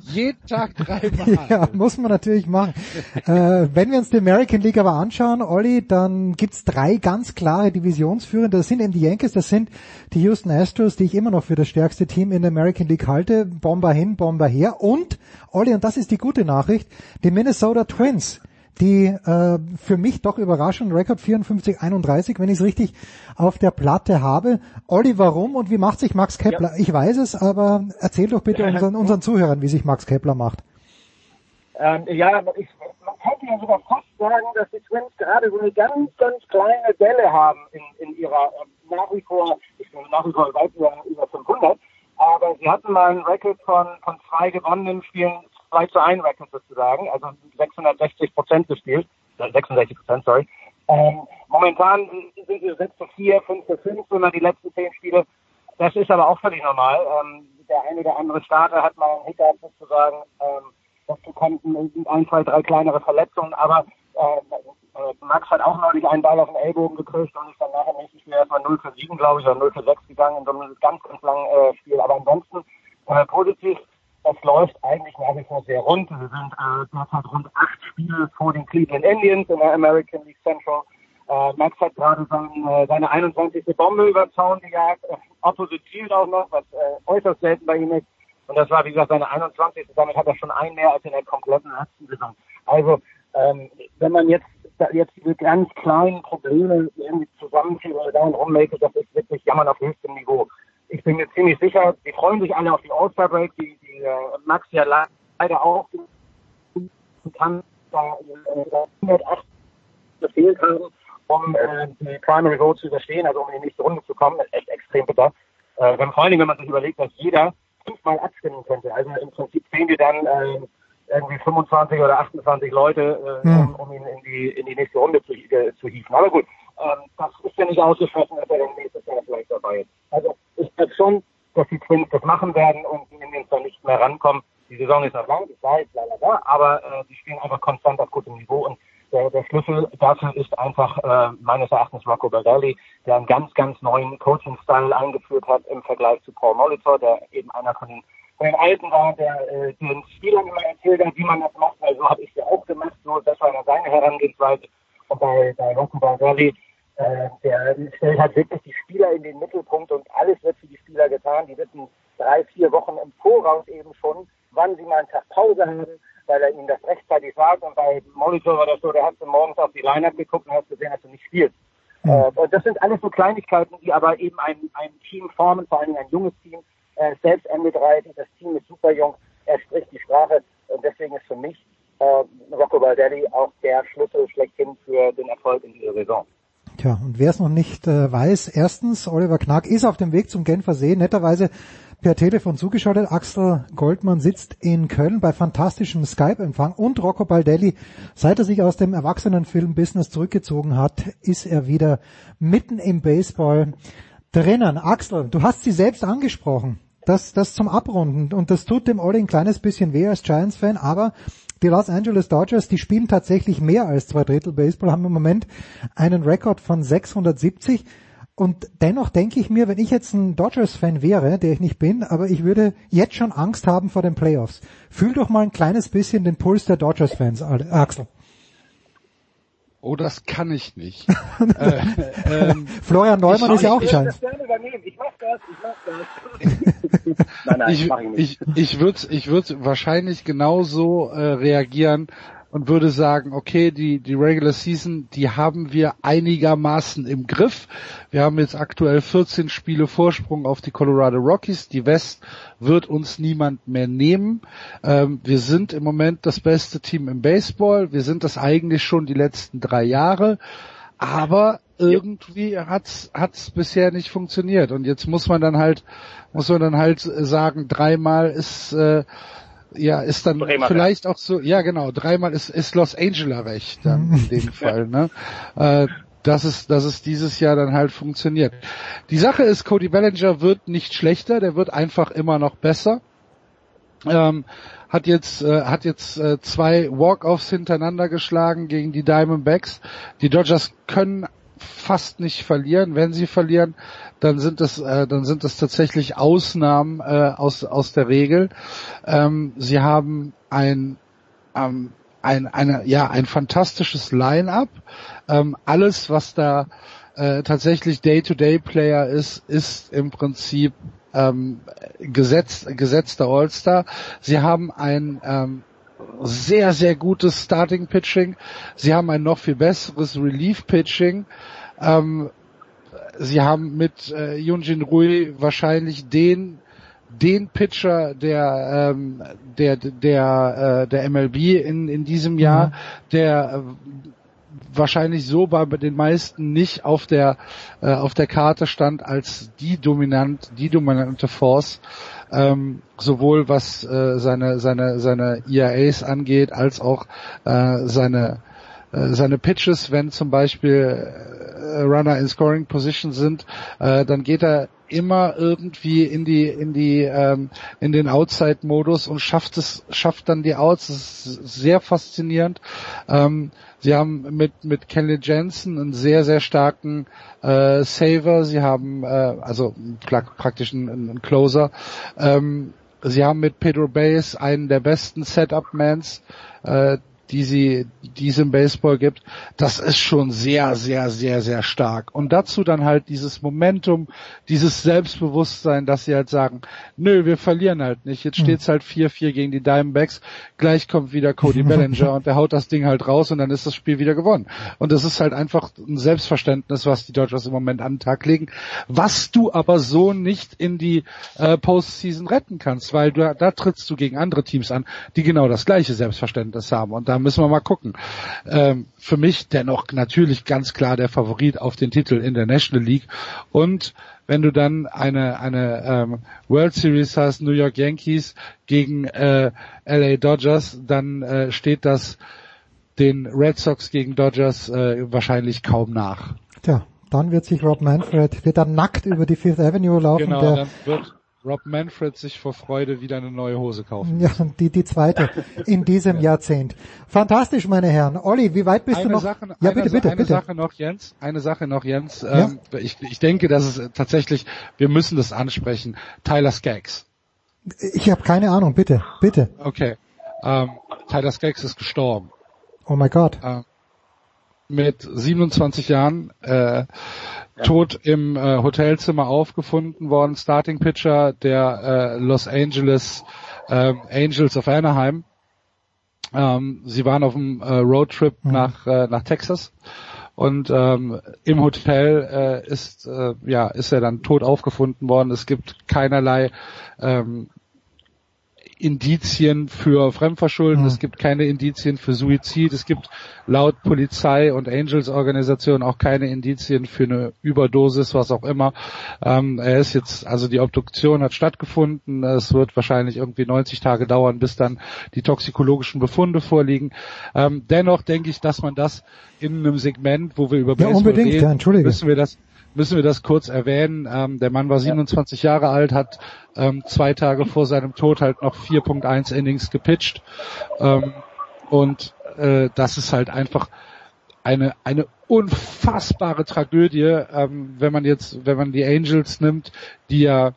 Jeden Tag dreimal. Ja, muss man natürlich machen. äh, wenn wir uns die American League aber anschauen, Olli, dann gibt's drei ganz klare Divisionsführende. Das sind eben die Yankees, das sind die Houston Astros, die ich immer noch für das stärkste Team in der American League halte. Bomber hin, Bomber her. Und, Olli, und das ist die gute Nachricht, die Minnesota Twins die äh, für mich doch überraschend Rekord 54-31, wenn ich es richtig auf der Platte habe. Olli, warum und wie macht sich Max Kepler? Ja. Ich weiß es, aber erzähl doch bitte unseren, unseren Zuhörern, wie sich Max Kepler macht. Ähm, ja, ich, man könnte ja sogar fast sagen, dass die Twins gerade so eine ganz, ganz kleine Delle haben in, in ihrer äh, nach wie vor, ich bin nach wie vor weit über, über 500, aber sie hatten mal einen Rekord von, von zwei gewonnenen Spielen 2 zu 1 Record sozusagen, also 660 Prozent gespielt, 66 äh, Prozent, sorry. Ähm, momentan sind wir 6 zu 4, 5 zu 5, immer die letzten 10 Spiele. Das ist aber auch völlig normal. Ähm, der eine oder andere Starter hat mal einen Hiccup sozusagen. Ähm, dazu kommen ein, zwei, drei kleinere Verletzungen, aber äh, äh, Max hat auch neulich einen Ball auf den Ellbogen gekriegt und ist dann nachher nächstes Spiel erstmal 0 für 7, glaube ich, oder 0 für 6 gegangen in so einem ganz, ganz langen äh, Spiel. Aber ansonsten äh, positiv das läuft eigentlich nach wie vor sehr rund. Wir sind äh, derzeit rund acht Spiele vor den Cleveland Indians in der American League Central. Äh, Max hat gerade äh, seine 21. Bombe über Zaun gejagt, äh, Opposite Field auch noch, was äh, äußerst selten bei ihm ist. Und das war, wie gesagt, seine 21. Damit hat er schon ein mehr als in der kompletten letzten Saison. Also, ähm, wenn man jetzt jetzt diese ganz kleinen Probleme irgendwie zusammenführt oder da und rummake, das ist wirklich Jammern auf höchstem Niveau ich bin mir ziemlich sicher, die freuen sich alle auf die All-Star Break, die, die äh, Max ja leider auch kann, da äh, 108 gefehlt haben, um äh, die Primary Vote zu überstehen, also um in die nächste Runde zu kommen, ist echt extrem bitter. Äh, vor allen Dingen, wenn man sich überlegt, dass jeder fünfmal abstimmen könnte. Also im Prinzip sehen wir dann äh, irgendwie 25 oder 28 Leute, äh, um, um ihn in die, in die nächste Runde zu, äh, zu hieven. Aber gut, ähm, das ist ja nicht ausgeschlossen, dass er dann nächstes Jahr vielleicht dabei ist. Also ich glaube schon, dass die Twins das machen werden und in den dann nicht mehr rankommen. Die Saison ist noch lang, ich weiß, leider da, aber äh, die spielen einfach konstant auf gutem Niveau und der, der Schlüssel dafür ist einfach äh, meines Erachtens Rocco Baldelli, der einen ganz, ganz neuen Coaching-Style eingeführt hat im Vergleich zu Paul Molitor, der eben einer von den, von den Alten war, der äh, den Spielern immer erzählt hat, wie man das macht, weil so habe ich es ja auch gemacht, nur das war seine Herangehensweise. Und bei, bei Rocco Baldelli äh, der stellt halt wirklich die Spieler in den Mittelpunkt und alles wird für die Spieler getan. Die wissen drei, vier Wochen im Voraus eben schon, wann sie mal einen Tag Pause haben, weil er ihnen das rechtzeitig sagt. Und bei Monitor war das so, der hast du morgens auf die Line-Up geguckt und hast gesehen, dass du nicht spielst. Mhm. Äh, und das sind alles so Kleinigkeiten, die aber eben ein, ein Team formen, vor allem ein junges Team. Äh, selbst Ende 30, das Team ist super jung, er spricht die Sprache und deswegen ist für mich äh, Rocco Baldelli auch der Schlüssel schlechthin für den Erfolg in dieser Saison. Tja, und wer es noch nicht äh, weiß, erstens, Oliver Knack ist auf dem Weg zum Genfer See, netterweise per Telefon zugeschaltet. Axel Goldmann sitzt in Köln bei fantastischem Skype-Empfang und Rocco Baldelli, seit er sich aus dem Erwachsenenfilm-Business zurückgezogen hat, ist er wieder mitten im Baseball drinnen. Axel, du hast sie selbst angesprochen. Das, das zum Abrunden und das tut dem Olli ein kleines bisschen weh als Giants-Fan, aber die Los Angeles Dodgers, die spielen tatsächlich mehr als zwei Drittel Baseball, haben im Moment einen Rekord von 670. Und dennoch denke ich mir, wenn ich jetzt ein Dodgers-Fan wäre, der ich nicht bin, aber ich würde jetzt schon Angst haben vor den Playoffs. Fühl doch mal ein kleines bisschen den Puls der Dodgers-Fans, Axel. Oh, das kann ich nicht. äh, ähm, Florian Neumann ist ja auch Giant. Ich mach das, ich mach das. nein, nein, ich, mach ich, ich, ich würde ich würd wahrscheinlich genauso äh, reagieren und würde sagen, okay, die, die Regular Season, die haben wir einigermaßen im Griff. Wir haben jetzt aktuell 14 Spiele Vorsprung auf die Colorado Rockies. Die West wird uns niemand mehr nehmen. Ähm, wir sind im Moment das beste Team im Baseball. Wir sind das eigentlich schon die letzten drei Jahre. Aber irgendwie hat's hat's bisher nicht funktioniert und jetzt muss man dann halt muss man dann halt sagen dreimal ist äh, ja, ist dann dreimal vielleicht recht. auch so, ja genau, dreimal ist, ist Los Angeles recht dann in dem Fall, ne? Äh, dass es, dass es dieses Jahr dann halt funktioniert. Die Sache ist, Cody Bellinger wird nicht schlechter, der wird einfach immer noch besser. Ähm, hat jetzt äh, hat jetzt äh, zwei Walk-offs hintereinander geschlagen gegen die Diamondbacks. Die Dodgers können fast nicht verlieren. Wenn sie verlieren, dann sind es äh, dann sind es tatsächlich Ausnahmen äh, aus aus der Regel. Ähm, sie haben ein ähm, ein eine ja ein fantastisches Line-up. Ähm, alles was da äh, tatsächlich Day-to-Day-Player ist, ist im Prinzip ähm, gesetzt, gesetzter All-Star. Sie haben ein ähm, sehr, sehr gutes Starting Pitching. Sie haben ein noch viel besseres Relief Pitching. Ähm, sie haben mit äh, Yunjin Rui wahrscheinlich den den Pitcher der ähm, der der äh, der MLB in in diesem Jahr, mhm. der äh, wahrscheinlich so bei den meisten nicht auf der äh, auf der Karte stand als die dominant die dominante Force ähm, sowohl was äh, seine seine seine ERAs angeht als auch äh, seine seine Pitches, wenn zum Beispiel äh, Runner in Scoring Position sind, äh, dann geht er immer irgendwie in die in die ähm, in den Outside Modus und schafft es schafft dann die Outs. Das ist sehr faszinierend. Ähm, sie haben mit mit Kelly Jensen einen sehr sehr starken äh, Saver. Sie haben äh, also praktisch einen, einen Closer. Ähm, sie haben mit Pedro Baez einen der besten Setup-Mans. Äh, die sie, die es im Baseball gibt, das ist schon sehr, sehr, sehr, sehr stark. Und dazu dann halt dieses Momentum, dieses Selbstbewusstsein, dass sie halt sagen, nö, wir verlieren halt nicht. Jetzt steht's halt 4-4 gegen die Diamondbacks. Gleich kommt wieder Cody Bellinger und der haut das Ding halt raus und dann ist das Spiel wieder gewonnen. Und das ist halt einfach ein Selbstverständnis, was die Dodgers im Moment an den Tag legen, was du aber so nicht in die äh, Postseason retten kannst, weil du, da trittst du gegen andere Teams an, die genau das gleiche Selbstverständnis haben. Und da da müssen wir mal gucken. Ähm, für mich dennoch natürlich ganz klar der Favorit auf den Titel in der National League. Und wenn du dann eine, eine ähm, World Series hast, New York Yankees gegen äh, LA Dodgers, dann äh, steht das den Red Sox gegen Dodgers äh, wahrscheinlich kaum nach. Tja, dann wird sich Rob Manfred, wird dann nackt über die Fifth Avenue laufen. Genau, der, dann wird Rob Manfred sich vor Freude wieder eine neue Hose kaufen. ja, die, die zweite in diesem Jahrzehnt. Fantastisch, meine Herren. Olli, wie weit bist eine du noch? Sache, ja, eine, bitte, bitte, eine bitte. Sache noch, Jens. Eine Sache noch, Jens. Ähm, ich, ich denke, dass es tatsächlich, wir müssen das ansprechen. Tyler Skaggs. Ich habe keine Ahnung, bitte, bitte. Okay. Ähm, Tyler Skaggs ist gestorben. Oh my God. Äh, mit 27 Jahren äh, tot im äh, Hotelzimmer aufgefunden worden, Starting Pitcher der äh, Los Angeles äh, Angels of Anaheim. Ähm, sie waren auf einem äh, Roadtrip nach äh, nach Texas und ähm, im Hotel äh, ist äh, ja ist er dann tot aufgefunden worden. Es gibt keinerlei ähm, Indizien für Fremdverschulden, Mhm. es gibt keine Indizien für Suizid, es gibt laut Polizei und Angels Organisation auch keine Indizien für eine Überdosis, was auch immer. Ähm, er ist jetzt, also die Obduktion hat stattgefunden, es wird wahrscheinlich irgendwie 90 Tage dauern, bis dann die toxikologischen Befunde vorliegen. Ähm, dennoch denke ich, dass man das in einem Segment, wo wir über Ja, Baseball reden, müssen wir das müssen wir das kurz erwähnen. Ähm, der Mann war 27 Jahre alt, hat ähm, zwei Tage vor seinem Tod halt noch 4.1 Innings gepitcht. Ähm, und äh, das ist halt einfach eine, eine unfassbare Tragödie, ähm, wenn man jetzt, wenn man die Angels nimmt, die ja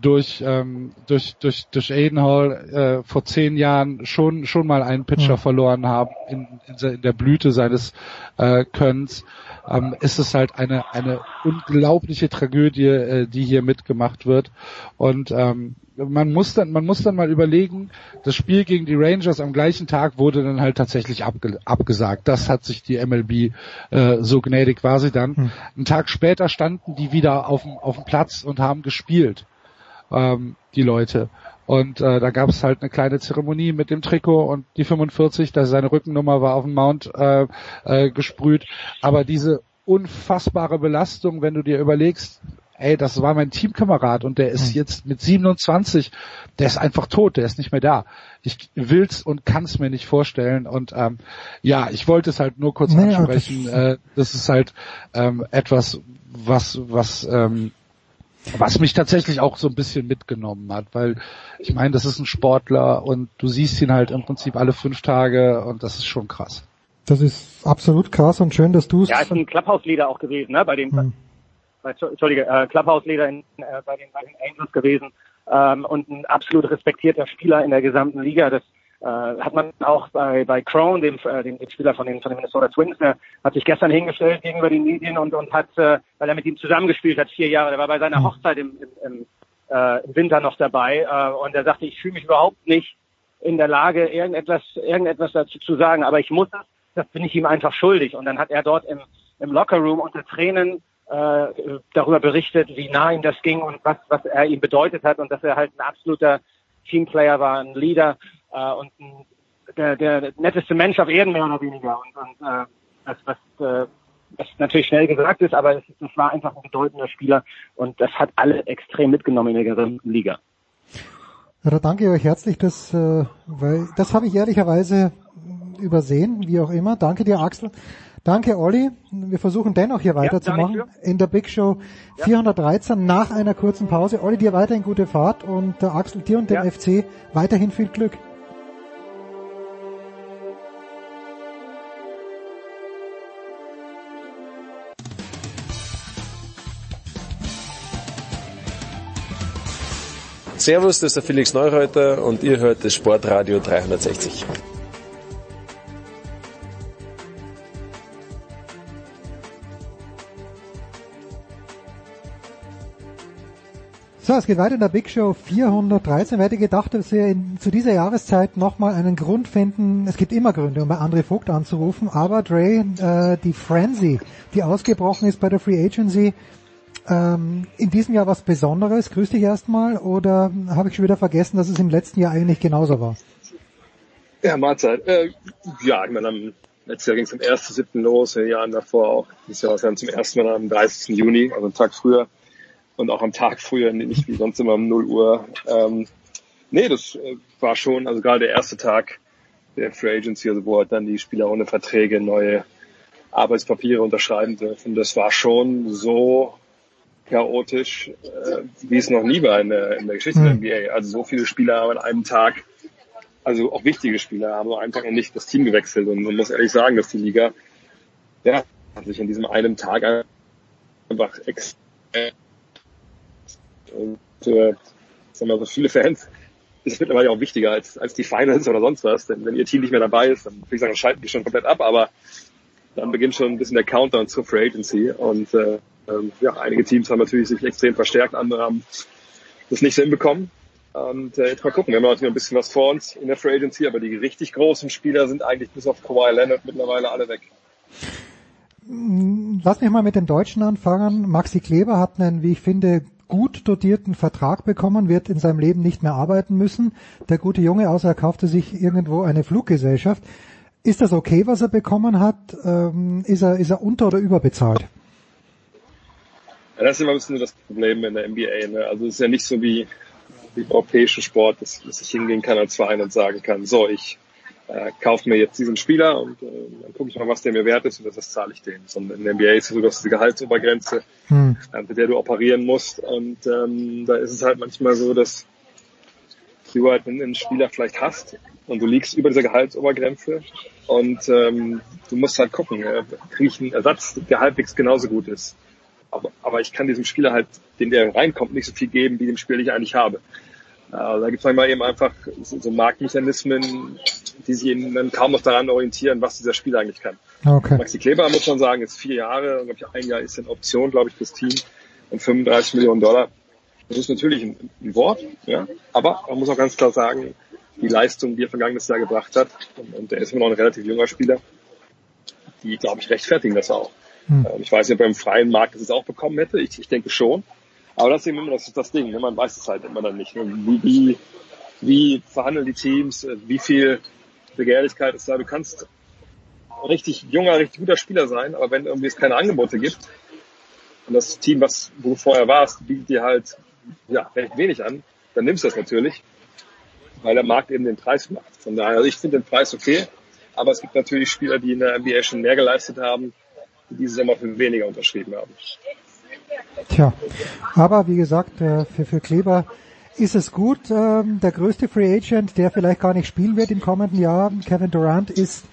durch ähm, durch durch durch Aiden Hall äh, vor zehn Jahren schon schon mal einen Pitcher Ja. verloren haben in, in, in der Blüte seines äh, Könnens, ähm, ist es halt eine eine unglaubliche Tragödie, äh, die hier mitgemacht wird und ähm, man muss dann man muss dann mal überlegen, das Spiel gegen die Rangers am gleichen Tag wurde dann halt tatsächlich abge abgesagt. Das hat sich die MLB äh, so gnädig war sie dann. Hm. Einen Tag später standen die wieder auf dem auf dem Platz und haben gespielt ähm, die Leute. Und äh, da gab es halt eine kleine Zeremonie mit dem Trikot und die 45, da seine Rückennummer war auf dem Mount äh, äh, gesprüht. Aber diese unfassbare Belastung, wenn du dir überlegst, ey, das war mein Teamkamerad und der ist jetzt mit 27, der ist einfach tot, der ist nicht mehr da. Ich will's und kann's mir nicht vorstellen. Und ähm, ja, ich wollte es halt nur kurz aber ansprechen. das- äh, das ist halt ähm, etwas, was, was ähm, was mich tatsächlich auch so ein bisschen mitgenommen hat, weil ich meine, das ist ein Sportler und du siehst ihn halt im Prinzip alle fünf Tage und das ist schon krass. Das ist absolut krass und schön, dass du es. Ja, ist ein Clubhouse-Leader auch gewesen, ne? Bei den, Hm. bei, Entschuldige, äh, Clubhouse-Leader in, äh, bei, den, bei den Angels gewesen ähm, und ein absolut respektierter Spieler in der gesamten Liga. Das äh, hat man auch bei, bei Crone, dem, äh, dem, dem Spieler von den, von den Minnesota Twins, der hat sich gestern hingestellt gegenüber den Medien und, und hat, äh, weil er mit ihm zusammengespielt hat, vier Jahre, der war bei seiner Hochzeit im, im, im, äh, im Winter noch dabei äh, und er sagte, ich fühle mich überhaupt nicht in der Lage, irgendetwas, irgendetwas dazu zu sagen, aber ich muss es, das bin ich ihm einfach schuldig. Und dann hat er dort im, im Lockerroom unter Tränen äh, darüber berichtet, wie nah ihm das ging und was, was er ihm bedeutet hat und dass er halt ein absoluter Teamplayer war, ein Leader äh, und ein, der, der netteste Mensch auf Erden mehr oder weniger. Und, und äh, das, was, äh, was natürlich schnell gesagt ist, aber es, das war einfach ein bedeutender Spieler und das hat alle extrem mitgenommen in der gesamten Liga. Ja, da danke ich euch herzlich, dass, äh, weil das habe ich ehrlicherweise übersehen, wie auch immer. Danke dir, Axel. Danke, Olli. Wir versuchen dennoch hier weiterzumachen in der Big Show 413 nach einer kurzen Pause. Olli, dir weiterhin gute Fahrt und äh, Axel, dir und dem FC weiterhin viel Glück. Servus, das ist der Felix Neureuter und ihr hört das Sportradio 360. So, es geht weiter in der Big Show 413. Wer hätte gedacht, dass wir in, zu dieser Jahreszeit nochmal einen Grund finden, es gibt immer Gründe, um bei André Vogt anzurufen, aber Dre, äh, die Frenzy, die ausgebrochen ist bei der Free Agency, ähm, in diesem Jahr was Besonderes? Grüß dich erstmal oder habe ich schon wieder vergessen, dass es im letzten Jahr eigentlich genauso war? Ja, Mahlzeit. Äh, ja, ich meine, am letztes Jahr ging es am 1.7. los, in den Jahren davor auch. Dieses Jahr war es dann zum ersten Mal am 30. Juni, also einen Tag früher. Und auch am Tag früher, nicht wie sonst immer um 0 Uhr. Ähm, nee, das äh, war schon, also gerade der erste Tag der Free Agency, also wo halt dann die Spieler ohne Verträge neue Arbeitspapiere unterschreiben dürfen. Das war schon so chaotisch, äh, wie es noch nie war in der, in der Geschichte der NBA. Also so viele Spieler haben an einem Tag, also auch wichtige Spieler haben an einem Tag noch nicht das Team gewechselt. Und man muss ehrlich sagen, dass die Liga, ja, hat sich in diesem einen Tag einfach ex und äh, sagen wir so viele Fans ist mittlerweile auch wichtiger als, als die Finals oder sonst was. Denn wenn ihr Team nicht mehr dabei ist, dann würde ich sagen, schalten die schon komplett ab. Aber dann beginnt schon ein bisschen der Countdown zur Free Agency. Und äh, ähm, ja, einige Teams haben natürlich sich extrem verstärkt, andere haben das nicht so hinbekommen. Und äh, jetzt mal gucken, wir haben natürlich ein bisschen was vor uns in der Free Agency, aber die richtig großen Spieler sind eigentlich bis auf Kawhi Leonard mittlerweile alle weg. Lass mich mal mit den Deutschen anfangen. Maxi Kleber hat einen, wie ich finde, gut dotierten Vertrag bekommen, wird in seinem Leben nicht mehr arbeiten müssen. Der gute Junge, außer er kaufte sich irgendwo eine Fluggesellschaft. Ist das okay, was er bekommen hat? Ähm, ist, er, ist er unter- oder überbezahlt? Ja, das ist immer ein bisschen das Problem in der NBA. Ne? Also es ist ja nicht so wie, wie im europäischen Sport, dass, dass ich hingehen kann als Verein und sagen kann, so, ich äh, kaufe mir jetzt diesen Spieler und äh, dann gucke ich mal, was der mir wert ist und das, das zahle ich dem. Sondern in der NBA ist es so, dass die Gehaltsobergrenze, hm. äh, mit der du operieren musst. Und ähm, da ist es halt manchmal so, dass du halt einen Spieler vielleicht hast und du liegst über dieser Gehaltsobergrenze und ähm, du musst halt gucken, äh, kriege ich einen Ersatz, der halbwegs genauso gut ist. Aber, aber ich kann diesem Spieler halt, den der reinkommt, nicht so viel geben, wie dem Spieler, den ich eigentlich habe. Äh, da gibt es manchmal eben einfach so, Marktmechanismen, die sich eben dann kaum noch daran orientieren, was dieser Spieler eigentlich kann. Okay. Maxi Kleber muss man sagen, ist vier Jahre, glaube ich, ein Jahr ist eine Option, glaube ich, fürs Team und 35 Millionen Dollar. Das ist natürlich ein, ein Wort, ja, aber man muss auch ganz klar sagen, die Leistung, die er vergangenes Jahr gebracht hat, und, und er ist immer noch ein relativ junger Spieler, die, glaube ich, rechtfertigen das auch. Hm. Ich weiß nicht, ob er im freien Markt das auch bekommen hätte. Ich, ich denke schon. Aber das ist eben immer das, das Ding. Ne? Man weiß es halt immer dann nicht. Ne? Wie, wie, wie verhandeln die Teams? Wie viel Begehrlichkeit ist da? Du kannst richtig junger, richtig guter Spieler sein, aber wenn irgendwie es keine Angebote gibt und das Team, was wo du vorher warst, bietet dir halt ja, recht wenig an, dann nimmst du das natürlich, weil der Markt eben den Preis macht. Von daher, also ich finde den Preis okay, aber es gibt natürlich Spieler, die in der NBA schon mehr geleistet haben, die dieses Sommer für weniger unterschrieben haben. Tja, aber wie gesagt, äh, für, für Kleber ist es gut. Ähm, der größte Free Agent, der vielleicht gar nicht spielen wird im kommenden Jahr, Kevin Durant, ist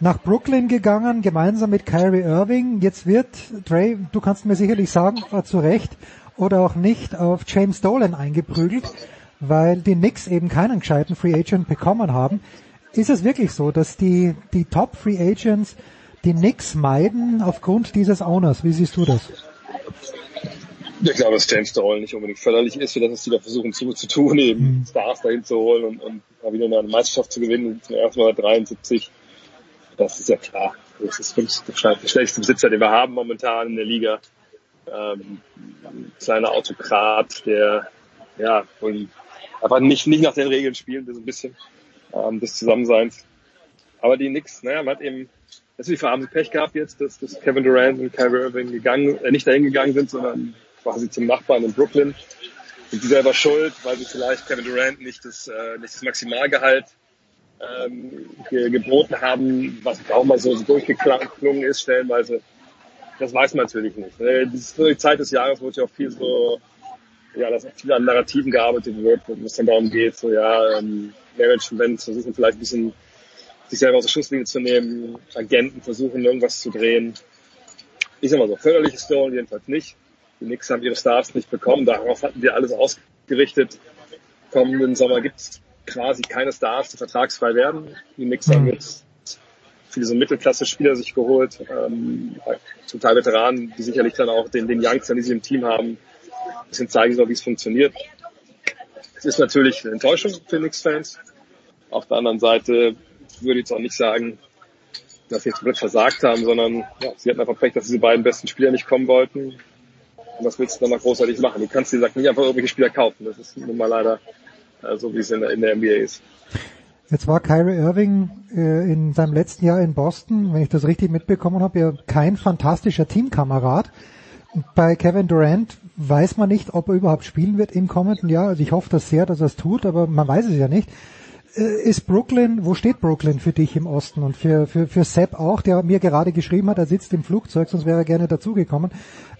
nach Brooklyn gegangen, gemeinsam mit Kyrie Irving. Jetzt wird, Dre, du kannst mir sicherlich sagen, äh, zu Recht oder auch nicht, auf James Dolan eingeprügelt, weil die Knicks eben keinen gescheiten Free Agent bekommen haben. Ist es wirklich so, dass die, die Top Free Agents die Knicks meiden aufgrund dieses Owners? Wie siehst du das? Ich glaube, dass James Dolan nicht unbedingt förderlich ist, für das, was die da versuchen zu, zu tun, eben mhm. Stars dahin zu holen und, und mal wieder eine Meisterschaft zu gewinnen, zum ersten Mal 73. Das ist ja klar. Das ist der schlechteste Besitzer, den wir haben momentan in der Liga. Ähm, ein kleiner Autokrat, der ja einfach nicht, nicht nach den Regeln spielt, so ein bisschen ähm, des Zusammenseins. Aber die Knicks, naja, man hat eben natürlich haben sie Pech gehabt jetzt, dass, dass Kevin Durant und Kyrie Irving gegangen, äh, nicht dahin gegangen sind, sondern quasi zum Nachbarn in Brooklyn. Sind die selber schuld, weil sie vielleicht Kevin Durant nicht das, äh, nicht das Maximalgehalt ähm, ge geboten haben, was auch mal so, so durchgeklungen ist stellenweise. Das weiß man natürlich nicht. Äh, das ist so die Zeit des Jahres, wo ja auch viel so, ja, dass viel an Narrativen gearbeitet wird, wo es dann darum geht, so ja, ähm, Management versuchen vielleicht ein bisschen sich selber aus der Schusslinie zu nehmen, Agenten versuchen irgendwas zu drehen. Ich sag mal so, förderlich ist Stone jedenfalls nicht. Die Knicks haben ihre Stars nicht bekommen, darauf hatten wir alles ausgerichtet. Kommenden Sommer gibt es quasi keine Stars, die vertragsfrei werden. Die Knicks haben jetzt viele so Mittelklasse-Spieler sich geholt, ähm, zum Teil Veteranen, die sicherlich dann auch den, den Youngstern, die sie im Team haben, ein bisschen zeigen sollen, wie es funktioniert. Es ist natürlich eine Enttäuschung für Knicks-Fans. Auf der anderen Seite würde jetzt auch nicht sagen, dass sie jetzt komplett versagt haben, sondern ja, sie hatten einfach Pech, dass diese beiden besten Spieler nicht kommen wollten. Und was willst du dann noch großartig machen? Du kannst, wie gesagt, nicht einfach irgendwelche Spieler kaufen. Das ist nun mal leider äh, so, wie es in der, in der NBA ist. Jetzt war Kyrie Irving äh, in seinem letzten Jahr in Boston, wenn ich das richtig mitbekommen habe, ja kein fantastischer Teamkamerad. Bei Kevin Durant weiß man nicht, ob er überhaupt spielen wird im kommenden Jahr. Also ich hoffe das sehr, dass er es tut, aber man weiß es ja nicht. Äh, ist Brooklyn, wo steht Brooklyn für dich im Osten und für, für, für Sepp auch, der mir gerade geschrieben hat, er sitzt im Flugzeug, sonst wäre er gerne dazugekommen.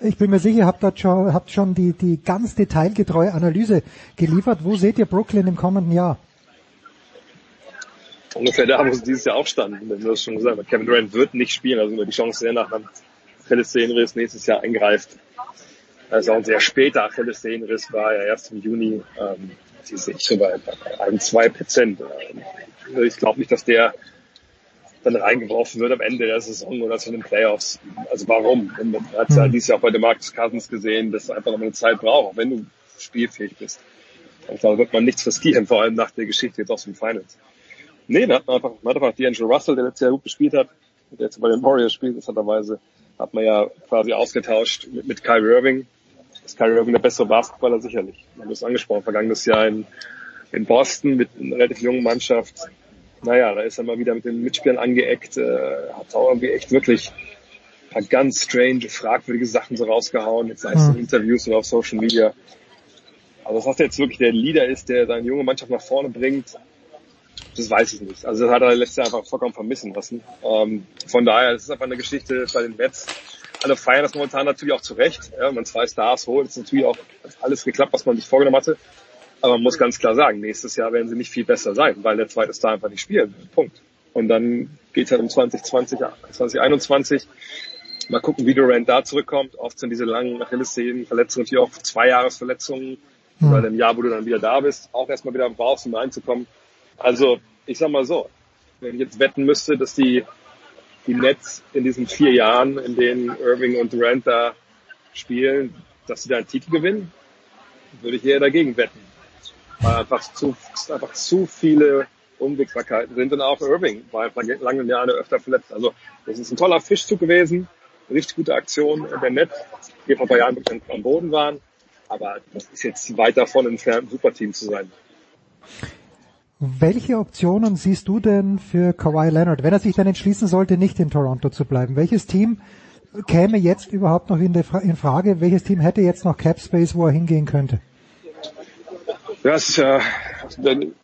Ich bin mir sicher, habt dort schon, habt schon die, die ganz detailgetreue Analyse geliefert. Wo seht ihr Brooklyn im kommenden Jahr? ungefähr da, wo sie dieses Jahr auch standen. Du hast schon gesagt, Kevin Durant wird nicht spielen, also über die Chance sehr nach einem Achillessehnenriss nächstes Jahr eingreift. Also auch ein sehr später Achillessehnenriss war ja erst im Juni, ähm, die sehe ich so bei ein, zwei Prozent. Ähm, ich glaube nicht, dass der dann reingeworfen wird am Ende der Saison oder zu den Playoffs. Also warum? Man hat ja dieses Jahr auch bei den Marcus Cousins gesehen, dass du einfach noch eine Zeit braucht, wenn du spielfähig bist. Und da wird man nichts riskieren, vor allem nach der Geschichte jetzt aus dem Finals. Nee, da hat man einfach, man hat einfach D'Angelo Russell, der letztes Jahr gut gespielt hat, der jetzt bei den Warriors spielt, interessanterweise, hat man ja quasi ausgetauscht mit, mit Kyrie Irving. Ist Kyrie Irving der bessere Basketballer sicherlich. Man ist angesprochen, vergangenes Jahr in, in Boston mit einer relativ jungen Mannschaft. Naja, da ist er mal wieder mit den Mitspielern angeeckt, äh, hat auch irgendwie echt wirklich ein paar ganz strange, fragwürdige Sachen so rausgehauen, jetzt sei es in Interviews oder auf Social Media. Also dass das jetzt wirklich der Leader ist, der seine junge Mannschaft nach vorne bringt, das weiß ich nicht. Also das hat er letztes Jahr einfach vollkommen vermissen lassen. Ähm, von daher ist es einfach eine Geschichte bei den Mets. Alle feiern das momentan natürlich auch zurecht. Ja, man zwei Stars holt, ist natürlich auch alles geklappt, was man sich vorgenommen hatte. Aber man muss ganz klar sagen, nächstes Jahr werden sie nicht viel besser sein, weil der zweite Star einfach nicht spielt. Punkt. Und dann geht es halt um 2020, 2021. Mal gucken, wie Durant da zurückkommt. Oft sind diese langen Achillessehnen, Verletzungen, natürlich auch zwei Jahresverletzungen. Mhm. Bei dem Jahr, wo du dann wieder da bist, auch erstmal wieder brauchst, um reinzukommen. Also, ich sag mal so, wenn ich jetzt wetten müsste, dass die, die Nets in diesen vier Jahren, in denen Irving und Durant da spielen, dass sie da einen Titel gewinnen, würde ich eher dagegen wetten. Weil einfach zu, einfach zu viele Unwägbarkeiten sind und auch Irving war einfach lange Jahre öfter verletzt. Also, das ist ein toller Fischzug gewesen, richtig gute Aktion der Nets, die vor ein paar Jahren wirklich am Boden waren. Aber das ist jetzt weit davon entfernt, ein Superteam zu sein. Welche Optionen siehst du denn für Kawhi Leonard, wenn er sich dann entschließen sollte, nicht in Toronto zu bleiben? Welches Team käme jetzt überhaupt noch in, in Frage? Welches Team hätte jetzt noch Cap Space, wo er hingehen könnte? Ja, es ist ja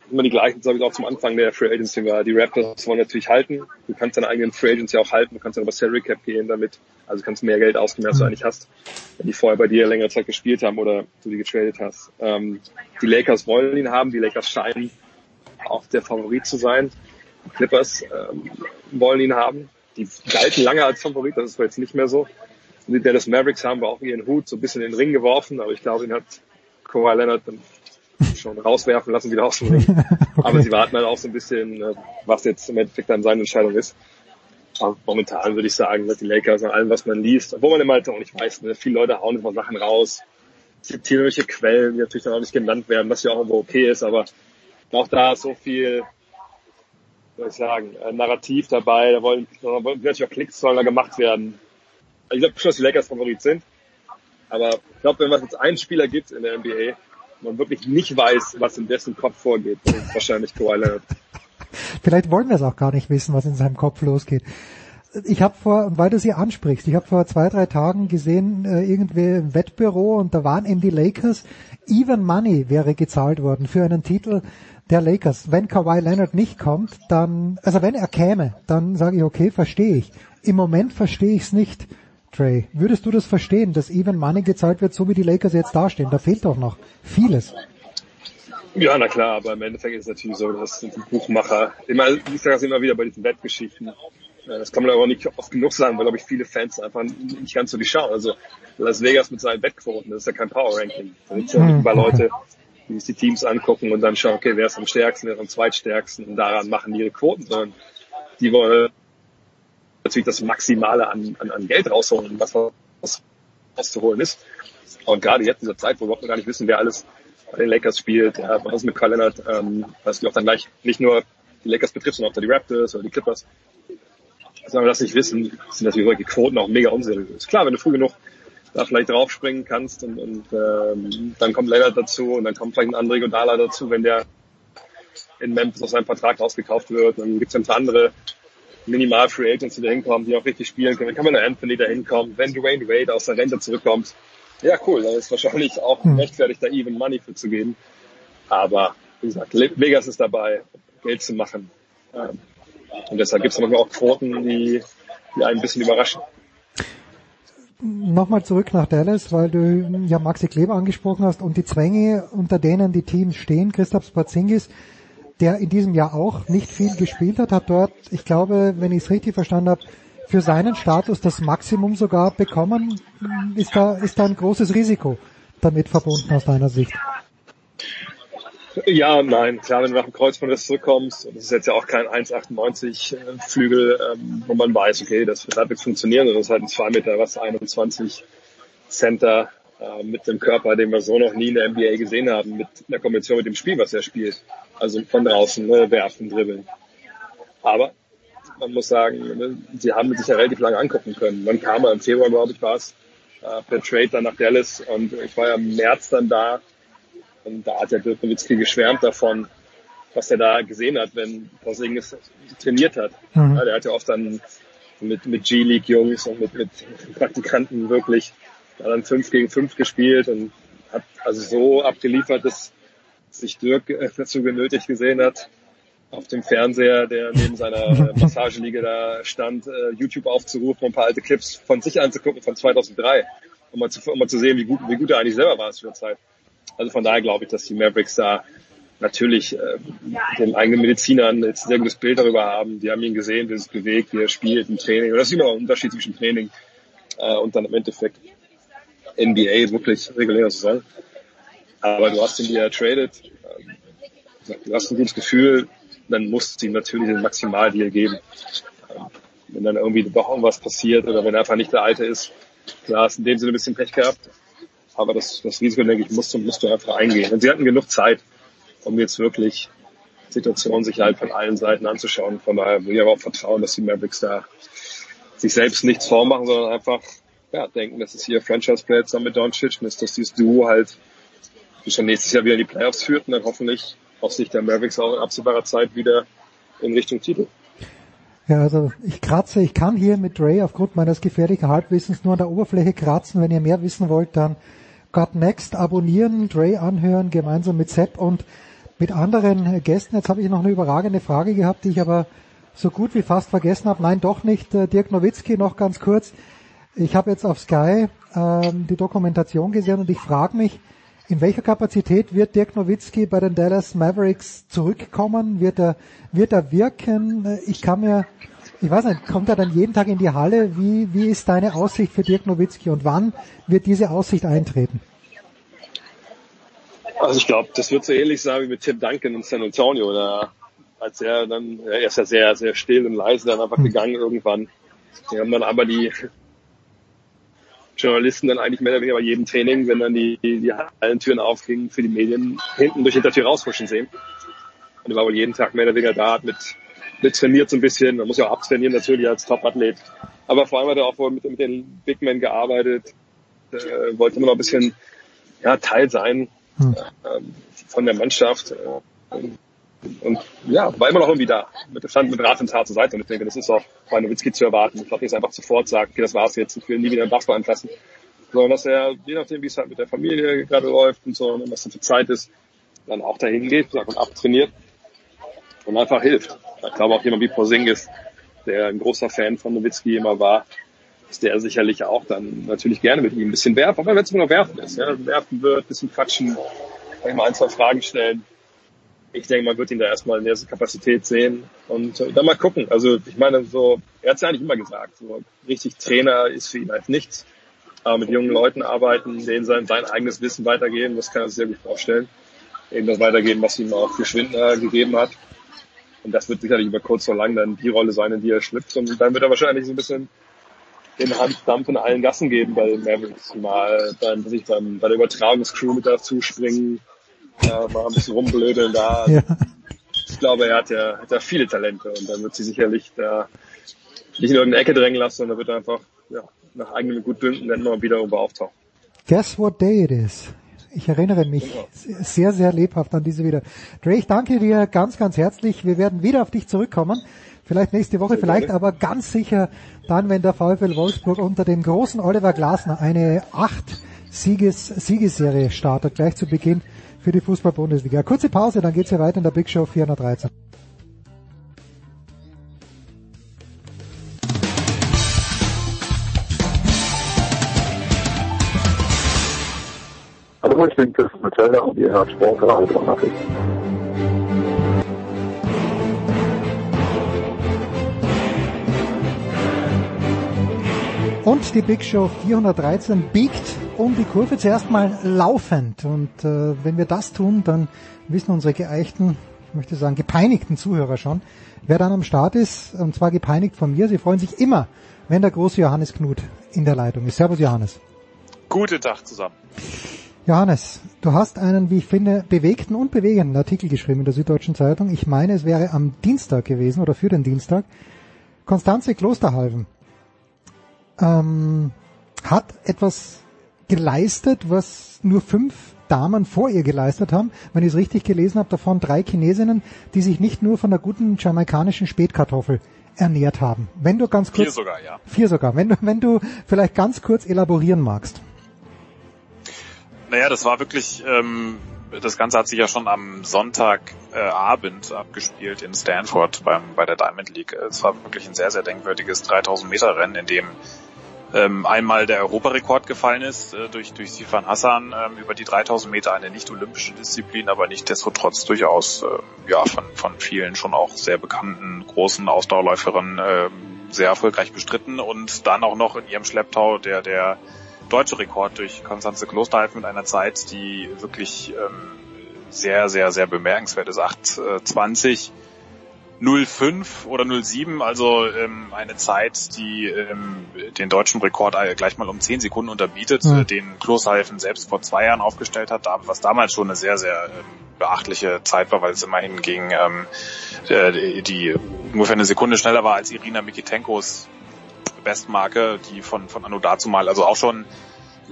immer die gleichen, sage ich auch zum Anfang der Free Agency war. Die Raptors wollen natürlich halten. Du kannst deine eigenen Free Agency auch halten. Du kannst dann über Salary Cap gehen damit. Also kannst mehr Geld ausgeben, als du eigentlich hast. Wenn die vorher bei dir längere Zeit gespielt haben oder du die getradet hast. Ähm, die Lakers wollen ihn haben. Die Lakers scheinen auch der Favorit zu sein. Die Clippers ähm, wollen ihn haben. Die galten lange als Favorit, das ist jetzt nicht mehr so. Und die Dallas Mavericks haben wir auch ihren Hut so ein bisschen in den Ring geworfen, aber ich glaube, ihn hat Kawhi Leonard dann schon rauswerfen lassen, wieder aus dem Ring. okay. Aber sie warten halt auch so ein bisschen, äh, was jetzt im Endeffekt dann seine Entscheidung ist. Aber momentan würde ich sagen, dass die Lakers an allem, was man liest, obwohl man immer halt auch nicht weiß, ne? viele Leute hauen immer Sachen raus. Es gibt hier irgendwelche Quellen, die natürlich dann auch nicht genannt werden, was ja auch irgendwo okay ist, aber auch da so viel, soll ich sagen, äh, Narrativ dabei. Da wollen, da wollen natürlich auch Klicks sollen da gemacht werden. Also ich glaube schon, dass die Lakers Favorit sind. Aber ich glaube, wenn es jetzt einen Spieler gibt in der NBA, man wirklich nicht weiß, was in dessen Kopf vorgeht, ist wahrscheinlich Kawhi Leonard. Vielleicht wollen wir es auch gar nicht wissen, was in seinem Kopf losgeht. Ich habe vor, weil du sie ansprichst, ich habe vor zwei, drei Tagen gesehen, äh, irgendwie im Wettbüro und da waren eben die Lakers, even money wäre gezahlt worden für einen Titel der Lakers. Wenn Kawhi Leonard nicht kommt, dann, also wenn er käme, dann sage ich, okay, verstehe ich. Im Moment verstehe ich es nicht, Trey. Würdest du das verstehen, dass even money gezahlt wird, so wie die Lakers jetzt dastehen? Da fehlt doch noch vieles. Ja, na klar, aber im Endeffekt ist es natürlich so, dass die Buchmacher, immer, ich sage das immer wieder bei diesen Wettgeschichten, das kann man aber auch nicht oft genug sagen, weil, glaube ich, viele Fans einfach nicht ganz so die schauen. Also Las Vegas mit seinen Wettquoten, das ist ja kein Power-Ranking. Da sind ja über Leute, die sich die Teams angucken und dann schauen, okay, wer ist am stärksten, wer ist am zweitstärksten und daran machen die ihre Quoten, sondern die wollen natürlich das Maximale an, an, an Geld rausholen, was, was rauszuholen ist. Und gerade jetzt in dieser Zeit, wo wir gar nicht wissen, wer alles bei den Lakers spielt, ja, was mit Kyle Leonard, ähm, dass wir auch dann gleich nicht nur die Lakers betrifft, sondern auch die Raptors oder die Clippers, wenn wir das nicht wissen, sind natürlich solche Quoten auch mega unseriös. Klar, wenn du früh genug da vielleicht draufspringen kannst und, und ähm, dann kommt Leonard dazu und dann kommt vielleicht ein André Godala dazu, wenn der in Memphis aus seinem Vertrag ausgekauft wird. Dann gibt es ein paar andere Minimal Free Agents, die da hinkommen, die auch richtig spielen können. Wenn Kamala Anthony da hinkommt, wenn Dwayne Wade aus der Rente zurückkommt, ja cool, dann ist wahrscheinlich auch Hm. rechtfertigt, da even Money für zu geben. Aber wie gesagt, Vegas ist dabei, Geld zu machen. Ähm, Und deshalb gibt es manchmal auch Quoten, die, die einen ein bisschen überraschen. Nochmal zurück nach Dallas, weil du ja Maxi Kleber angesprochen hast und die Zwänge, unter denen die Teams stehen. Christoph Spatzingis, der in diesem Jahr auch nicht viel gespielt hat, hat dort, ich glaube, wenn ich es richtig verstanden habe, für seinen Status das Maximum sogar bekommen. Ist da, ist da ein großes Risiko damit verbunden aus deiner Sicht? Ja nein. Klar, wenn du nach dem Kreuzbandriss zurückkommst, und das ist jetzt ja auch kein 1,98 äh, Flügel, ähm, wo man weiß, okay, das wird halbwegs funktionieren, sondern das ist halt ein 2 Meter, was, 21 Center äh, mit einem Körper, den wir so noch nie in der NBA gesehen haben, mit einer Kombination mit dem Spiel, was er spielt. Also von draußen, ne, werfen, dribbeln. Aber man muss sagen, ne, sie haben sich ja relativ lange angucken können. Dann kam er im Februar, glaube ich, war es, äh, per Trade dann nach Dallas und ich war ja im März dann da und da hat der Dirk Nowitzki geschwärmt davon, was er da gesehen hat, wenn Porzingis trainiert hat. Mhm. Ja, der hat ja oft dann mit, mit G-League-Jungs und mit, mit Praktikanten wirklich dann fünf gegen fünf gespielt und hat also so abgeliefert, dass sich Dirk äh, dazu genötigt gesehen hat, auf dem Fernseher, der neben seiner Massageliege da stand, äh, YouTube aufzurufen und ein paar alte Clips von sich anzugucken von 2003, um mal zu, um mal zu sehen, wie gut, wie gut er eigentlich selber war zu der Zeit. Also von daher glaube ich, dass die Mavericks da natürlich äh, den eigenen Medizinern jetzt ein sehr gutes Bild darüber haben. Die haben ihn gesehen, wie er sich bewegt, wie er spielt im Training. Und das ist immer ein Unterschied zwischen Training äh, und dann im Endeffekt NBA, wirklich reguläre Saison. Aber du hast ihn dir tradet, ähm, du hast ein gutes Gefühl, dann musst du ihm natürlich den Maximaldeal geben. Ähm, wenn dann irgendwie doch irgendwas passiert oder wenn er einfach nicht der Alte ist, klar, hast in dem Sinne ein bisschen Pech gehabt. Aber das, das Risiko, denke ich, musst du, musst du einfach eingehen. Und sie hatten genug Zeit, um jetzt wirklich Situationen sich halt von allen Seiten anzuschauen. Von daher will ich aber auch vertrauen, dass die Mavericks da sich selbst nichts vormachen, sondern einfach ja, denken, das ist hier Franchise-Player zusammen mit Doncic und dass dieses Duo halt schon nächstes Jahr wieder in die Playoffs führt und dann hoffentlich aus Sicht der Mavericks auch in absehbarer Zeit wieder in Richtung Titel. Ja, also ich kratze, ich kann hier mit Ray aufgrund meines gefährlichen Halbwissens nur an der Oberfläche kratzen. Wenn ihr mehr wissen wollt, dann Got Next abonnieren, Dre anhören, gemeinsam mit Sepp und mit anderen Gästen. Jetzt habe ich noch eine überragende Frage gehabt, die ich aber so gut wie fast vergessen habe. Nein, doch nicht. Äh, Dirk Nowitzki noch ganz kurz. Ich habe jetzt auf Sky ähm, die Dokumentation gesehen und ich frage mich, in welcher Kapazität wird Dirk Nowitzki bei den Dallas Mavericks zurückkommen? Wird er, wird er wirken? Ich kann mir, ich weiß nicht, kommt er dann jeden Tag in die Halle? Wie, wie ist deine Aussicht für Dirk Nowitzki und wann wird diese Aussicht eintreten? Also ich glaube, das wird so ähnlich sein wie mit Tim Duncan in San Antonio. Oder als er dann, er ist ja sehr, sehr still und leise dann einfach gegangen irgendwann. Die haben dann aber die Journalisten dann eigentlich mehr oder weniger bei jedem Training, wenn dann die, die Hallentüren aufgingen für die Medien, hinten durch die Hintertür raushuschen sehen. Und er war wohl jeden Tag mehr oder weniger da, hat mit, mit trainiert so ein bisschen. Man muss ja auch abtrainieren natürlich als Top-Athlet. Aber vor allem hat er auch wohl mit, mit den Big Men gearbeitet, äh, wollte immer noch ein bisschen ja, Teil sein Hm. ähm, von der Mannschaft. Äh, und, und ja, war immer noch irgendwie da. Mit, stand mit Rat und Tat zur Seite. Und ich denke, das ist auch bei Nowitzki zu erwarten. Ich glaube, nicht einfach sofort sagt, okay, das war's jetzt, ich will nie wieder einen Basketball anfassen. Sondern dass er, je nachdem, wie es halt mit der Familie gerade läuft und so, und was dann für Zeit ist, dann auch dahin geht und abtrainiert und einfach hilft. Ich glaube auch jemand wie Porzingis, der ein großer Fan von Nowitzki immer war, ist der sicherlich auch dann natürlich gerne mit ihm ein bisschen werfen, aber wenn es nur noch werfen ist, ja, werfen wird, bisschen quatschen, vielleicht mal ein, zwei Fragen stellen. Ich denke, man wird ihn da erstmal in der Kapazität sehen und äh, dann mal gucken. Also ich meine, so, er hat es ja eigentlich immer gesagt, so richtig Trainer ist für ihn halt nichts. Aber mit jungen Leuten arbeiten, denen sein, sein eigenes Wissen weitergeben, das kann er sich sehr gut vorstellen. Eben das weitergeben, was ihm auch für gegeben hat. Und das wird sicherlich über kurz oder lang dann die Rolle sein, in die er schlüpft. Und dann wird er wahrscheinlich so ein bisschen den Handdampf in allen Gassen geben bei den Mavericks. Mal beim, sich beim, bei der Übertragungscrew mit dazu springen, äh, mal ein bisschen rumblödeln da. Ja. Ich glaube, er hat ja, hat ja viele Talente und dann wird sie sicherlich da nicht in irgendeine Ecke drängen lassen, sondern wird er einfach ja, nach eigenem Gutdünken dann immer wieder irgendwo auftauchen. Guess what day it is? Ich erinnere mich sehr, sehr lebhaft an diese wieder. Dre, ich danke dir ganz, ganz herzlich. Wir werden wieder auf dich zurückkommen. Vielleicht nächste Woche, vielleicht aber ganz sicher dann, wenn der VfL Wolfsburg unter dem großen Oliver Glasner eine acht Sieges Siegesserie startet, gleich zu Beginn für die Fußball-Bundesliga. Kurze Pause, dann geht's hier weiter in der Big Show 413. Hallo, ich bin Chris Metzelder und ihr hört Sportradio 360. Und die Big Show 413 biegt um die Kurve zuerst mal laufend. Und äh, wenn wir das tun, dann wissen unsere geeichten, ich möchte sagen gepeinigten Zuhörer schon, wer dann am Start ist. Und zwar gepeinigt von mir. Sie freuen sich immer, wenn der große Johannes Knut in der Leitung ist. Servus Johannes. Guten Tag zusammen. Johannes, du hast einen, wie ich finde, bewegten und bewegenden Artikel geschrieben in der Süddeutschen Zeitung. Ich meine, es wäre am Dienstag gewesen oder für den Dienstag. Konstanze Klosterhalven ähm, hat etwas geleistet, was nur fünf Damen vor ihr geleistet haben. Wenn ich es richtig gelesen habe, davon drei Chinesinnen, die sich nicht nur von der guten jamaikanischen Spätkartoffel ernährt haben. Wenn du ganz kurz vier sogar, ja. Vier sogar. Wenn du, wenn du vielleicht ganz kurz elaborieren magst. Naja, das war wirklich, ähm, das Ganze hat sich ja schon am Sonntagabend äh, abgespielt in Stanford beim, bei der Diamond League. Es war wirklich ein sehr, sehr denkwürdiges 3000 Meter Rennen, in dem ähm, einmal der Europarekord gefallen ist äh, durch, durch Sifan Hassan ähm, über die 3000 Meter, eine nicht-olympische Disziplin, aber nichtsdestotrotz durchaus äh, ja, von, von vielen schon auch sehr bekannten großen Ausdauerläuferinnen äh, sehr erfolgreich bestritten und dann auch noch in ihrem Schlepptau der, der deutsche Rekord durch Konstanze Klosterhalf mit einer Zeit, die wirklich ähm, sehr, sehr, sehr bemerkenswert ist. 8,20. 05 oder 07, also ähm, eine Zeit, die ähm, den deutschen Rekord gleich mal um 10 Sekunden unterbietet, mhm. den Klosterhalfen selbst vor zwei Jahren aufgestellt hat, was damals schon eine sehr, sehr ähm, beachtliche Zeit war, weil es immerhin gegen ähm, äh, die ungefähr eine Sekunde schneller war als Irina Mikitenkos Bestmarke, die von, von Anno dazu mal, also auch schon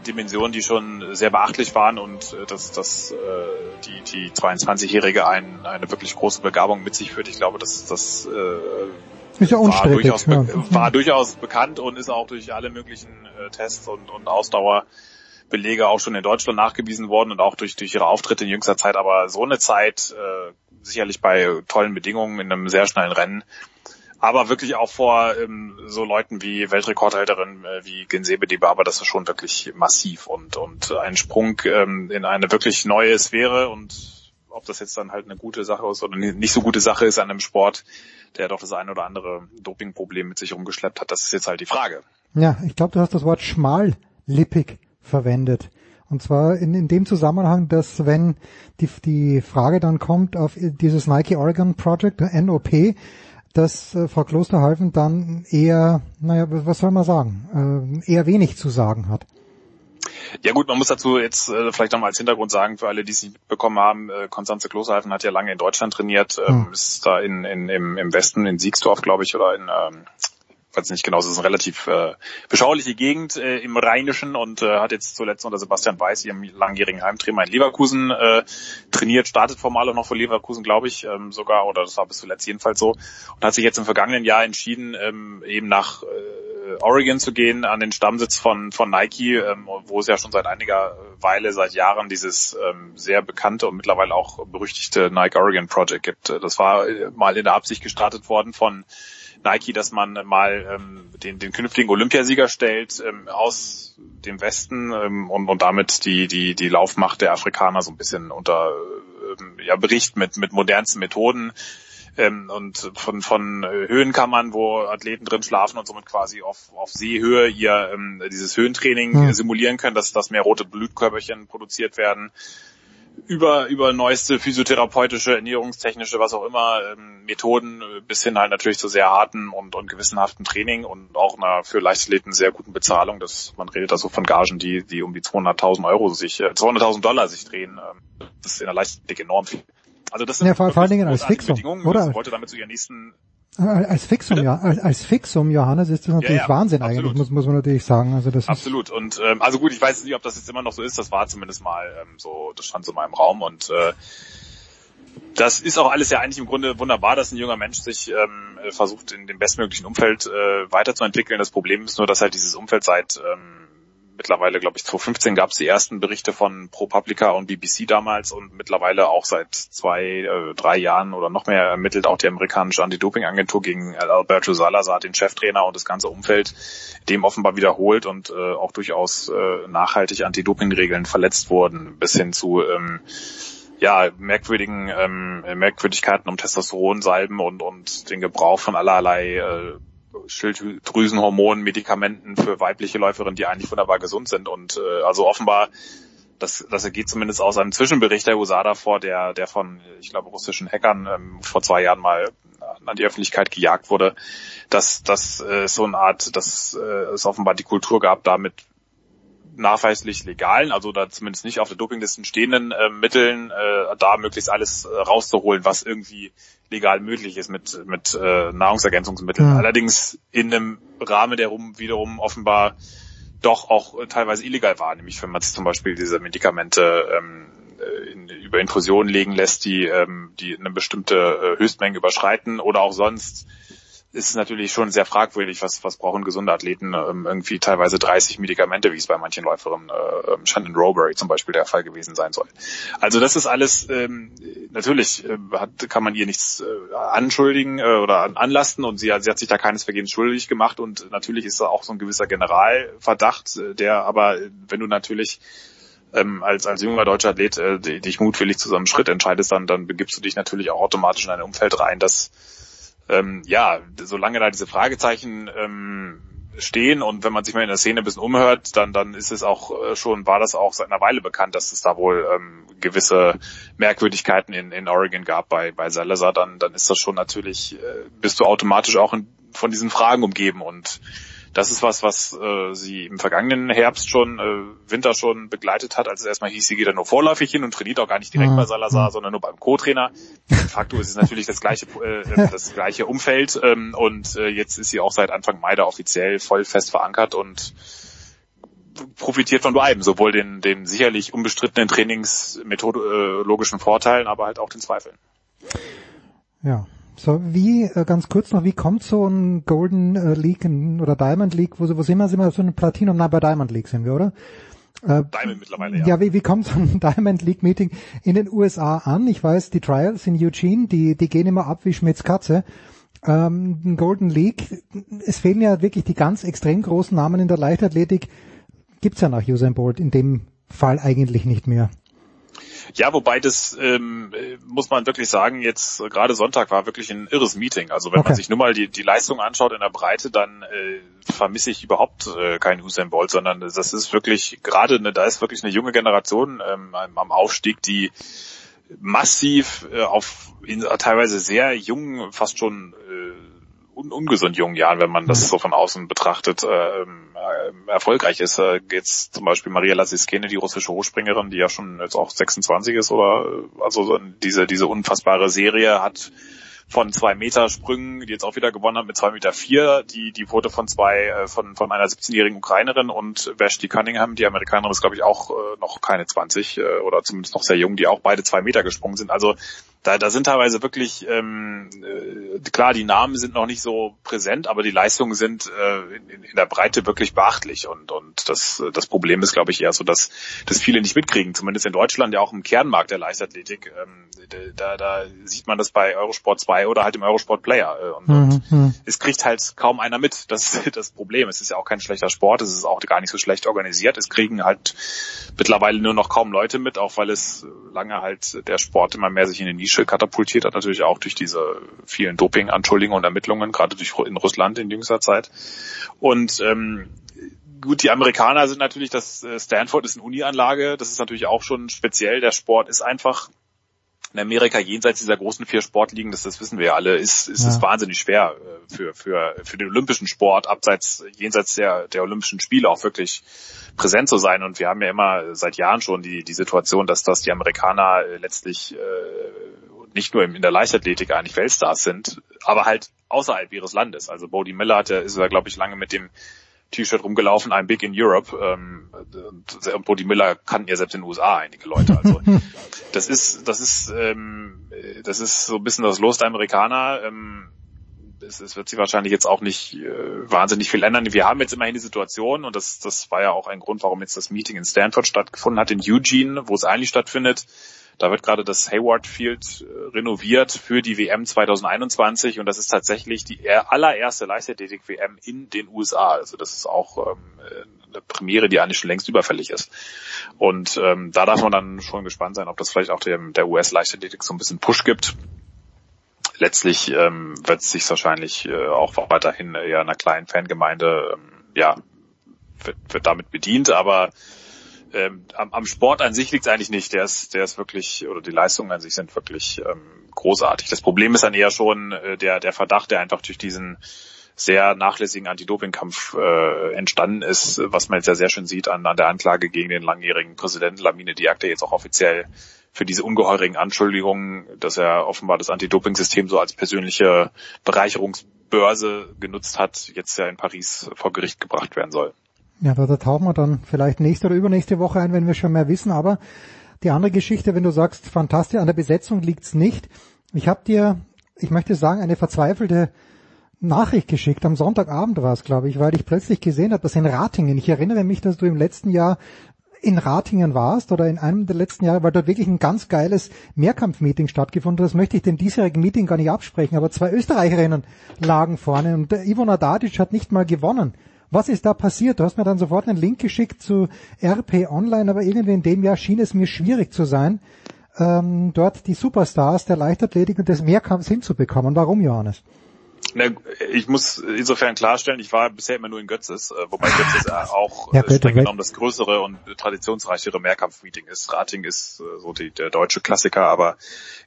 Dimensionen, die schon sehr beachtlich waren und äh, dass, dass äh, die, die 22-Jährige ein, eine wirklich große Begabung mit sich führt. Ich glaube, dass das äh, ist ja war, durchaus, ja. war durchaus bekannt und ist auch durch alle möglichen äh, Tests und, und Ausdauerbelege auch schon in Deutschland nachgewiesen worden und auch durch, durch ihre Auftritte in jüngster Zeit. Aber so eine Zeit, äh, sicherlich bei tollen Bedingungen in einem sehr schnellen Rennen, aber wirklich auch vor ähm, so Leuten wie Weltrekordhalterin äh, wie Gensebe Dibaba, das ist schon wirklich massiv und und ein Sprung ähm, in eine wirklich neue Sphäre und ob das jetzt dann halt eine gute Sache ist oder nicht so gute Sache ist an einem Sport, der doch das ein oder andere Dopingproblem mit sich rumgeschleppt hat, das ist jetzt halt die Frage. Ja, ich glaube, du hast das Wort schmallippig verwendet. Und zwar in, in dem Zusammenhang, dass wenn die, die Frage dann kommt auf dieses Nike Oregon Project, NOP, dass äh, Frau Klosterhalfen dann eher, naja, was soll man sagen, äh, eher wenig zu sagen hat. Ja gut, man muss dazu jetzt äh, vielleicht nochmal als Hintergrund sagen, für alle, die es nicht mitbekommen haben, äh, Konstanze Klosterhalfen hat ja lange in Deutschland trainiert, ähm, hm. ist da in, in, im, im Westen, in Siegsdorf, glaube ich, oder in ähm, weiß nicht genau, es ist eine relativ äh, beschauliche Gegend äh, im Rheinischen und äh, hat jetzt zuletzt unter Sebastian Weiß, ihrem langjährigen Heimtrainer in Leverkusen, äh, trainiert, startet formal auch noch für Leverkusen, glaube ich, ähm, sogar, oder das war bis zuletzt jedenfalls so, und hat sich jetzt im vergangenen Jahr entschieden, ähm, eben nach äh, Oregon zu gehen, an den Stammsitz von, von Nike, ähm, wo es ja schon seit einiger Weile, seit Jahren dieses ähm, sehr bekannte und mittlerweile auch berüchtigte Nike Oregon Project gibt. Das war äh, mal in der Absicht gestartet worden von Nike, dass man mal ähm, den, den künftigen Olympiasieger stellt ähm, aus dem Westen ähm, und, und damit die, die, die Laufmacht der Afrikaner so ein bisschen unter ähm, ja, Bericht mit, mit modernsten Methoden ähm, und von, von Höhenkammern, wo Athleten drin schlafen und somit quasi auf, auf Seehöhe ihr ähm, dieses Höhentraining mhm. simulieren können, dass, dass mehr rote Blutkörperchen produziert werden über, über neueste physiotherapeutische, ernährungstechnische, was auch immer, ähm, Methoden äh, bis hin halt natürlich zu sehr harten und, und gewissenhaften Training und auch einer für Leichtathleten sehr guten Bezahlung. Das, man redet also von Gagen, die, die um die 200.000 Euro sich, äh, 200.000 Dollar sich drehen. Ähm, das ist in der Leichtathletik enorm viel. Also das sind ja, vor, vor allen Dingen als Bedingungen. oder? wollte damit zu ihren nächsten Als Fixum, ja, als, als Fixum, Johannes, ist das natürlich Ja, ja, Wahnsinn absolut. eigentlich, muss, muss man natürlich sagen. Also das Absolut. Und ähm, also gut, ich weiß nicht, ob das jetzt immer noch so ist. Das war zumindest mal ähm, so, das stand so mal im Raum und äh, das ist auch alles ja eigentlich im Grunde wunderbar, dass ein junger Mensch sich ähm, äh, versucht, in dem bestmöglichen Umfeld äh, weiterzuentwickeln. Das Problem ist nur, dass halt dieses Umfeld seit ähm, mittlerweile, glaube ich, 2015 gab es die ersten Berichte von ProPublica und BBC damals und mittlerweile auch seit zwei, äh, drei Jahren oder noch mehr ermittelt auch die amerikanische Anti-Doping-Agentur gegen Alberto Salazar, den Cheftrainer und das ganze Umfeld, dem offenbar wiederholt und äh, auch durchaus äh, nachhaltig Anti-Doping-Regeln verletzt wurden, bis hin zu ähm, ja, merkwürdigen ähm, Merkwürdigkeiten um Testosteronsalben und, und den Gebrauch von allerlei äh, Schilddrüsenhormonen, Medikamenten für weibliche Läuferinnen, die eigentlich wunderbar gesund sind. Und äh, also offenbar, das, das geht zumindest aus einem Zwischenbericht der USADA vor, der, der von, ich glaube, russischen Hackern ähm, vor zwei Jahren mal an die Öffentlichkeit gejagt wurde, dass dass äh, so eine Art, dass äh, es offenbar die Kultur gab, damit nachweislich legalen, also da zumindest nicht auf der Dopinglisten stehenden äh, Mitteln, äh, da möglichst alles äh, rauszuholen, was irgendwie legal möglich ist mit, mit äh, Nahrungsergänzungsmitteln. Mhm. Allerdings in einem Rahmen, der rum, wiederum offenbar doch auch äh, teilweise illegal war, nämlich wenn man zum Beispiel diese Medikamente ähm, äh, in, über Infusionen legen lässt, die, ähm, die eine bestimmte äh, Höchstmenge überschreiten oder auch sonst ist natürlich schon sehr fragwürdig, was, was brauchen gesunde Athleten, ähm, irgendwie teilweise 30 Medikamente, wie es bei manchen Läuferinnen, äh, ähm, Shannon Robury zum Beispiel der Fall gewesen sein soll. Also das ist alles, ähm, natürlich äh, hat, kann man ihr nichts äh, anschuldigen äh, oder an, anlasten und sie, sie hat sich da keines Vergehens schuldig gemacht und natürlich ist da auch so ein gewisser Generalverdacht, äh, der aber, äh, wenn du natürlich ähm, als, als junger deutscher Athlet äh, di- dich mutwillig zu so einem Schritt entscheidest, dann, dann begibst du dich natürlich auch automatisch in ein Umfeld rein, das ähm, ja, solange da diese Fragezeichen ähm, stehen und wenn man sich mal in der Szene ein bisschen umhört, dann dann ist es auch äh, schon, war das auch seit einer Weile bekannt, dass es da wohl ähm, gewisse Merkwürdigkeiten in, in Oregon gab bei, bei Salazar, dann, dann ist das schon natürlich, äh, bist du automatisch auch in, von diesen Fragen umgeben und das ist was, was äh, sie im vergangenen Herbst schon, äh, Winter schon begleitet hat, als es erstmal hieß, sie geht da nur vorläufig hin und trainiert auch gar nicht direkt Mhm. bei Salazar, sondern nur beim Co-Trainer. De facto ist es natürlich das gleiche, äh, äh, das gleiche Umfeld ähm, und äh, jetzt ist sie auch seit Anfang Mai da offiziell voll fest verankert und profitiert von beiden, sowohl den, den sicherlich unbestrittenen trainingsmethodologischen Vorteilen, aber halt auch den Zweifeln. ja. So, wie, äh, ganz kurz noch, wie kommt so ein Golden äh, League oder Diamond League, wo, wo sind wir, sind wir so ein Platinum, nein, bei Diamond League sind wir, oder? Äh, Diamond mittlerweile, ja. Ja, wie, wie kommt so ein Diamond League Meeting in den USA an? Ich weiß, die Trials in Eugene, die, die gehen immer ab wie Schmidts Katze. Ähm, ein Golden League, es fehlen ja wirklich die ganz extrem großen Namen in der Leichtathletik. Gibt's ja nach Usain Bolt in dem Fall eigentlich nicht mehr. Ja, wobei das ähm, äh, muss man wirklich sagen, jetzt äh, gerade Sonntag war wirklich ein irres Meeting. Also wenn Okay. man sich nur mal die, die Leistung anschaut in der Breite, dann äh, vermisse ich überhaupt äh, keinen Usain Bolt, sondern das ist wirklich gerade, eine, da ist wirklich eine junge Generation ähm, am Aufstieg, die massiv äh, auf in teilweise sehr jungen, fast schon un ungesund jungen Jahren, wenn man das so von außen betrachtet, äh, ähm, äh, erfolgreich ist. Äh, jetzt zum Beispiel Maria Lassiskene, die russische Hochspringerin, die ja schon jetzt auch 26 ist oder äh, also so diese diese unfassbare Serie hat von zwei Meter Sprüngen, die jetzt auch wieder gewonnen hat mit zwei Meter vier. Die, die wurde von zwei, äh, von, von einer 17-jährigen Ukrainerin und Vashti Cunningham, die Amerikanerin ist glaube ich auch äh, noch keine 20 äh, oder zumindest noch sehr jung, die auch beide zwei Meter gesprungen sind. Also da, da sind teilweise wirklich, ähm, äh, klar, die Namen sind noch nicht so präsent, aber die Leistungen sind äh, in, in der Breite wirklich beachtlich. Und, und das, das Problem ist, glaube ich, eher so, dass, dass viele nicht mitkriegen, zumindest in Deutschland, ja auch im Kernmarkt der Leichtathletik. Ähm, da, da sieht man das bei Eurosport 2 oder halt im Eurosport Player. Äh, und, und Mhm. es kriegt halt kaum einer mit. Das ist das Problem. Es ist ja auch kein schlechter Sport, es ist auch gar nicht so schlecht organisiert. Es kriegen halt mittlerweile nur noch kaum Leute mit, auch weil es lange halt der Sport immer mehr sich in die Nische katapultiert hat, natürlich auch durch diese vielen Doping-Anschuldigungen und Ermittlungen, gerade durch in Russland in jüngster Zeit. Und ähm, gut, die Amerikaner sind natürlich, das Stanford ist eine Uni-Anlage, das ist natürlich auch schon speziell. Der Sport ist einfach in Amerika jenseits dieser großen vier Sportligen, das, das wissen wir ja alle, ist, ist es Ja. wahnsinnig schwer äh, für, für, für den olympischen Sport, abseits, jenseits der, der Olympischen Spiele auch wirklich präsent zu sein. Und wir haben ja immer seit Jahren schon die, die Situation, dass das die Amerikaner äh, letztlich äh, nicht nur in der Leichtathletik eigentlich Weltstars sind, aber halt außerhalb ihres Landes. Also Bodie Miller hat ist ja, glaube ich, lange mit dem T-Shirt rumgelaufen, I'm big in Europe. Ähm, und Bodie Miller kannten ja selbst in den USA einige Leute. Also das ist, das ist, ähm, das ist so ein bisschen das Los der Amerikaner. Ähm, es, es wird sich wahrscheinlich jetzt auch nicht äh, wahnsinnig viel ändern. Wir haben jetzt immerhin die Situation, und das, das war ja auch ein Grund, warum jetzt das Meeting in Stanford stattgefunden hat, in Eugene, wo es eigentlich stattfindet. Da wird gerade das Hayward Field äh, renoviert für die WM 2021 und das ist tatsächlich die allererste Leichtathletik-WM in den USA. Also das ist auch ähm, eine Premiere, die eigentlich schon längst überfällig ist. Und ähm, da darf man dann schon gespannt sein, ob das vielleicht auch der US-Leichtathletik so ein bisschen Push gibt letztlich ähm, wird es sich wahrscheinlich äh, auch weiterhin eher einer kleinen Fangemeinde ja wird, wird damit bedient, aber ähm, am, am Sport an sich liegt es eigentlich nicht. Der ist, der ist wirklich, oder die Leistungen an sich sind wirklich ähm, großartig. Das Problem ist dann eher schon äh, der, der Verdacht, der einfach durch diesen sehr nachlässigen Anti-Doping-Kampf äh, entstanden ist, was man jetzt ja sehr schön sieht an, an der Anklage gegen den langjährigen Präsidenten Lamine Diak, der jetzt auch offiziell für diese ungeheurigen Anschuldigungen, dass er offenbar das Anti-Doping-System so als persönliche Bereicherungsbörse genutzt hat, jetzt ja in Paris vor Gericht gebracht werden soll. Ja, da, tauchen wir dann vielleicht nächste oder übernächste Woche ein, wenn wir schon mehr wissen. Aber die andere Geschichte, wenn du sagst, fantastisch, an der Besetzung liegt's nicht. Ich habe dir, ich möchte sagen, eine verzweifelte Nachricht geschickt. Am Sonntagabend war es, glaube ich, weil ich plötzlich gesehen habe, dass in Ratingen, ich erinnere mich, dass du im letzten Jahr in Ratingen warst oder in einem der letzten Jahre, weil dort wirklich ein ganz geiles Mehrkampfmeeting stattgefunden hat. Das möchte ich dem diesjährigen Meeting gar nicht absprechen, aber zwei Österreicherinnen lagen vorne und der Ivona Dadic hat nicht mal gewonnen. Was ist da passiert? Du hast mir dann sofort einen Link geschickt zu RP Online, aber irgendwie in dem Jahr schien es mir schwierig zu sein, ähm, dort die Superstars der Leichtathletik und des Mehrkampfs hinzubekommen. Warum, Johannes? Na, ich muss insofern klarstellen, ich war bisher immer nur in Götzes, äh, wobei Götzes auch ja, streng genommen das größere und traditionsreichere Mehrkampfmeeting ist. Rating ist äh, so die, der deutsche Klassiker, aber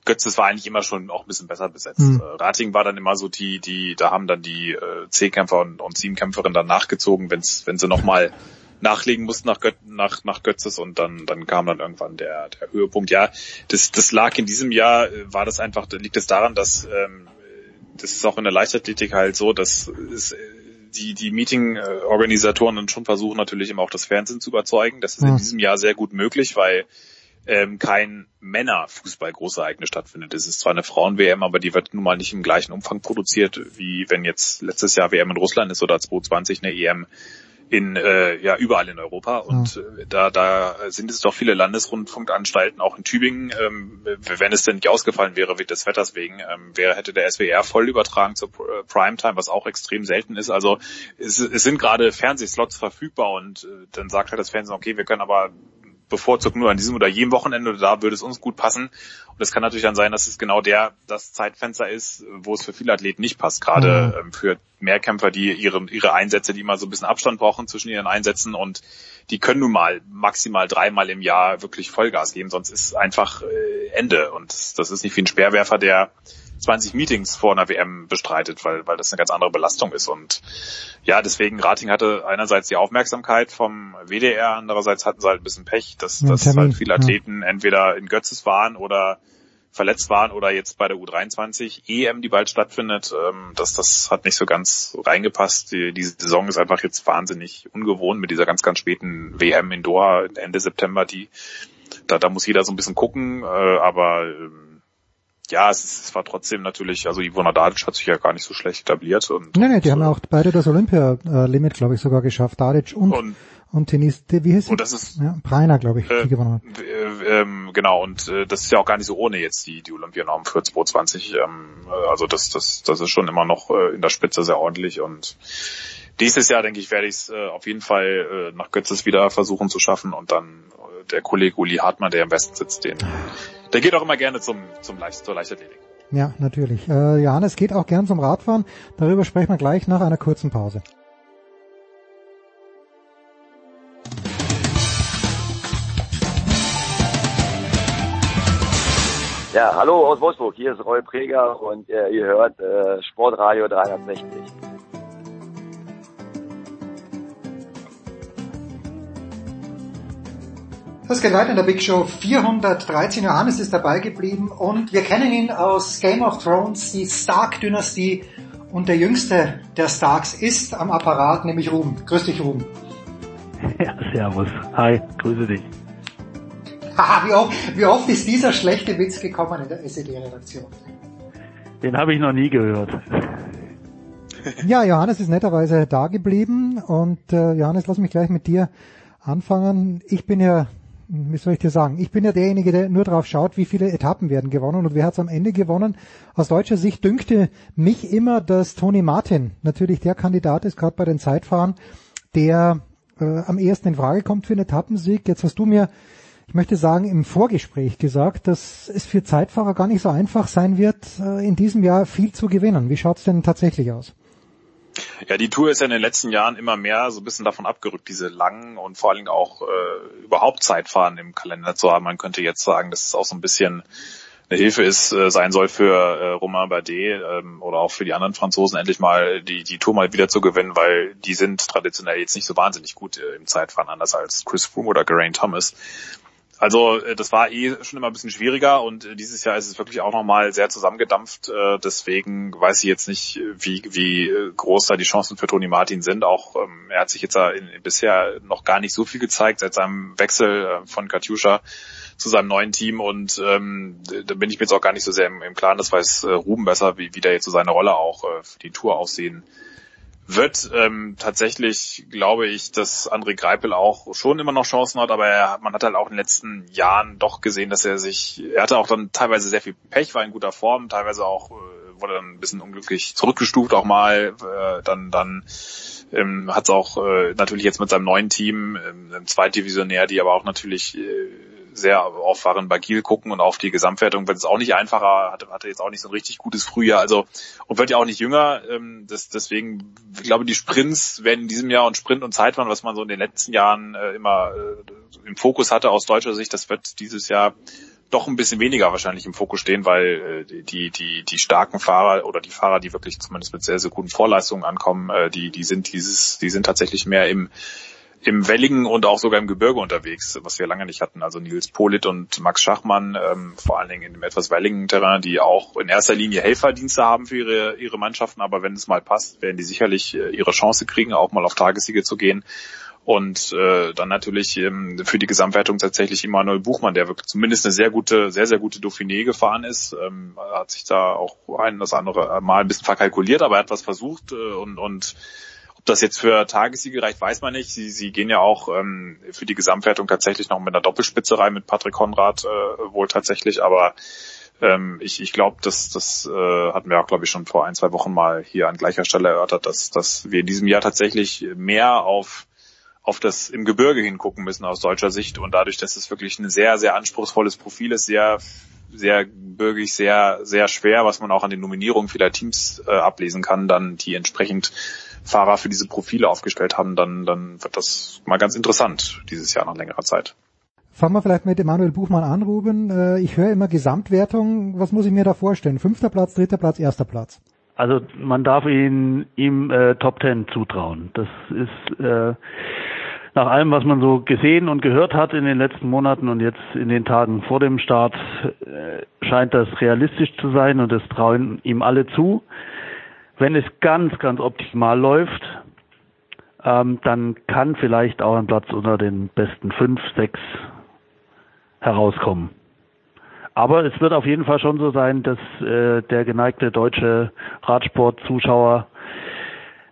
Götzes war eigentlich immer schon auch ein bisschen besser besetzt. Mhm. Rating war dann immer so die, die, da haben dann die äh, C-Kämpfer und, und Siebenkämpferinnen dann nachgezogen, wenn's, wenn sie nochmal nachlegen mussten nach, Göt nach, nach Götzes und dann, dann kam dann irgendwann der, der Höhepunkt. Ja, das, das lag in diesem Jahr, war das einfach, liegt es daran, dass ähm, das ist auch in der Leichtathletik halt so, dass es, die, die Meeting-Organisatoren dann schon versuchen natürlich immer auch das Fernsehen zu überzeugen. Das ist ja. in diesem Jahr sehr gut möglich, weil ähm, kein Männerfußball-Großereignis stattfindet. Es ist zwar eine Frauen-WM, aber die wird nun mal nicht im gleichen Umfang produziert, wie wenn jetzt letztes Jahr WM in Russland ist oder 2020 eine EM in äh, ja überall in Europa. Und äh, da da sind es doch viele Landesrundfunkanstalten auch in Tübingen. Ähm, wenn es denn nicht ausgefallen wäre wie des Wetters wegen ähm, wäre hätte der SWR voll übertragen zur äh, Primetime was auch extrem selten ist. Also es, es sind gerade Fernsehslots verfügbar und äh, dann sagt halt das Fernsehen okay wir können aber bevorzugt nur an diesem oder jedem Wochenende, da würde es uns gut passen. Und es kann natürlich dann sein, dass es genau der das Zeitfenster ist, wo es für viele Athleten nicht passt. Gerade mhm. ähm, für Mehrkämpfer, die ihre, ihre Einsätze, die immer so ein bisschen Abstand brauchen zwischen ihren Einsätzen und die können nun mal maximal dreimal im Jahr wirklich Vollgas geben, sonst ist einfach äh, Ende. Und das ist nicht wie ein Speerwerfer, der 20 Meetings vor einer WM bestreitet, weil, weil das eine ganz andere Belastung ist. Und ja, deswegen Rating hatte einerseits die Aufmerksamkeit vom WDR, andererseits hatten sie halt ein bisschen Pech, dass, ja, dass halt viele Athleten ja. entweder in Götzes waren oder verletzt waren oder jetzt bei der U23 EM, die bald stattfindet, ähm, dass das hat nicht so ganz reingepasst. Die, diese Saison ist einfach jetzt wahnsinnig ungewohnt mit dieser ganz, ganz späten WM in Doha Ende September, die da, da muss jeder so ein bisschen gucken, äh, aber ähm, ja, es, es war trotzdem natürlich, also Ivona Dadic hat sich ja gar nicht so schlecht etabliert. Und, nee, nee, die und, haben ja auch beide das Olympia-Limit, glaube ich, sogar geschafft. Dadic und, und, und Tenis, wie heißt Und das ist, ja, Preiner, glaube ich, äh, die gewonnen hat. Äh, ähm, genau, und äh, das ist ja auch gar nicht so ohne jetzt die, die Olympianorm für 2020. Ähm, äh, also das, das, das ist schon immer noch äh, in der Spitze sehr ordentlich und dieses Jahr, denke ich, werde ich es äh, auf jeden Fall äh, nach Götzes wieder versuchen zu schaffen und dann äh, der Kollege Uli Hartmann, der im Westen sitzt, den der geht auch immer gerne zum, zum Leicht, zur Leichtathletik. Ja, natürlich. Äh, Johannes geht auch gern zum Radfahren. Darüber sprechen wir gleich nach einer kurzen Pause. Ja, hallo aus Wolfsburg. Hier ist Roy Preger und äh, ihr hört äh, Sportradio 360. Das geht weiter in der Big Show 413. Johannes ist dabei geblieben und wir kennen ihn aus Game of Thrones, die Stark-Dynastie und der jüngste der Starks ist am Apparat, nämlich Ruben. Grüß dich, Ruben. Ja, servus. Hi, grüße dich. Haha, wie oft, wie oft ist dieser schlechte Witz gekommen in der SED-Redaktion? Den habe ich noch nie gehört. Ja, Johannes ist netterweise da geblieben und äh, Johannes, lass mich gleich mit dir anfangen. Ich bin ja, wie soll ich dir sagen, ich bin ja derjenige, der nur drauf schaut, wie viele Etappen werden gewonnen und wer hat es am Ende gewonnen. Aus deutscher Sicht dünkte mich immer, dass Toni Martin natürlich der Kandidat ist, gerade bei den Zeitfahren, der äh, am ehesten in Frage kommt für einen Etappensieg. Jetzt hast du mir ich möchte sagen, im Vorgespräch gesagt, dass es für Zeitfahrer gar nicht so einfach sein wird, äh, in diesem Jahr viel zu gewinnen. Wie schaut's denn tatsächlich aus? Ja, die Tour ist ja in den letzten Jahren immer mehr so ein bisschen davon abgerückt, diese langen und vor allen Dingen auch äh, überhaupt Zeitfahren im Kalender zu haben. Man könnte jetzt sagen, dass es auch so ein bisschen eine Hilfe ist, äh, sein soll für äh, Romain Bardet ähm, oder auch für die anderen Franzosen endlich mal die, die Tour mal wieder zu gewinnen, weil die sind traditionell jetzt nicht so wahnsinnig gut äh, im Zeitfahren, anders als Chris Froome oder Geraint Thomas. Also äh, das war eh schon immer ein bisschen schwieriger und äh, dieses Jahr ist es wirklich auch nochmal sehr zusammengedampft. Äh, deswegen weiß ich jetzt nicht, wie, wie groß da die Chancen für Toni Martin sind. Auch ähm, er hat sich jetzt in, bisher noch gar nicht so viel gezeigt seit seinem Wechsel von Katjuscha zu seinem neuen Team und ähm, da bin ich mir jetzt auch gar nicht so sehr im, im Klaren, das weiß Ruben besser, wie, wie der jetzt so seine Rolle auch für die Tour aussehen wird. Ähm, tatsächlich glaube ich, dass André Greipel auch schon immer noch Chancen hat, aber er, man hat halt auch in den letzten Jahren doch gesehen, dass er sich, er hatte auch dann teilweise sehr viel Pech, war in guter Form, teilweise auch äh, wurde dann ein bisschen unglücklich zurückgestuft auch mal, äh, dann dann ähm, hat es auch äh, natürlich jetzt mit seinem neuen Team, ähm, Zweitdivisionär, die aber auch natürlich äh, sehr auf Fahren Bagil gucken und auf die Gesamtwertung wird es auch nicht einfacher, hatte, hatte jetzt auch nicht so ein richtig gutes Frühjahr, also und wird ja auch nicht jünger. Ähm, das, deswegen, ich glaube, die Sprints werden in diesem Jahr und Sprint und Zeitfahren, was man so in den letzten Jahren äh, immer äh, im Fokus hatte aus deutscher Sicht, das wird dieses Jahr doch ein bisschen weniger wahrscheinlich im Fokus stehen, weil äh, die, die, die starken Fahrer oder die Fahrer, die wirklich zumindest mit sehr, sehr guten Vorleistungen ankommen, äh, die, die sind dieses, die sind tatsächlich mehr im im Welligen und auch sogar im Gebirge unterwegs, was wir lange nicht hatten. Also Nils Polit und Max Schachmann, ähm, vor allen Dingen in dem etwas welligen Terrain, die auch in erster Linie Helferdienste haben für ihre, ihre Mannschaften, aber wenn es mal passt, werden die sicherlich äh, ihre Chance kriegen, auch mal auf Tagessiege zu gehen. Und äh, dann natürlich ähm, für die Gesamtwertung tatsächlich Immanuel Buchmann, der wirklich zumindest eine sehr gute, sehr, sehr gute Dauphiné gefahren ist. Ähm, hat sich da auch ein das andere Mal ein bisschen verkalkuliert, aber er hat was versucht äh, und, und ob das jetzt für Tagessiege reicht, weiß man nicht. Sie, sie gehen ja auch ähm, für die Gesamtwertung tatsächlich noch mit einer Doppelspitze rein mit Patrick Konrad äh, wohl tatsächlich, aber ähm, ich, ich glaube, das, das äh, hatten wir auch, glaube ich, schon vor ein, zwei Wochen mal hier an gleicher Stelle erörtert, dass, dass wir in diesem Jahr tatsächlich mehr auf auf das im Gebirge hingucken müssen aus deutscher Sicht und dadurch, dass es wirklich ein sehr, sehr anspruchsvolles Profil ist, sehr, sehr bürgig, sehr, sehr schwer, was man auch an den Nominierungen vieler Teams äh, ablesen kann, dann die entsprechend Fahrer für diese Profile aufgestellt haben, dann, dann wird das mal ganz interessant dieses Jahr nach längerer Zeit. Fangen wir vielleicht mit Emanuel Buchmann an, Ruben. Äh, ich höre immer Gesamtwertung. Was muss ich mir da vorstellen? Fünfter Platz, dritter Platz, erster Platz? Also man darf ihn ihm äh, Top Ten zutrauen. Das ist äh, nach allem, was man so gesehen und gehört hat in den letzten Monaten und jetzt in den Tagen vor dem Start, äh, scheint das realistisch zu sein und das trauen ihm alle zu. Wenn es ganz, ganz optimal läuft, ähm, dann kann vielleicht auch ein Platz unter den besten fünf, sechs herauskommen. Aber es wird auf jeden Fall schon so sein, dass äh, der geneigte deutsche Radsportzuschauer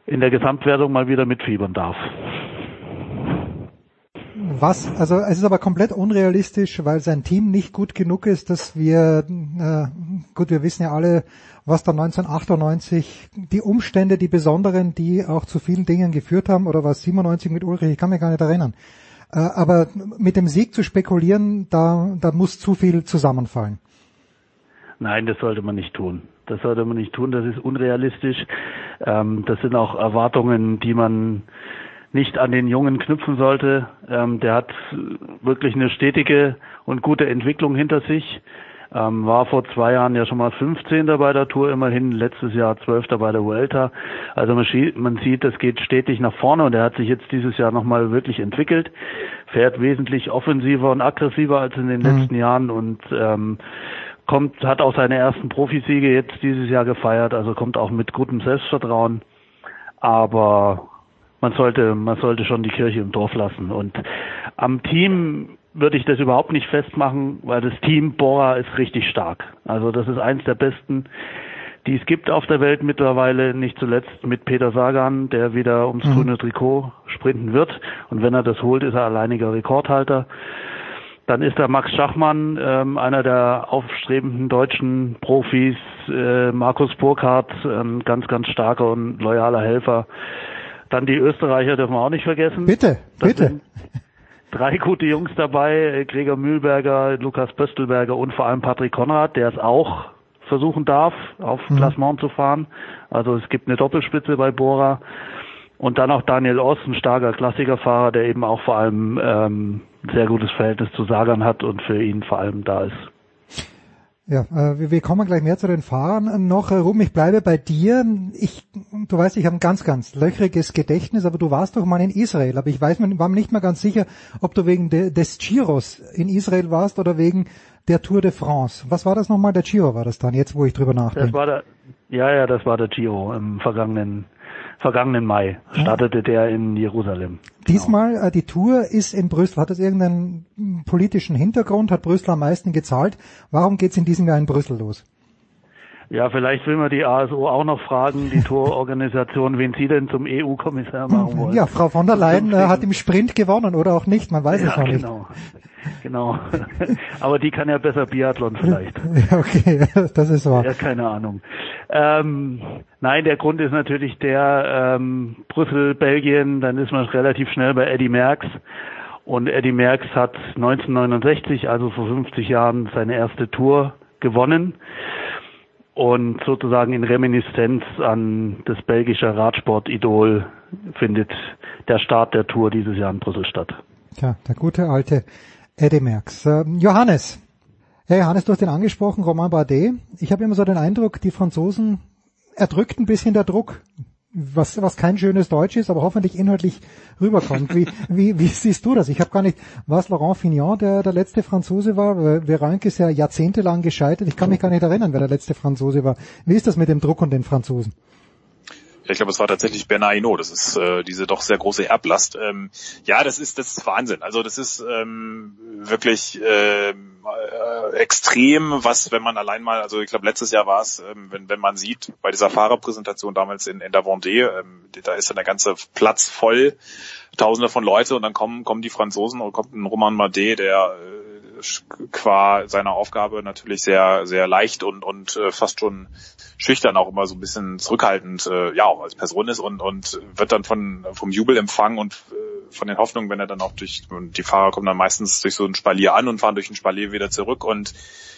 in der Gesamtwertung mal wieder mitfiebern darf. Was, also es ist aber komplett unrealistisch, weil sein Team nicht gut genug ist, dass wir, äh, gut, wir wissen ja alle, was da 1998 die Umstände, die besonderen, die auch zu vielen Dingen geführt haben, oder was 97 mit Ulrich, ich kann mich gar nicht erinnern. Äh, aber mit dem Sieg zu spekulieren, da, da muss zu viel zusammenfallen. Nein, das sollte man nicht tun. Das sollte man nicht tun, das ist unrealistisch. Ähm, das sind auch Erwartungen, die man nicht an den Jungen knüpfen sollte. Ähm, der hat wirklich eine stetige und gute Entwicklung hinter sich. Ähm, war vor zwei Jahren ja schon mal 15. bei der Tour immerhin, letztes Jahr 12. bei der Vuelta. Also man, man sieht, es geht stetig nach vorne und er hat sich jetzt dieses Jahr nochmal wirklich entwickelt, fährt wesentlich offensiver und aggressiver als in den mhm. letzten Jahren und ähm, kommt, hat auch seine ersten Profisiege jetzt dieses Jahr gefeiert, also kommt auch mit gutem Selbstvertrauen. Aber man sollte, man sollte schon die Kirche im Dorf lassen. Und am Team würde ich das überhaupt nicht festmachen, weil das Team Bora ist richtig stark. Also das ist eins der besten, die es gibt auf der Welt mittlerweile, nicht zuletzt mit Peter Sagan, der wieder ums mhm. grüne Trikot sprinten wird. Und wenn er das holt, ist er alleiniger Rekordhalter. Dann ist da Max Schachmann, ähm, einer der aufstrebenden deutschen Profis, äh, Markus Burkhardt, ein ganz, ganz starker und loyaler Helfer. Dann die Österreicher dürfen wir auch nicht vergessen. Bitte, das bitte. Drei gute Jungs dabei, Gregor Mühlberger, Lukas Pöstelberger und vor allem Patrick Konrad, der es auch versuchen darf, auf mhm. Klassement zu fahren. Also es gibt eine Doppelspitze bei Bora. Und dann auch Daniel Oss, ein starker Klassikerfahrer, der eben auch vor allem ähm, sehr gutes Verhältnis zu Sagan hat und für ihn vor allem da ist. Ja, äh, wir kommen gleich mehr zu den Fahrern noch. Äh, Ruben, ich bleibe bei dir. Ich, du weißt, ich habe ein ganz, ganz löchriges Gedächtnis, aber du warst doch mal in Israel. Aber ich weiß, war mir nicht mehr ganz sicher, ob du wegen de, des Giros in Israel warst oder wegen der Tour de France. Was war das nochmal? Der Giro war das dann, jetzt wo ich drüber nachdenke. Das war der, ja, ja, das war der Giro im vergangenen vergangenen Mai startete der in Jerusalem. Diesmal, äh, die Tour ist in Brüssel. Hat das irgendeinen politischen Hintergrund? Hat Brüssel am meisten gezahlt? Warum geht's in diesem Jahr in Brüssel los? Ja, vielleicht will man die ASO auch noch fragen, die Tororganisation, wen Sie denn zum EU-Kommissar machen wollen. Ja, Frau von der Leyen äh, hat im Sprint gewonnen oder auch nicht, man weiß ja, es noch genau. nicht. Genau. Aber die kann ja besser Biathlon vielleicht. okay, das ist wahr. Ja, keine Ahnung. Ähm, nein, der Grund ist natürlich der ähm, Brüssel, Belgien, dann ist man relativ schnell bei Eddie Merckx. Und Eddie Merckx hat 1969, also vor 50 Jahren, seine erste Tour gewonnen und sozusagen in Reminiszenz an das belgische Radsport-Idol findet der Start der Tour dieses Jahr in Brüssel statt. Tja, der gute alte Eddie Merckx. Äh, Johannes. Hey Johannes, du hast ihn angesprochen, Romain Bardet. Ich habe immer so den Eindruck, die Franzosen erdrückt ein bisschen der Druck was, was kein schönes Deutsch ist, aber hoffentlich inhaltlich rüberkommt. Wie, wie, wie siehst du das? Ich habe gar nicht, was Laurent Fignon, der der letzte Franzose war? Veranke ist ja jahrzehntelang gescheitert. Ich kann mich gar nicht erinnern, wer der letzte Franzose war. Wie ist das mit dem Druck und den Franzosen? Ich glaube, es war tatsächlich Bernard Hinault. Das ist äh, diese doch sehr große Erblast. Ähm, ja, das ist das ist Wahnsinn. Also das ist ähm, wirklich äh, äh, extrem, was wenn man allein mal, also ich glaube letztes Jahr war es, ähm, wenn wenn man sieht bei dieser Fahrerpräsentation damals in, in der Vendée, ähm, da ist dann der ganze Platz voll, Tausende von Leute und dann kommen kommen die Franzosen und kommt ein Roman Madet, der äh, qua seiner Aufgabe natürlich sehr, sehr leicht und, und äh, fast schon schüchtern auch immer so ein bisschen zurückhaltend, äh, ja, auch als Person ist und, und wird dann von, vom Jubel empfangen und äh, von den Hoffnungen, wenn er dann auch durch, und die Fahrer kommen dann meistens durch so ein Spalier an und fahren durch ein Spalier wieder zurück und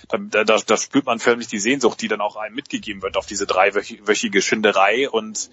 da, da, da spürt man förmlich die Sehnsucht, die dann auch einem mitgegeben wird auf diese dreiwöchige Schinderei und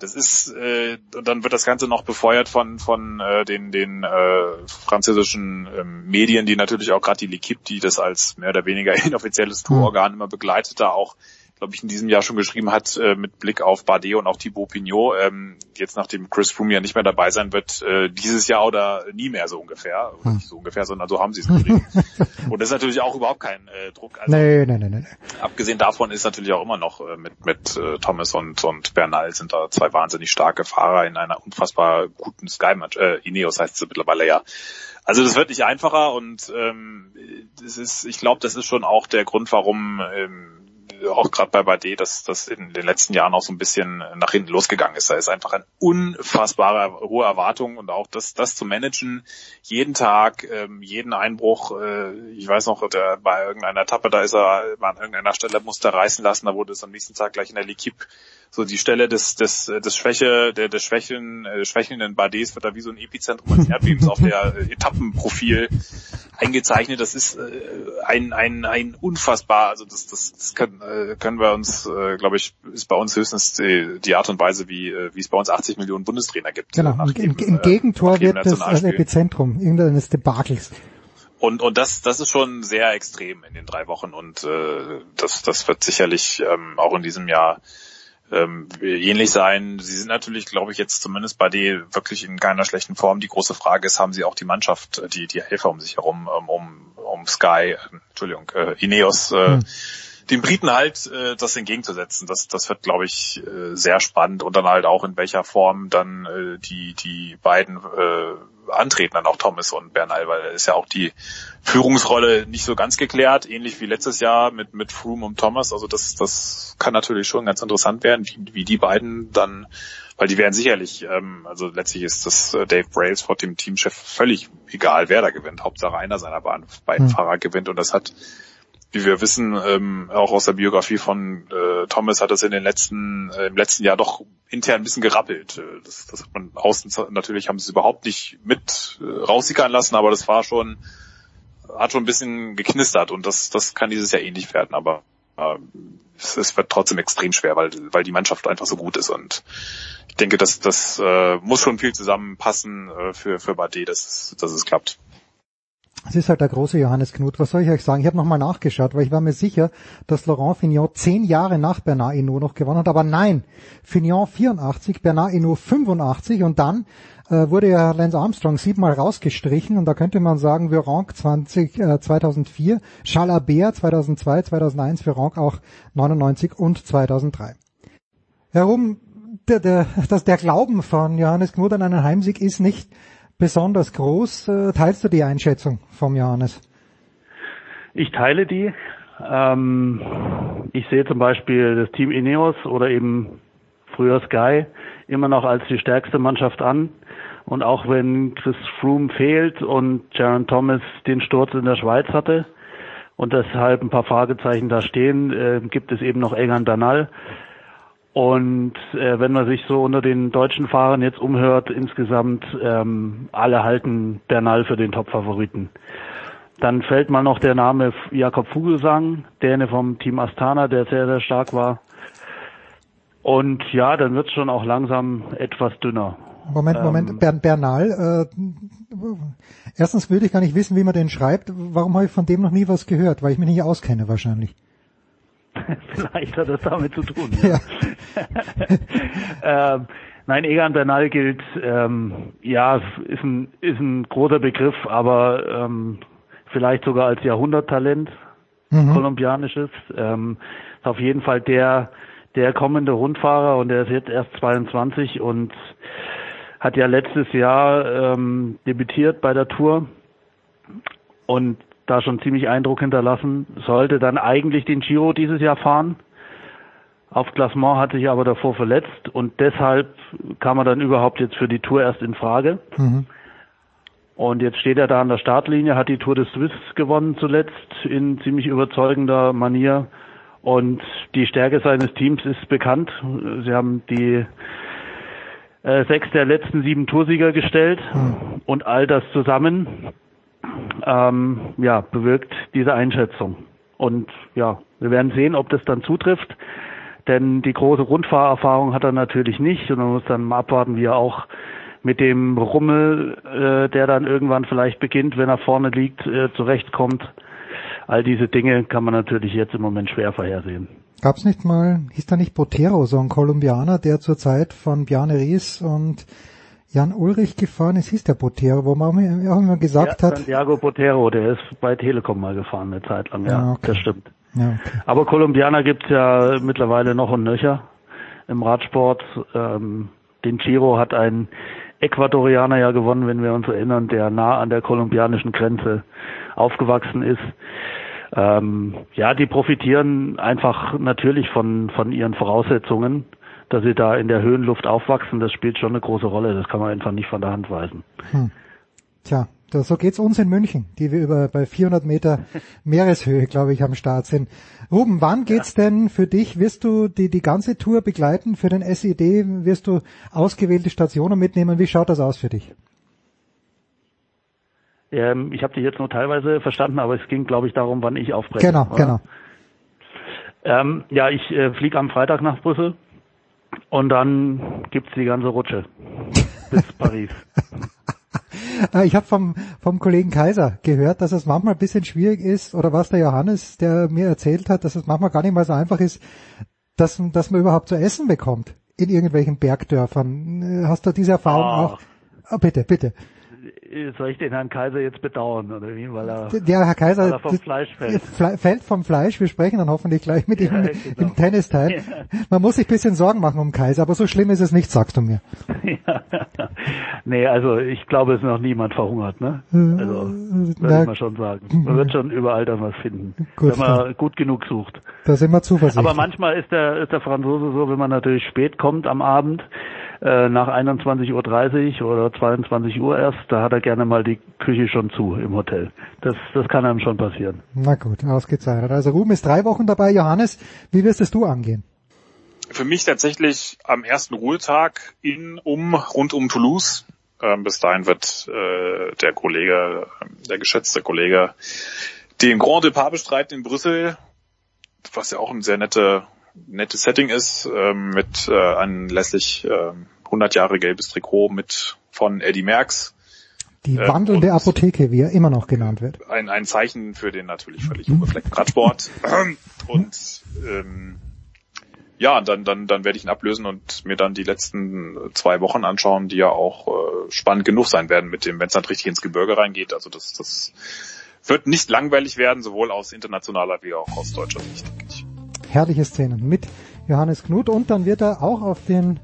das ist äh, und dann wird das Ganze noch befeuert von von äh, den den äh, französischen ähm, Medien, die natürlich auch gerade die L'Equipe, die das als mehr oder weniger inoffizielles Tourorgan immer begleitet, da auch glaube ich, in diesem Jahr schon geschrieben hat, äh, mit Blick auf Bardet und auch Thibaut Pignot, ähm, jetzt nachdem Chris Froome ja nicht mehr dabei sein wird, äh, dieses Jahr oder nie mehr so ungefähr. Hm. Nicht so ungefähr, sondern so haben sie es geschrieben. und das ist natürlich auch überhaupt kein äh, Druck. Also, nee, nee, nee, nee. Abgesehen davon ist natürlich auch immer noch äh, mit, mit äh, Thomas und, und Bernal sind da zwei wahnsinnig starke Fahrer in einer unfassbar guten Sky-Match. Äh, Ineos heißt sie mittlerweile ja. Also das wird nicht einfacher und ähm, das ist, ich glaube, das ist schon auch der Grund, warum ähm, auch gerade bei Bardet, dass das in den letzten Jahren auch so ein bisschen nach hinten losgegangen ist. Da ist einfach eine unfassbare hohe Erwartung und auch das, das zu managen, jeden Tag, ähm, jeden Einbruch. Äh, ich weiß noch, der, bei irgendeiner Etappe, da ist er an irgendeiner Stelle musste reißen lassen, da wurde es am nächsten Tag gleich in der L'Equipe so die Stelle des des des Schwäche der des Schwächen äh, schwächelnden Badets wird da wie so ein Epizentrum des Erdbebens auf der äh, Etappenprofil eingezeichnet. Das ist äh, ein ein ein unfassbar also das das, das können, äh, können wir uns äh, glaube ich ist bei uns höchstens die, die Art und Weise wie äh, wie es bei uns 80 Millionen Bundestrainer gibt. Genau. Im, im, im Gegentor wird das, das Epizentrum irgendeines Debakels. Und, und das, das ist schon sehr extrem in den drei Wochen und äh, das, das wird sicherlich ähm, auch in diesem Jahr ähm, ähnlich sein. Sie sind natürlich, glaube ich, jetzt zumindest bei D wirklich in keiner schlechten Form. Die große Frage ist, haben sie auch die Mannschaft, die, die Helfer um sich herum, ähm, um, um Sky, äh, Entschuldigung, äh, Ineos, äh, hm. Den Briten halt äh, das entgegenzusetzen. Das, das wird, glaube ich, äh, sehr spannend und dann halt auch in welcher Form dann äh, die, die beiden äh, antreten, dann auch Thomas und Bernal, weil ist ja auch die Führungsrolle nicht so ganz geklärt, ähnlich wie letztes Jahr mit, mit Froome und Thomas. Also das, das kann natürlich schon ganz interessant werden, wie, wie die beiden dann, weil die werden sicherlich, ähm, also letztlich ist das äh, Dave Brailsford dem Teamchef völlig egal, wer da gewinnt. Hauptsache einer seiner beiden mhm. Fahrer gewinnt und das hat wie wir wissen, ähm, auch aus der Biografie von äh, Thomas hat es in den letzten, äh, im letzten Jahr doch intern ein bisschen gerappelt. Äh, das, das hat man außen natürlich haben sie es überhaupt nicht mit äh, raussickern lassen, aber das war schon, hat schon ein bisschen geknistert und das, das kann dieses Jahr ähnlich werden, aber äh, es, wird trotzdem extrem schwer, weil, weil die Mannschaft einfach so gut ist und ich denke, dass das äh, muss schon viel zusammenpassen äh, für, für Bade, dass, dass es klappt. Es ist halt der große Johannes Knut. Was soll ich euch sagen? Ich habe nochmal nachgeschaut, weil ich war mir sicher, dass Laurent Fignon zehn Jahre nach Bernard Hinault noch gewonnen hat. Aber nein, Fignon 84, Bernard Hinault 85 und dann äh, wurde ja Lance Armstrong siebenmal rausgestrichen und da könnte man sagen, Virenque 20, äh, 2004, Charles Albert 2002, 2001, Virenque auch 99 und 2003. Herum, der, der, das, der Glauben von Johannes Knut an einen Heimsieg ist nicht besonders groß. Äh, teilst du die Einschätzung vom Johannes? Ich teile die. Ähm, ich sehe zum Beispiel das Team Ineos oder eben früher Sky immer noch als die stärkste Mannschaft an. Und auch wenn Chris Froome fehlt und Jaron Thomas den Sturz in der Schweiz hatte und deshalb ein paar Fragezeichen da stehen, äh, gibt es eben noch Egan Danal, und äh, wenn man sich so unter den deutschen Fahrern jetzt umhört, insgesamt ähm, alle halten Bernal für den Top-Favoriten. Dann fällt mal noch der Name Jakob Vogelsang, der vom Team Astana, der sehr, sehr stark war. Und ja, dann wird es schon auch langsam etwas dünner. Moment, Moment, ähm, Bern, Bernal, äh, erstens würde ich gar nicht wissen, wie man den schreibt. Warum habe ich von dem noch nie was gehört? Weil ich mich nicht auskenne wahrscheinlich. Vielleicht hat das damit zu tun. Ja. ähm, nein, Egan Bernal gilt, ähm, ja, ist ein, ist ein großer Begriff, aber ähm, vielleicht sogar als Jahrhunderttalent, mhm. kolumbianisches. Ähm, ist auf jeden Fall der, der kommende Rundfahrer und der ist jetzt erst 22 und hat ja letztes Jahr ähm, debütiert bei der Tour und da schon ziemlich Eindruck hinterlassen, sollte dann eigentlich den Giro dieses Jahr fahren. Auf Klassement hat sich aber davor verletzt und deshalb kam er dann überhaupt jetzt für die Tour erst in Frage. Mhm. Und jetzt steht er da an der Startlinie, hat die Tour des Swiss gewonnen zuletzt in ziemlich überzeugender Manier. Und die Stärke seines Teams ist bekannt. Sie haben die äh, sechs der letzten sieben Toursieger gestellt mhm. und all das zusammen ähm, ja, bewirkt diese Einschätzung. Und ja, wir werden sehen, ob das dann zutrifft. Denn die große Rundfahrerfahrung hat er natürlich nicht und man muss dann mal abwarten, wie er auch mit dem Rummel, äh, der dann irgendwann vielleicht beginnt, wenn er vorne liegt, äh, zurechtkommt. All diese Dinge kann man natürlich jetzt im Moment schwer vorhersehen. Gab's nicht mal, hieß da nicht Botero, so ein Kolumbianer, der zur Zeit von Bjarne Ries und Jan Ulrich gefahren ist, hieß der Botero, wo man auch immer gesagt ja, hat. Santiago Botero, der ist bei Telekom mal gefahren eine Zeit lang, ja, ja okay. das stimmt. Ja, okay. Aber Kolumbianer gibt's ja mittlerweile noch und nöcher im Radsport. Ähm, den Giro hat ein Ecuadorianer ja gewonnen, wenn wir uns erinnern, der nah an der kolumbianischen Grenze aufgewachsen ist. Ähm, ja, die profitieren einfach natürlich von, von ihren Voraussetzungen dass sie da in der Höhenluft aufwachsen, das spielt schon eine große Rolle. Das kann man einfach nicht von der Hand weisen. Hm. Tja, so geht's uns in München, die wir über bei 400 Meter Meereshöhe, glaube ich, am Start sind. Ruben, wann geht's ja. denn für dich? Wirst du die, die ganze Tour begleiten für den SED? Wirst du ausgewählte Stationen mitnehmen? Wie schaut das aus für dich? Ähm, ich habe dich jetzt nur teilweise verstanden, aber es ging, glaube ich, darum, wann ich aufbreche. Genau, oder? genau. Ähm, ja, ich äh, fliege am Freitag nach Brüssel und dann gibt's die ganze Rutsche bis Paris. Äh, ich habe vom, vom Kollegen Kaiser gehört, dass es manchmal ein bisschen schwierig ist, oder was der Johannes, der mir erzählt hat, dass es manchmal gar nicht mal so einfach ist, dass, dass man überhaupt zu essen bekommt in irgendwelchen Bergdörfern. Äh, Hast du diese Erfahrung Ah. auch? Ah, bitte, bitte. Soll ich den Herrn Kaiser jetzt bedauern, oder wie? Weil er, Der Herr Kaiser er vom Fleisch fällt. Fällt vom Fleisch. Wir sprechen dann hoffentlich gleich mit ihm Ja, im genau. Tennisteil. Ja. Man muss sich ein bisschen Sorgen machen um Kaiser, aber so schlimm ist es nicht, sagst du mir. nee, also ich glaube, es ist noch niemand verhungert, ne? Äh, Also, würde ich mal schon sagen. Man wird schon überall dann was finden, Gut, wenn man gut genug sucht. Da sind wir zuversichtlich. Aber manchmal ist der, ist der Franzose so, wenn man natürlich spät kommt am Abend, äh, nach 21.30 Uhr oder 22 Uhr erst, da hat er gerne mal die Küche schon zu im Hotel. Das, das kann einem schon passieren. Na gut, ausgezeichnet. Also Ruben ist drei Wochen dabei. Johannes, wie wirst es du angehen? Für mich tatsächlich am ersten Ruhetag in, um, rund um Toulouse. Ähm, bis dahin wird äh, der Kollege, äh, der geschätzte Kollege, den Grand Depart bestreiten in Brüssel, was ja auch ein sehr nette, nettes Setting ist, ähm, mit äh, anlässlich äh, 100 Jahre gelbes Trikot mit von Eddie Merckx. Die Äh, wandelnde Apotheke, wie er immer noch genannt wird. Ein, ein Zeichen für den natürlich völlig unbefleckten Radsport. Und ähm, ja, dann, dann, dann werde ich ihn ablösen und mir dann die letzten zwei Wochen anschauen, die ja auch äh, spannend genug sein werden mit dem, wenn es dann richtig ins Gebirge reingeht. Also das, das wird nicht langweilig werden, sowohl aus internationaler wie auch aus deutscher Sicht. Herrliche Szenen mit Johannes Knut und dann wird er auch auf den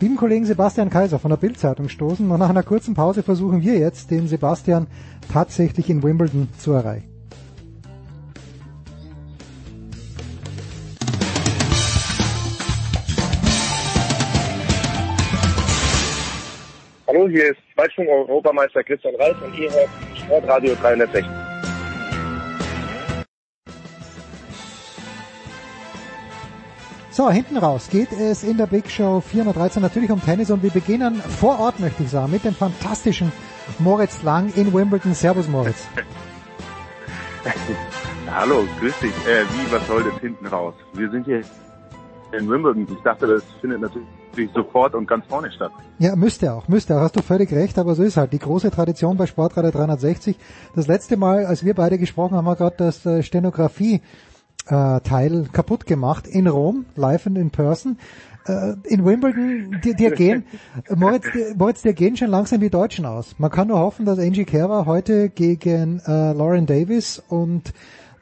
lieben Kollegen Sebastian Kaiser von der Bildzeitung stoßen und nach einer kurzen Pause versuchen wir jetzt, den Sebastian tatsächlich in Wimbledon zu erreichen. Hallo, hier ist Weitsprung-Europameister Christian Reis und ihr hört Sportradio 360. So, hinten raus geht es in der Big Show 413 natürlich um Tennis und wir beginnen vor Ort, möchte ich sagen, mit dem fantastischen Moritz Lang in Wimbledon. Servus Moritz. Hallo, grüß dich. Äh, wie, was soll das hinten raus? Wir sind hier in Wimbledon. Ich dachte, das findet natürlich sofort und ganz vorne statt. Ja, müsste auch, müsste auch, hast du völlig recht, aber so ist halt die große Tradition bei Sportradio 360. Das letzte Mal, als wir beide gesprochen haben, haben wir gerade das äh, Stenografie äh, Teil kaputt gemacht in Rom, live and in person. Äh, in Wimbledon, dir, dir gehen, Moritz, dir, Moritz, dir gehen schon langsam die Deutschen aus. Man kann nur hoffen, dass Angie Kerber heute gegen äh, Lauren Davis und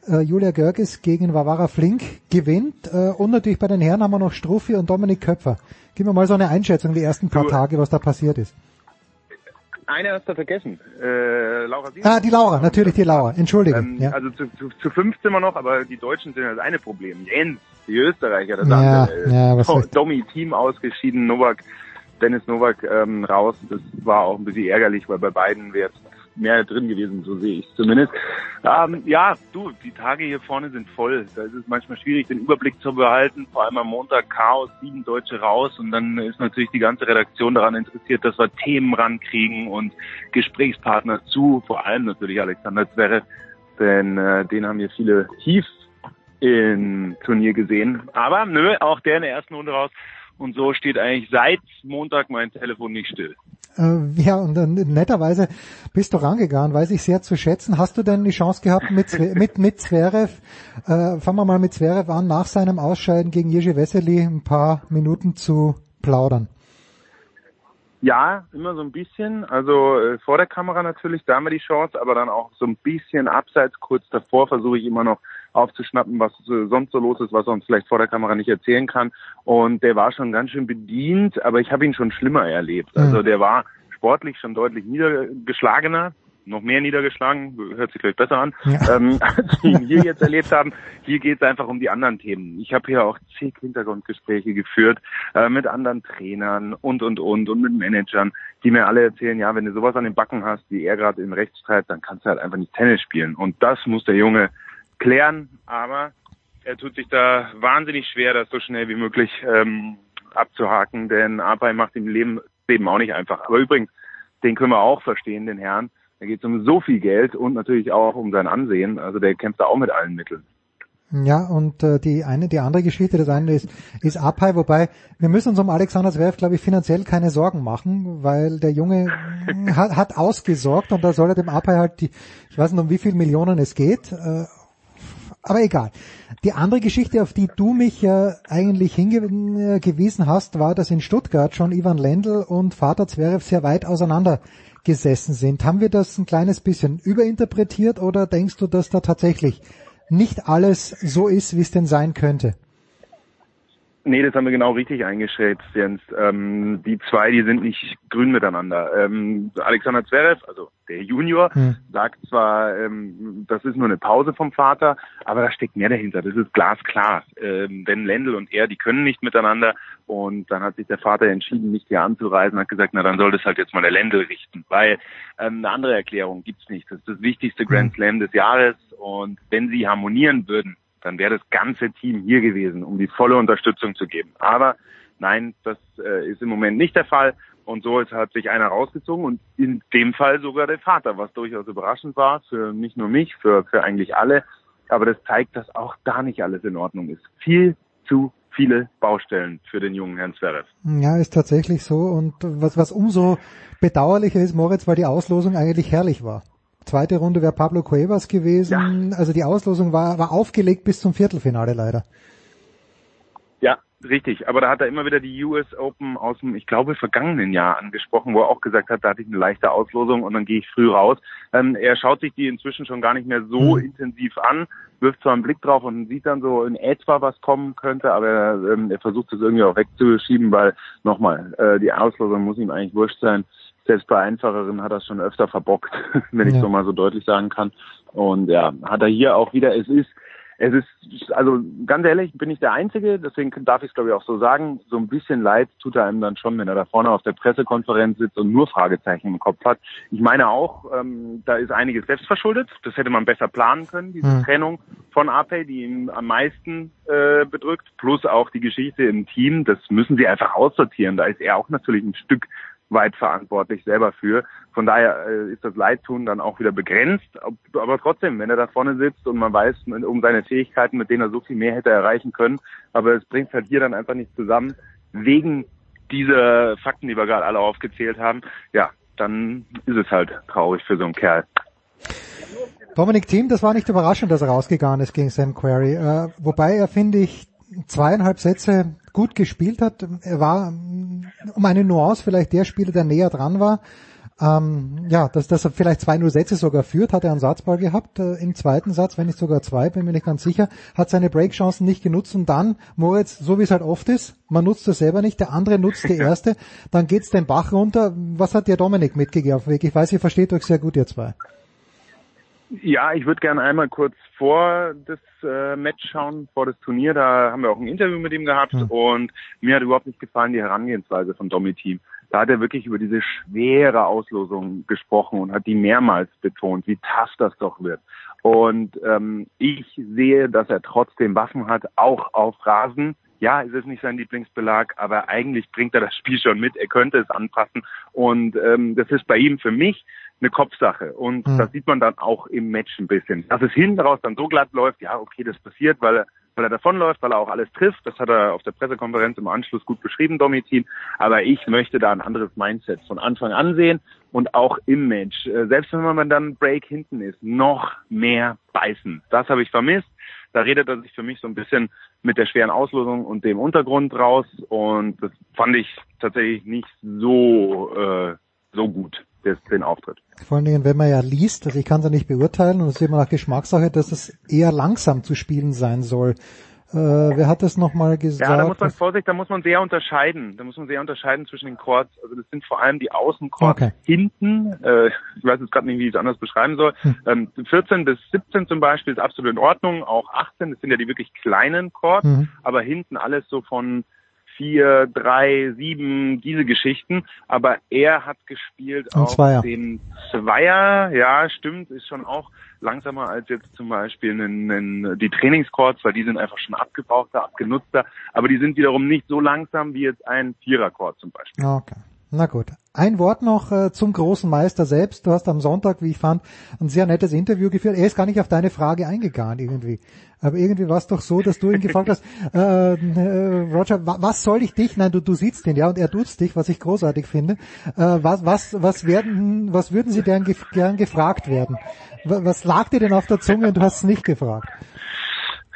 äh, Julia Görges gegen Vavara Flink gewinnt. Äh, und natürlich bei den Herren haben wir noch Struffi und Dominik Köpfer. Gib mir mal so eine Einschätzung die ersten paar Tage, was da passiert ist. Eine hast du vergessen. Äh, Laura Siemens. Ah, die Laura, natürlich die Laura. Entschuldigung. Ähm, ja. Also zu, zu, zu fünf sind wir noch, aber die Deutschen sind das eine Problem. Jens, die Österreicher, das Ja, andere. ja, was soll- Domi, Team ausgeschieden, Novak, Dennis Novak ähm, raus. Das war auch ein bisschen ärgerlich, weil bei beiden wäre jetzt mehr drin gewesen, so sehe ich zumindest. Ähm, ja, du, die Tage hier vorne sind voll. Da ist es manchmal schwierig, den Überblick zu behalten. Vor allem am Montag Chaos, sieben Deutsche raus und dann ist natürlich die ganze Redaktion daran interessiert, dass wir Themen rankriegen und Gesprächspartner zu, vor allem natürlich Alexander Zverev, denn äh, den haben wir viele tief im Turnier gesehen. Aber nö, auch der in der ersten Runde raus. Und so steht eigentlich seit Montag mein Telefon nicht still. Äh, ja, und dann netterweise bist du rangegangen, weiß ich sehr zu schätzen. Hast du denn die Chance gehabt mit, mit, mit Zverev, äh, fangen wir mal mit Zverev an, nach seinem Ausscheiden gegen Jerzy Wessely ein paar Minuten zu plaudern? Ja, immer so ein bisschen. Also äh, vor der Kamera natürlich, da haben wir die Chance, aber dann auch so ein bisschen abseits, kurz davor versuche ich immer noch aufzuschnappen, was äh, sonst so los ist, was er uns vielleicht vor der Kamera nicht erzählen kann. Und der war schon ganz schön bedient, aber ich habe ihn schon schlimmer erlebt. Also der war sportlich schon deutlich niedergeschlagener, noch mehr niedergeschlagen, hört sich vielleicht besser an, ähm, als wir ihn hier jetzt erlebt haben. Hier geht es einfach um die anderen Themen. Ich habe hier auch zig Hintergrundgespräche geführt äh, mit anderen Trainern und, und, und und mit Managern, die mir alle erzählen, ja, wenn du sowas an den Backen hast, wie er gerade im Rechtsstreit, dann kannst du halt einfach nicht Tennis spielen. Und das muss der Junge klären, aber er tut sich da wahnsinnig schwer, das so schnell wie möglich ähm, abzuhaken, denn Apai macht ihm Leben, Leben auch nicht einfach. Aber übrigens, den können wir auch verstehen, den Herrn. Da geht es um so viel Geld und natürlich auch um sein Ansehen. Also der kämpft da auch mit allen Mitteln. Ja, und äh, die eine, die andere Geschichte, das eine ist, ist Apai, wobei wir müssen uns um Alexander Zverev, glaube ich, finanziell keine Sorgen machen, weil der Junge hat, hat ausgesorgt und da soll er dem Apai halt die, ich weiß nicht, um wie viel Millionen es geht, äh, aber egal. Die andere Geschichte, auf die du mich äh, eigentlich hingewiesen hast, war, dass in Stuttgart schon Ivan Lendl und Vater Zverev sehr weit auseinander gesessen sind. Haben wir das ein kleines bisschen überinterpretiert oder denkst du, dass da tatsächlich nicht alles so ist, wie es denn sein könnte? Nee, das haben wir genau richtig eingeschätzt, Jens. Ähm, die zwei, die sind nicht grün miteinander. Ähm, Alexander Zverev, also der Junior, hm. sagt zwar, ähm, das ist nur eine Pause vom Vater, aber da steckt mehr dahinter. Das ist glasklar. Ähm, denn Lendl und er, die können nicht miteinander. Und dann hat sich der Vater entschieden, nicht hier anzureisen, hat gesagt, na dann soll das halt jetzt mal der Lendl richten. Weil ähm, eine andere Erklärung gibt's nicht. Das ist das wichtigste Grand hm. Slam des Jahres. Und wenn sie harmonieren würden, dann wäre das ganze Team hier gewesen, um die volle Unterstützung zu geben. Aber nein, das äh, ist im Moment nicht der Fall. Und so hat sich einer rausgezogen und in dem Fall sogar der Vater, was durchaus überraschend war für nicht nur mich, für, für eigentlich alle. Aber das zeigt, dass auch da nicht alles in Ordnung ist. Viel zu viele Baustellen für den jungen Herrn Zverev. Ja, ist tatsächlich so. Und was, was umso bedauerlicher ist, Moritz, weil die Auslosung eigentlich herrlich war. Zweite Runde wäre Pablo Cuevas gewesen. Ja. Also die Auslosung war, war aufgelegt bis zum Viertelfinale leider. Ja, richtig. Aber da hat er immer wieder die US Open aus dem, ich glaube, vergangenen Jahr angesprochen, wo er auch gesagt hat, da hatte ich eine leichte Auslosung und dann gehe ich früh raus. Ähm, er schaut sich die inzwischen schon gar nicht mehr so mhm. intensiv an, wirft zwar einen Blick drauf und sieht dann so in etwa, was kommen könnte, aber er, ähm, er versucht es irgendwie auch wegzuschieben, weil nochmal, äh, die Auslosung muss ihm eigentlich wurscht sein selbst bei einfacheren hat er schon öfter verbockt, wenn ja. ich so mal so deutlich sagen kann. Und ja, hat er hier auch wieder, es ist, es ist, also ganz ehrlich, bin ich der Einzige, deswegen darf ich es glaube ich auch so sagen, so ein bisschen leid tut er einem dann schon, wenn er da vorne auf der Pressekonferenz sitzt und nur Fragezeichen im Kopf hat. Ich meine auch, ähm, da ist einiges selbst verschuldet, das hätte man besser planen können, diese mhm. Trennung von Ape, die ihn am meisten äh, bedrückt, plus auch die Geschichte im Team, das müssen sie einfach aussortieren, da ist er auch natürlich ein Stück weit verantwortlich selber für. Von daher äh, ist das Leidtun dann auch wieder begrenzt. Aber trotzdem, wenn er da vorne sitzt und man weiß um seine Fähigkeiten, mit denen er so viel mehr hätte erreichen können, aber es bringt halt hier dann einfach nicht zusammen, wegen dieser Fakten, die wir gerade alle aufgezählt haben, ja, dann ist es halt traurig für so einen Kerl. Dominik Thiem, das war nicht überraschend, dass er rausgegangen ist gegen Sam Query. Äh, wobei er, finde ich, zweieinhalb Sätze gut gespielt hat. Er war um eine Nuance vielleicht der Spieler, der näher dran war. Ähm, ja, dass, dass er vielleicht zwei nur Sätze sogar führt, hat er einen Satzball gehabt äh, im zweiten Satz, wenn nicht sogar zwei, bin mir nicht ganz sicher, hat seine Breakchancen nicht genutzt und dann, Moritz, so wie es halt oft ist, man nutzt es selber nicht, der andere nutzt die erste, dann geht's den Bach runter. Was hat dir Dominik mitgegeben auf dem Weg? Ich weiß, ihr versteht euch sehr gut, ihr zwei. Ja, ich würde gerne einmal kurz vor das äh, Match schauen, vor das Turnier. Da haben wir auch ein Interview mit ihm gehabt mhm. und mir hat überhaupt nicht gefallen die Herangehensweise von Domi Team. Da hat er wirklich über diese schwere Auslosung gesprochen und hat die mehrmals betont, wie tough das doch wird. Und ähm, ich sehe, dass er trotzdem Waffen hat, auch auf Rasen. Ja, es ist nicht sein Lieblingsbelag, aber eigentlich bringt er das Spiel schon mit. Er könnte es anpassen. Und ähm, das ist bei ihm für mich eine Kopfsache. Und mhm. das sieht man dann auch im Match ein bisschen. Dass es hinten raus dann so glatt läuft, ja, okay, das passiert, weil er, weil er davonläuft, weil er auch alles trifft. Das hat er auf der Pressekonferenz im Anschluss gut beschrieben, Domitin. Aber ich möchte da ein anderes Mindset von Anfang an sehen und auch im Match. Äh, selbst wenn man dann Break hinten ist, noch mehr beißen. Das habe ich vermisst. Da redet er sich für mich so ein bisschen mit der schweren Auslosung und dem Untergrund raus. Und das fand ich tatsächlich nicht so, äh, so gut des, den Auftritt. Vor allen Dingen, wenn man ja liest, also ich kann es ja nicht beurteilen und es ist immer nach Geschmackssache, dass es eher langsam zu spielen sein soll. Äh, wer hat das nochmal gesagt? Ja, da muss man Vorsicht, da muss man sehr unterscheiden. Da muss man sehr unterscheiden zwischen den Chords. Also das sind vor allem die Außenchords okay. hinten. Äh, ich weiß jetzt gerade nicht, wie ich es anders beschreiben soll. Hm. Ähm, 14 bis 17 zum Beispiel ist absolut in Ordnung. Auch 18, das sind ja die wirklich kleinen Chords. Mhm. Aber hinten alles so von vier, drei, sieben, diese Geschichten. Aber er hat gespielt auf Zweier. den Zweier. Ja, stimmt, ist schon auch langsamer als jetzt zum Beispiel einen, einen, die Trainingschords, weil die sind einfach schon abgebrauchter, abgenutzter. Aber die sind wiederum nicht so langsam wie jetzt ein Viererchord zum Beispiel. Okay. Na gut. Ein Wort noch äh, zum großen Meister selbst. Du hast am Sonntag, wie ich fand, ein sehr nettes Interview geführt. Er ist gar nicht auf deine Frage eingegangen irgendwie. Aber irgendwie war es doch so, dass du ihn gefragt hast, äh, äh, Roger, wa was soll ich dich? Nein, du, du siehst ihn, ja, und er duzt dich, was ich großartig finde. Äh, was, was, was werden, was würden Sie denn gef gern gefragt werden? Was lag dir denn auf der Zunge und du hast es nicht gefragt?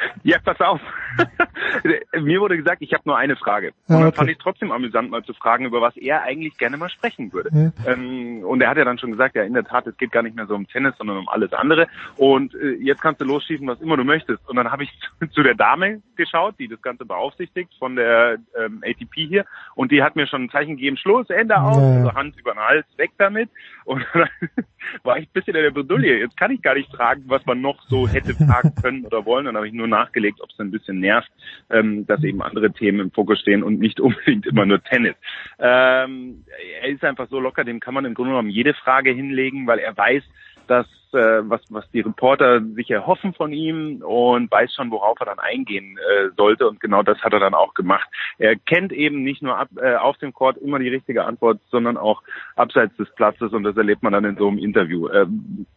Ja, pass auf. Mir wurde gesagt, ich habe nur eine Frage. Und Ah, dann okay. fand ich trotzdem amüsant, mal zu fragen, über was er eigentlich gerne mal sprechen würde. Ja. Ähm, und er hat ja dann schon gesagt, ja, in der Tat, es geht gar nicht mehr so um Tennis, sondern um alles andere. Und äh, jetzt kannst du losschießen, was immer du möchtest. Und dann habe ich zu der Dame geschaut, die das Ganze beaufsichtigt von der ähm, ATP hier. Und die hat mir schon ein Zeichen gegeben, Schluss, Ende aus, Ja, ja. also Hand über den Hals, weg damit. Und dann war ich ein bisschen in der Bredouille. Jetzt kann ich gar nicht fragen, was man noch so hätte fragen können oder wollen. Dann habe ich nur nachgelegt, ob es ein bisschen nervt, ähm, dass eben andere Themen im Fokus stehen und nicht unbedingt immer nur Tennis. Ähm, er ist einfach so locker, dem kann man im Grunde genommen jede Frage hinlegen, weil er weiß, dass äh, was was die Reporter sich erhoffen von ihm und weiß schon, worauf er dann eingehen äh, sollte und genau das hat er dann auch gemacht. Er kennt eben nicht nur ab, äh, auf dem Court immer die richtige Antwort, sondern auch abseits des Platzes und das erlebt man dann in so einem Interview. Äh,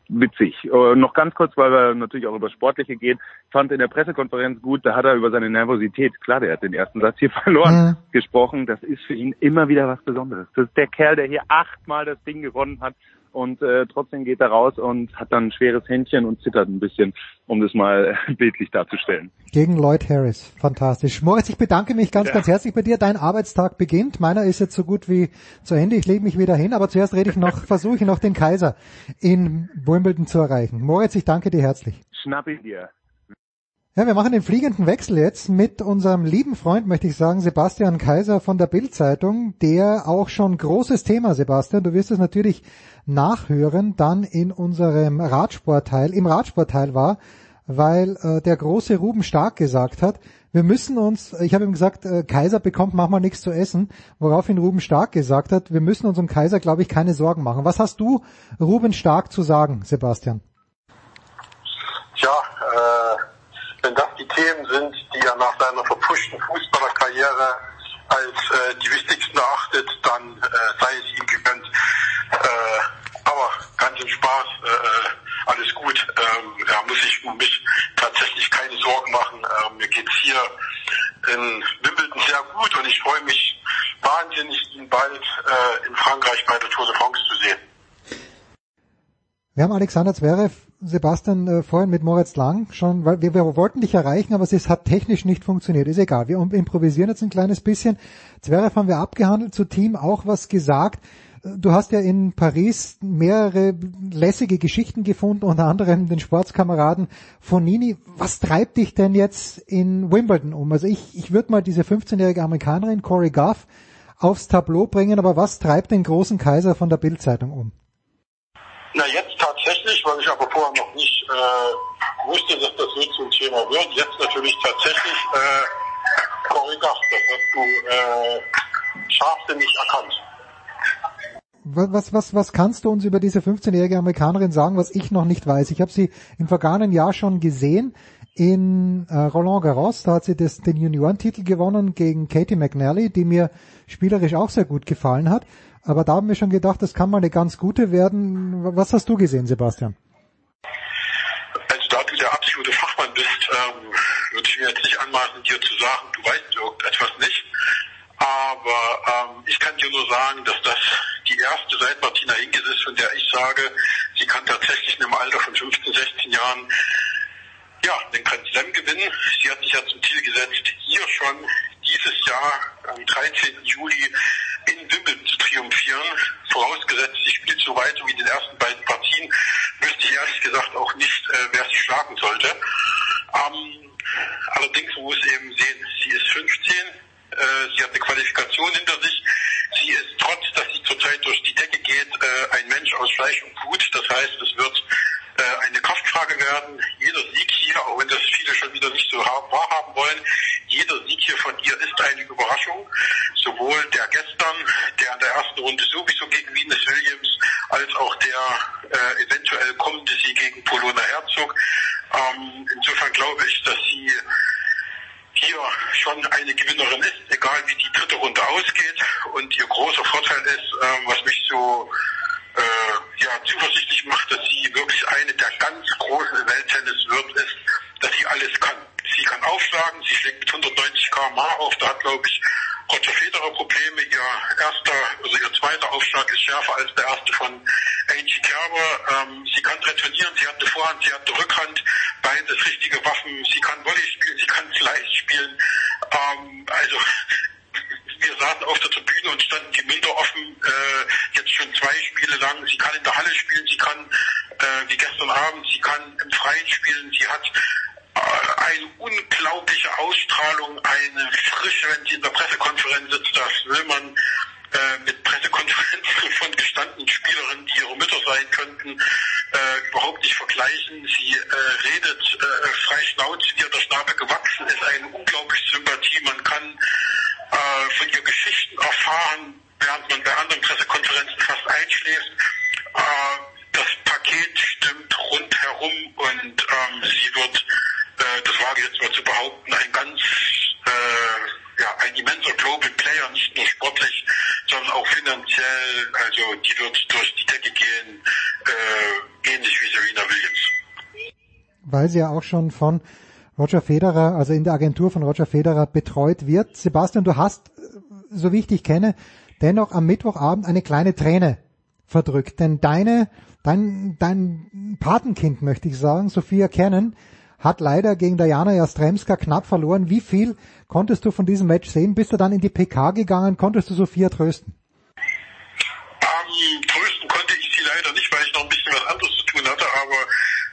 witzig. Äh, noch ganz kurz, weil wir natürlich auch über Sportliche gehen, fand in der Pressekonferenz gut, da hat er über seine Nervosität, klar, der hat den ersten Satz hier verloren, gesprochen. Das ist für ihn immer wieder was Besonderes. Das ist der Kerl, der hier achtmal das Ding gewonnen hat und äh, trotzdem geht er raus und hat dann ein schweres Händchen und zittert ein bisschen, um das mal bildlich darzustellen. Gegen Lloyd Harris. Fantastisch. Moritz, ich bedanke mich ganz, Ja. ganz herzlich bei dir. Dein Arbeitstag beginnt. Meiner ist jetzt so gut wie zu Ende. Ich lege mich wieder hin, aber zuerst rede ich noch, versuche ich noch den Kaiser in Wimbledon zu erreichen. Moritz, ich danke dir herzlich. Schnapp ihn dir. Ja, wir machen den fliegenden Wechsel jetzt mit unserem lieben Freund, möchte ich sagen, Sebastian Kaiser von der Bild-Zeitung, der auch schon großes Thema, Sebastian. Du wirst es natürlich nachhören, dann in unserem Radsportteil, im Radsportteil war, weil äh, der große Ruben Stark gesagt hat, wir müssen uns, ich habe ihm gesagt, äh, Kaiser bekommt manchmal nichts zu essen, woraufhin Ruben Stark gesagt hat, wir müssen uns um Kaiser, glaube ich, keine Sorgen machen. Was hast du, Ruben Stark, zu sagen, Sebastian? Äh, das die Themen sind, die er nach seiner verpuschten Fußballerkarriere als äh, die wichtigsten erachtet, dann äh, sei es ihm gegönnt. Äh, aber ganz im Spaß, äh, alles gut. Ähm, er muss sich um mich tatsächlich keine Sorgen machen. Ähm, mir geht's hier in Wimbledon sehr gut und ich freue mich wahnsinnig, ihn bald äh, in Frankreich bei der Tour de France zu sehen. Wir haben Alexander Zverev, Sebastian, äh, vorhin mit Moritz Lang schon, weil wir, wir wollten dich erreichen, aber es hat technisch nicht funktioniert. Ist egal, wir improvisieren jetzt ein kleines bisschen. Zverev haben wir abgehandelt, zu Team auch was gesagt. Du hast ja in Paris mehrere lässige Geschichten gefunden, unter anderem den Sportskameraden Fonini. Was treibt dich denn jetzt in Wimbledon um? Also ich, ich würde mal diese 15-jährige Amerikanerin Corey Goff aufs Tableau bringen, aber was treibt den großen Kaiser von der Bildzeitung um? Na jetzt tatsächlich, weil ich aber vorher noch nicht äh, wusste, dass das so zum Thema wird. Jetzt natürlich tatsächlich äh, Gaff, das hast du äh, scharfsinnig erkannt. Was, was, was, was kannst du uns über diese 15-jährige Amerikanerin sagen, was ich noch nicht weiß? Ich habe sie im vergangenen Jahr schon gesehen in äh, Roland Garros. Da hat sie das, den Juniorentitel gewonnen gegen Katie McNally, die mir spielerisch auch sehr gut gefallen hat. Aber da haben wir schon gedacht, das kann mal eine ganz gute werden. Was hast du gesehen, Sebastian? Also da du der absolute Fachmann bist, ähm, würde ich mir jetzt nicht anmaßen, dir zu sagen, du weißt irgendetwas nicht. Aber ähm, ich kann dir nur sagen, dass das die erste seit Martina Hingis ist, von der ich sage, sie kann tatsächlich in einem Alter von 15, 16 Jahren ja, den Grand Slam gewinnen. Sie hat sich ja zum Ziel gesetzt, hier schon dieses Jahr am 13. Juli in Wimbledon zu triumphieren. Vorausgesetzt, sie spielt so weiter wie in den ersten beiden Partien, wüsste ich ehrlich gesagt auch nicht, äh, wer sie schlagen sollte. Ähm, allerdings muss eben sehen, sie ist 15, äh, sie hat eine Qualifikation hinter sich. Sie ist trotz, dass sie zurzeit durch die Decke geht, äh, ein Mensch aus Fleisch und Blut. Das heißt, es wird eine Kraftfrage werden. Jeder Sieg hier, auch wenn das viele schon wieder nicht so wahrhaben wollen, jeder Sieg hier von ihr ist eine Überraschung. Sowohl der gestern, der in der ersten Runde sowieso gegen Venus Williams, als auch der äh, eventuell kommende Sieg gegen Polona Herzog. Ähm, insofern glaube ich, dass sie hier schon eine Gewinnerin ist, egal wie die dritte Runde ausgeht. Und ihr großer Vorteil ist, ähm, was mich so äh, ja, zuversichtlich macht, dass sie wirklich eine der ganz großen Welttennis wird, ist, dass sie alles kann. Sie kann aufschlagen, sie schlägt mit 190 km auf, da hat glaube ich Roger Federer Probleme. Ihr erster, also ihr zweiter Aufschlag ist schärfer als der erste von Angie Kerber. Ähm, sie kann retournieren, sie hat eine Vorhand, sie hat eine Rückhand, beides richtige Waffen. Sie kann Volley spielen, sie kann Slice spielen. Ähm, also wir saßen auf der Tribüne und standen die Münder offen, äh, jetzt schon zwei Spiele lang. Sie kann in der Halle spielen, sie kann, äh, wie gestern Abend, sie kann im Freien spielen, sie hat äh, eine unglaubliche Ausstrahlung, eine Frische, wenn sie in der Pressekonferenz sitzt, das will man äh, mit Pressekonferenzen von gestandenen Spielerinnen, die ihre Mütter sein könnten, äh, überhaupt nicht vergleichen. Sie äh, redet äh, frei Schnauze, wie ihr der Schnabel gewachsen ist, eine unglaubliche Sympathie. Man kann äh, von ihr Geschichten erfahren, während man bei anderen Pressekonferenzen fast einschläft. Äh, das Paket stimmt rundherum und ähm, sie wird, äh, das wage ich jetzt mal zu behaupten, ein ganz äh, ja, ein immenser Global Player, nicht nur sportlich, sondern auch finanziell. Also die wird durch die Decke gehen, äh, ähnlich wie Serena Williams. Weil sie ja auch schon von Roger Federer, also in der Agentur von Roger Federer betreut wird. Sebastian, du hast, so wie ich dich kenne, dennoch am Mittwochabend eine kleine Träne verdrückt. Denn deine, dein, dein Patenkind, möchte ich sagen, Sophia Cannon, hat leider gegen Diana Jastremska knapp verloren. Wie viel konntest du von diesem Match sehen? Bist du dann in die PK gegangen? Konntest du Sophia trösten? Ähm, trösten konnte ich sie leider nicht, weil ich noch ein bisschen was anderes zu tun hatte, aber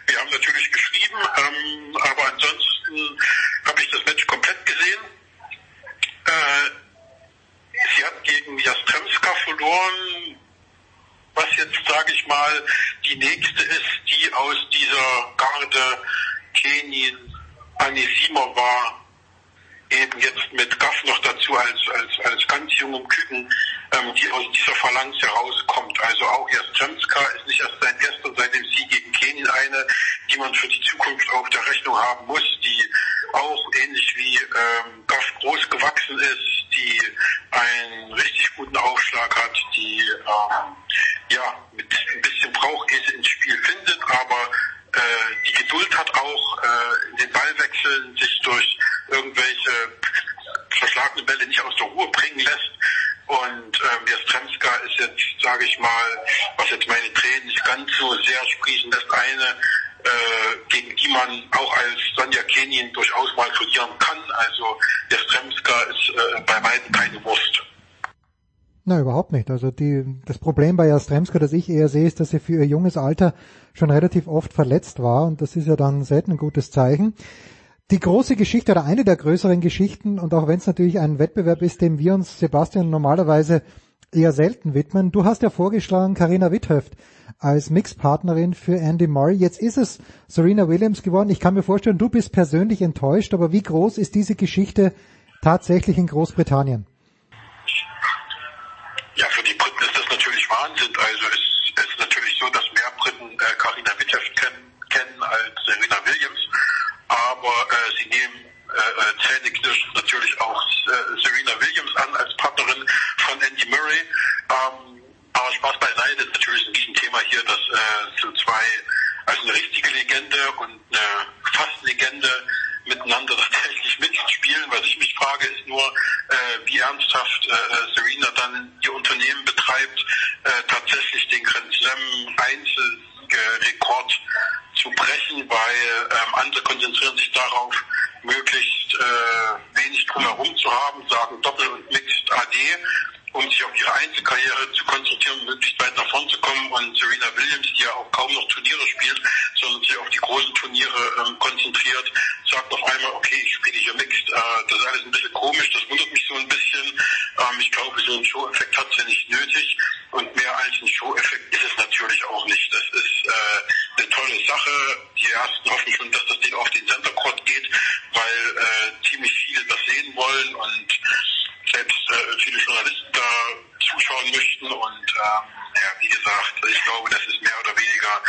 wir haben natürlich geschrieben, ähm, aber ansonsten habe ich das Match komplett gesehen. Äh, sie hat gegen Jastremska verloren, was jetzt, sage ich mal, die nächste ist, die aus dieser Garde Kenin war, eben jetzt mit Gaff noch dazu als, als, als ganz jungem Küken, ähm, die aus dieser Phalanx herauskommt. Also auch Jastremska ist nicht erst sein erster seit dem Sieg gegen Kenin eine, die man für die Zukunft auf der Rechnung haben muss, die auch ähnlich wie ähm, Gaff groß gewachsen ist, die einen richtig guten Aufschlag hat, die ähm, ja mit ein bisschen Brauchkäse ins Spiel findet, aber die Geduld hat auch äh, in den Ballwechseln sich durch irgendwelche verschlagene Bälle nicht aus der Ruhe bringen lässt. Und ähm, Jastremska ist jetzt, sage ich mal, was jetzt meine Tränen nicht ganz so sehr sprießen lässt, eine, äh, gegen die man auch als Sonja Kenin durchaus mal verlieren kann. Also Jastremska ist äh, bei weitem keine Wurst. Na, überhaupt nicht. Also die, das Problem bei Jastremska, das ich eher sehe, ist, dass sie für ihr junges Alter schon relativ oft verletzt war und das ist ja dann selten ein gutes Zeichen. Die große Geschichte oder eine der größeren Geschichten und auch wenn es natürlich ein Wettbewerb ist, dem wir uns Sebastian normalerweise eher selten widmen. Du hast ja vorgeschlagen, Karina Witthöft als Mixpartnerin für Andy Murray. Jetzt ist es Serena Williams geworden. Ich kann mir vorstellen, du bist persönlich enttäuscht, aber wie groß ist diese Geschichte tatsächlich in Großbritannien? Witthöft kennen, kennen als Serena Williams. Aber äh, sie nehmen äh, zähneknirschend natürlich auch äh, Serena Williams an als Partnerin von Andy Murray. Ähm, aber Spaß beiseite ist natürlich ein Riesenthema hier, dass äh, so zwei, also eine richtige Legende und eine fast Legende miteinander tatsächlich mitspielen. Was ich mich frage, ist nur, äh, wie ernsthaft äh, Serena dann ihr Unternehmen betreibt, äh, tatsächlich den Grand Slam Einzelrekord zu brechen, weil ähm, andere konzentrieren sich darauf, möglichst äh, wenig drumherum zu haben, sagen Doppel und Mixed AD, um sich auf ihre Einzelkarriere zu konzentrieren, möglichst weit nach vorn zu kommen. Und Serena Williams, die ja auch kaum noch Turniere spielt, sondern sich auf die großen Turniere ähm, konzentriert, sagt auf einmal, okay, ich spiele hier Mixed. Äh, das ist alles ein bisschen komisch, das wundert mich so ein bisschen. Ähm, ich glaube, so ein Show-Effekt hat sie nicht nötig. Und mehr als ein Show-Effekt ist es natürlich auch nicht. Das ist äh, eine tolle Sache. Die ersten hoffen schon, dass das Ding auf den Center Court geht, weil äh, ziemlich viele das sehen wollen und selbst äh, viele Journalisten da zuschauen möchten. Und ähm, ja, wie gesagt, ich glaube, das ist mehr oder weniger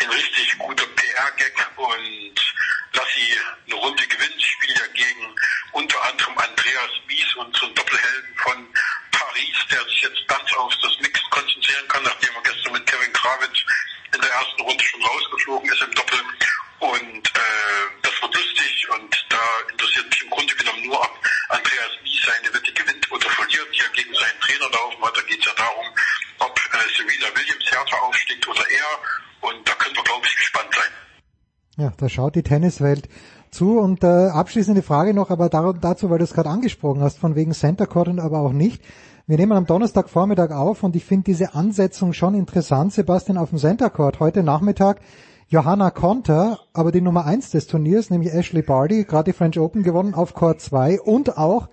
ein richtig guter PR-Gag und Lassi eine Runde gewinnt. Ich spiele ja gegen unter anderem Andreas Mies und so einen Doppelhelden von Paris, der sich jetzt ganz auf das Mixed konzentrieren kann, nachdem er gestern mit Kevin Krawitz in der ersten Runde schon rausgeflogen ist im Doppel. Und äh, das wird lustig und da interessiert mich im Grunde genommen nur, ob Andreas Mies seine Wette gewinnt oder verliert, die er gegen seinen Trainer laufen hat. Da geht es ja darum, ob äh, Serena Williams härter aufsteigt oder er. Und da können wir, glaube ich, gespannt sein. Ja, da schaut die Tenniswelt zu. Und äh, abschließende Frage noch, aber dazu, weil du es gerade angesprochen hast, von wegen Center Court und aber auch nicht. Wir nehmen am Donnerstagvormittag auf und ich finde diese Ansetzung schon interessant, Sebastian, auf dem Center Court. Heute Nachmittag Johanna Konter, aber die Nummer eins des Turniers, nämlich Ashley Barty, gerade die French Open gewonnen auf Court 2 und auch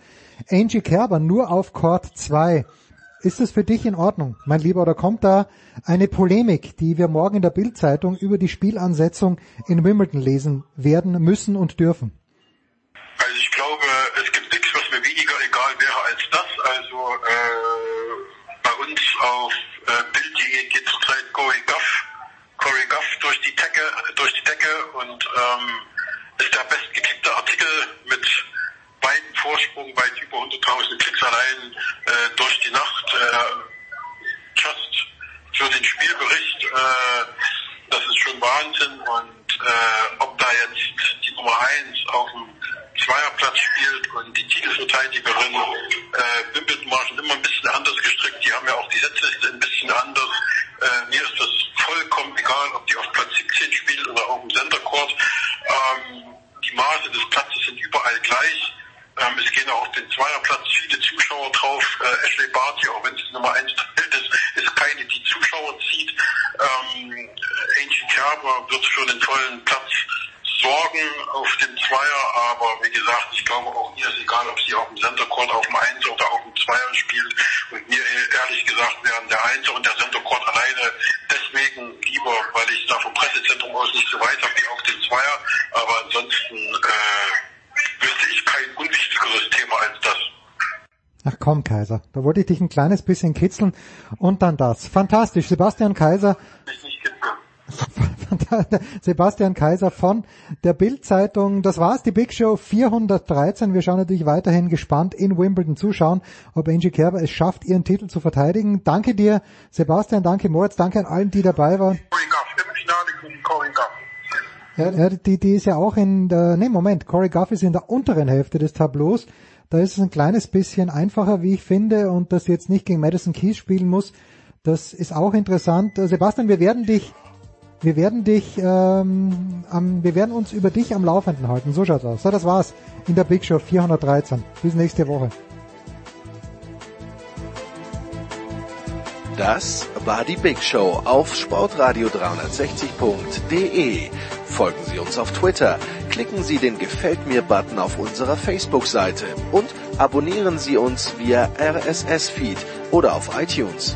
Angie Kerber nur auf Court 2. Ist es für dich in Ordnung, mein Lieber, oder kommt da eine Polemik, die wir morgen in der Bildzeitung über die Spielansetzung in Wimbledon lesen werden müssen und dürfen? Also ich glaube, es gibt nichts, was mir weniger egal wäre als das. Also äh, bei uns auf äh, Bild.de geht zurzeit Corey Goff, Corey Goff durch die Decke, durch die Decke und ähm, ist der bestgeklickte Artikel mit weiten Vorsprung, weit über 100.000 Klicks allein äh, durch die Nacht. Äh, just für den Spielbericht, äh, das ist schon Wahnsinn. Und äh, ob da jetzt die Nummer 1 auf dem Zweierplatz spielt und die Titelverteidigerin äh, Wimbledon schon immer ein bisschen anders gestrickt. Die haben ja auch die Setzliste ein bisschen anders. Äh, mir ist das vollkommen egal, ob die auf Platz 17 spielt oder auf dem Center Court. Ähm, die Maße des Platzes sind überall gleich. Ähm, es gehen auch auf den Zweierplatz viele Zuschauer drauf. Äh, Ashley Barty, auch wenn es Nummer 1 ist, ist keine, die Zuschauer zieht. Ähm, Angie Kerber wird für den vollen Platz sorgen auf dem Zweier, aber wie gesagt, ich glaube auch mir ist egal, ob sie auf dem Center Court auf dem 1 oder auf dem Zweier spielt. Und mir ehrlich gesagt wären der 1 und der Center Court alleine deswegen lieber, weil ich da vom Pressezentrum aus nicht so weit habe wie auf dem Zweier. Aber ansonsten äh, wüsste ich kein unwichtigeres Thema als das. Ach komm, Kaiser, da wollte ich dich ein kleines bisschen kitzeln und dann das. Fantastisch, Sebastian Kaiser. Sebastian Kaiser von der Bild-Zeitung. Das war's, die Big Show 413. Wir schauen natürlich weiterhin gespannt in Wimbledon zuschauen, ob Angie Kerber es schafft, ihren Titel zu verteidigen. Danke dir, Sebastian, danke Moritz, danke an allen, die dabei waren. Ja, ja, die, die ist ja auch in der, nee, Moment, Corey Goff ist in der unteren Hälfte des Tableaus. Da ist es ein kleines bisschen einfacher, wie ich finde, und dass sie jetzt nicht gegen Madison Keys spielen muss, das ist auch interessant. Sebastian, wir werden dich, wir werden dich, ähm, am, wir werden uns über dich am Laufenden halten. So schaut's aus. So, das war's in der Big Show 413. Bis nächste Woche. Das war die Big Show auf sportradio360.de. Folgen Sie uns auf Twitter, klicken Sie den Gefällt mir-Button auf unserer Facebook-Seite und abonnieren Sie uns via RSS-Feed oder auf iTunes.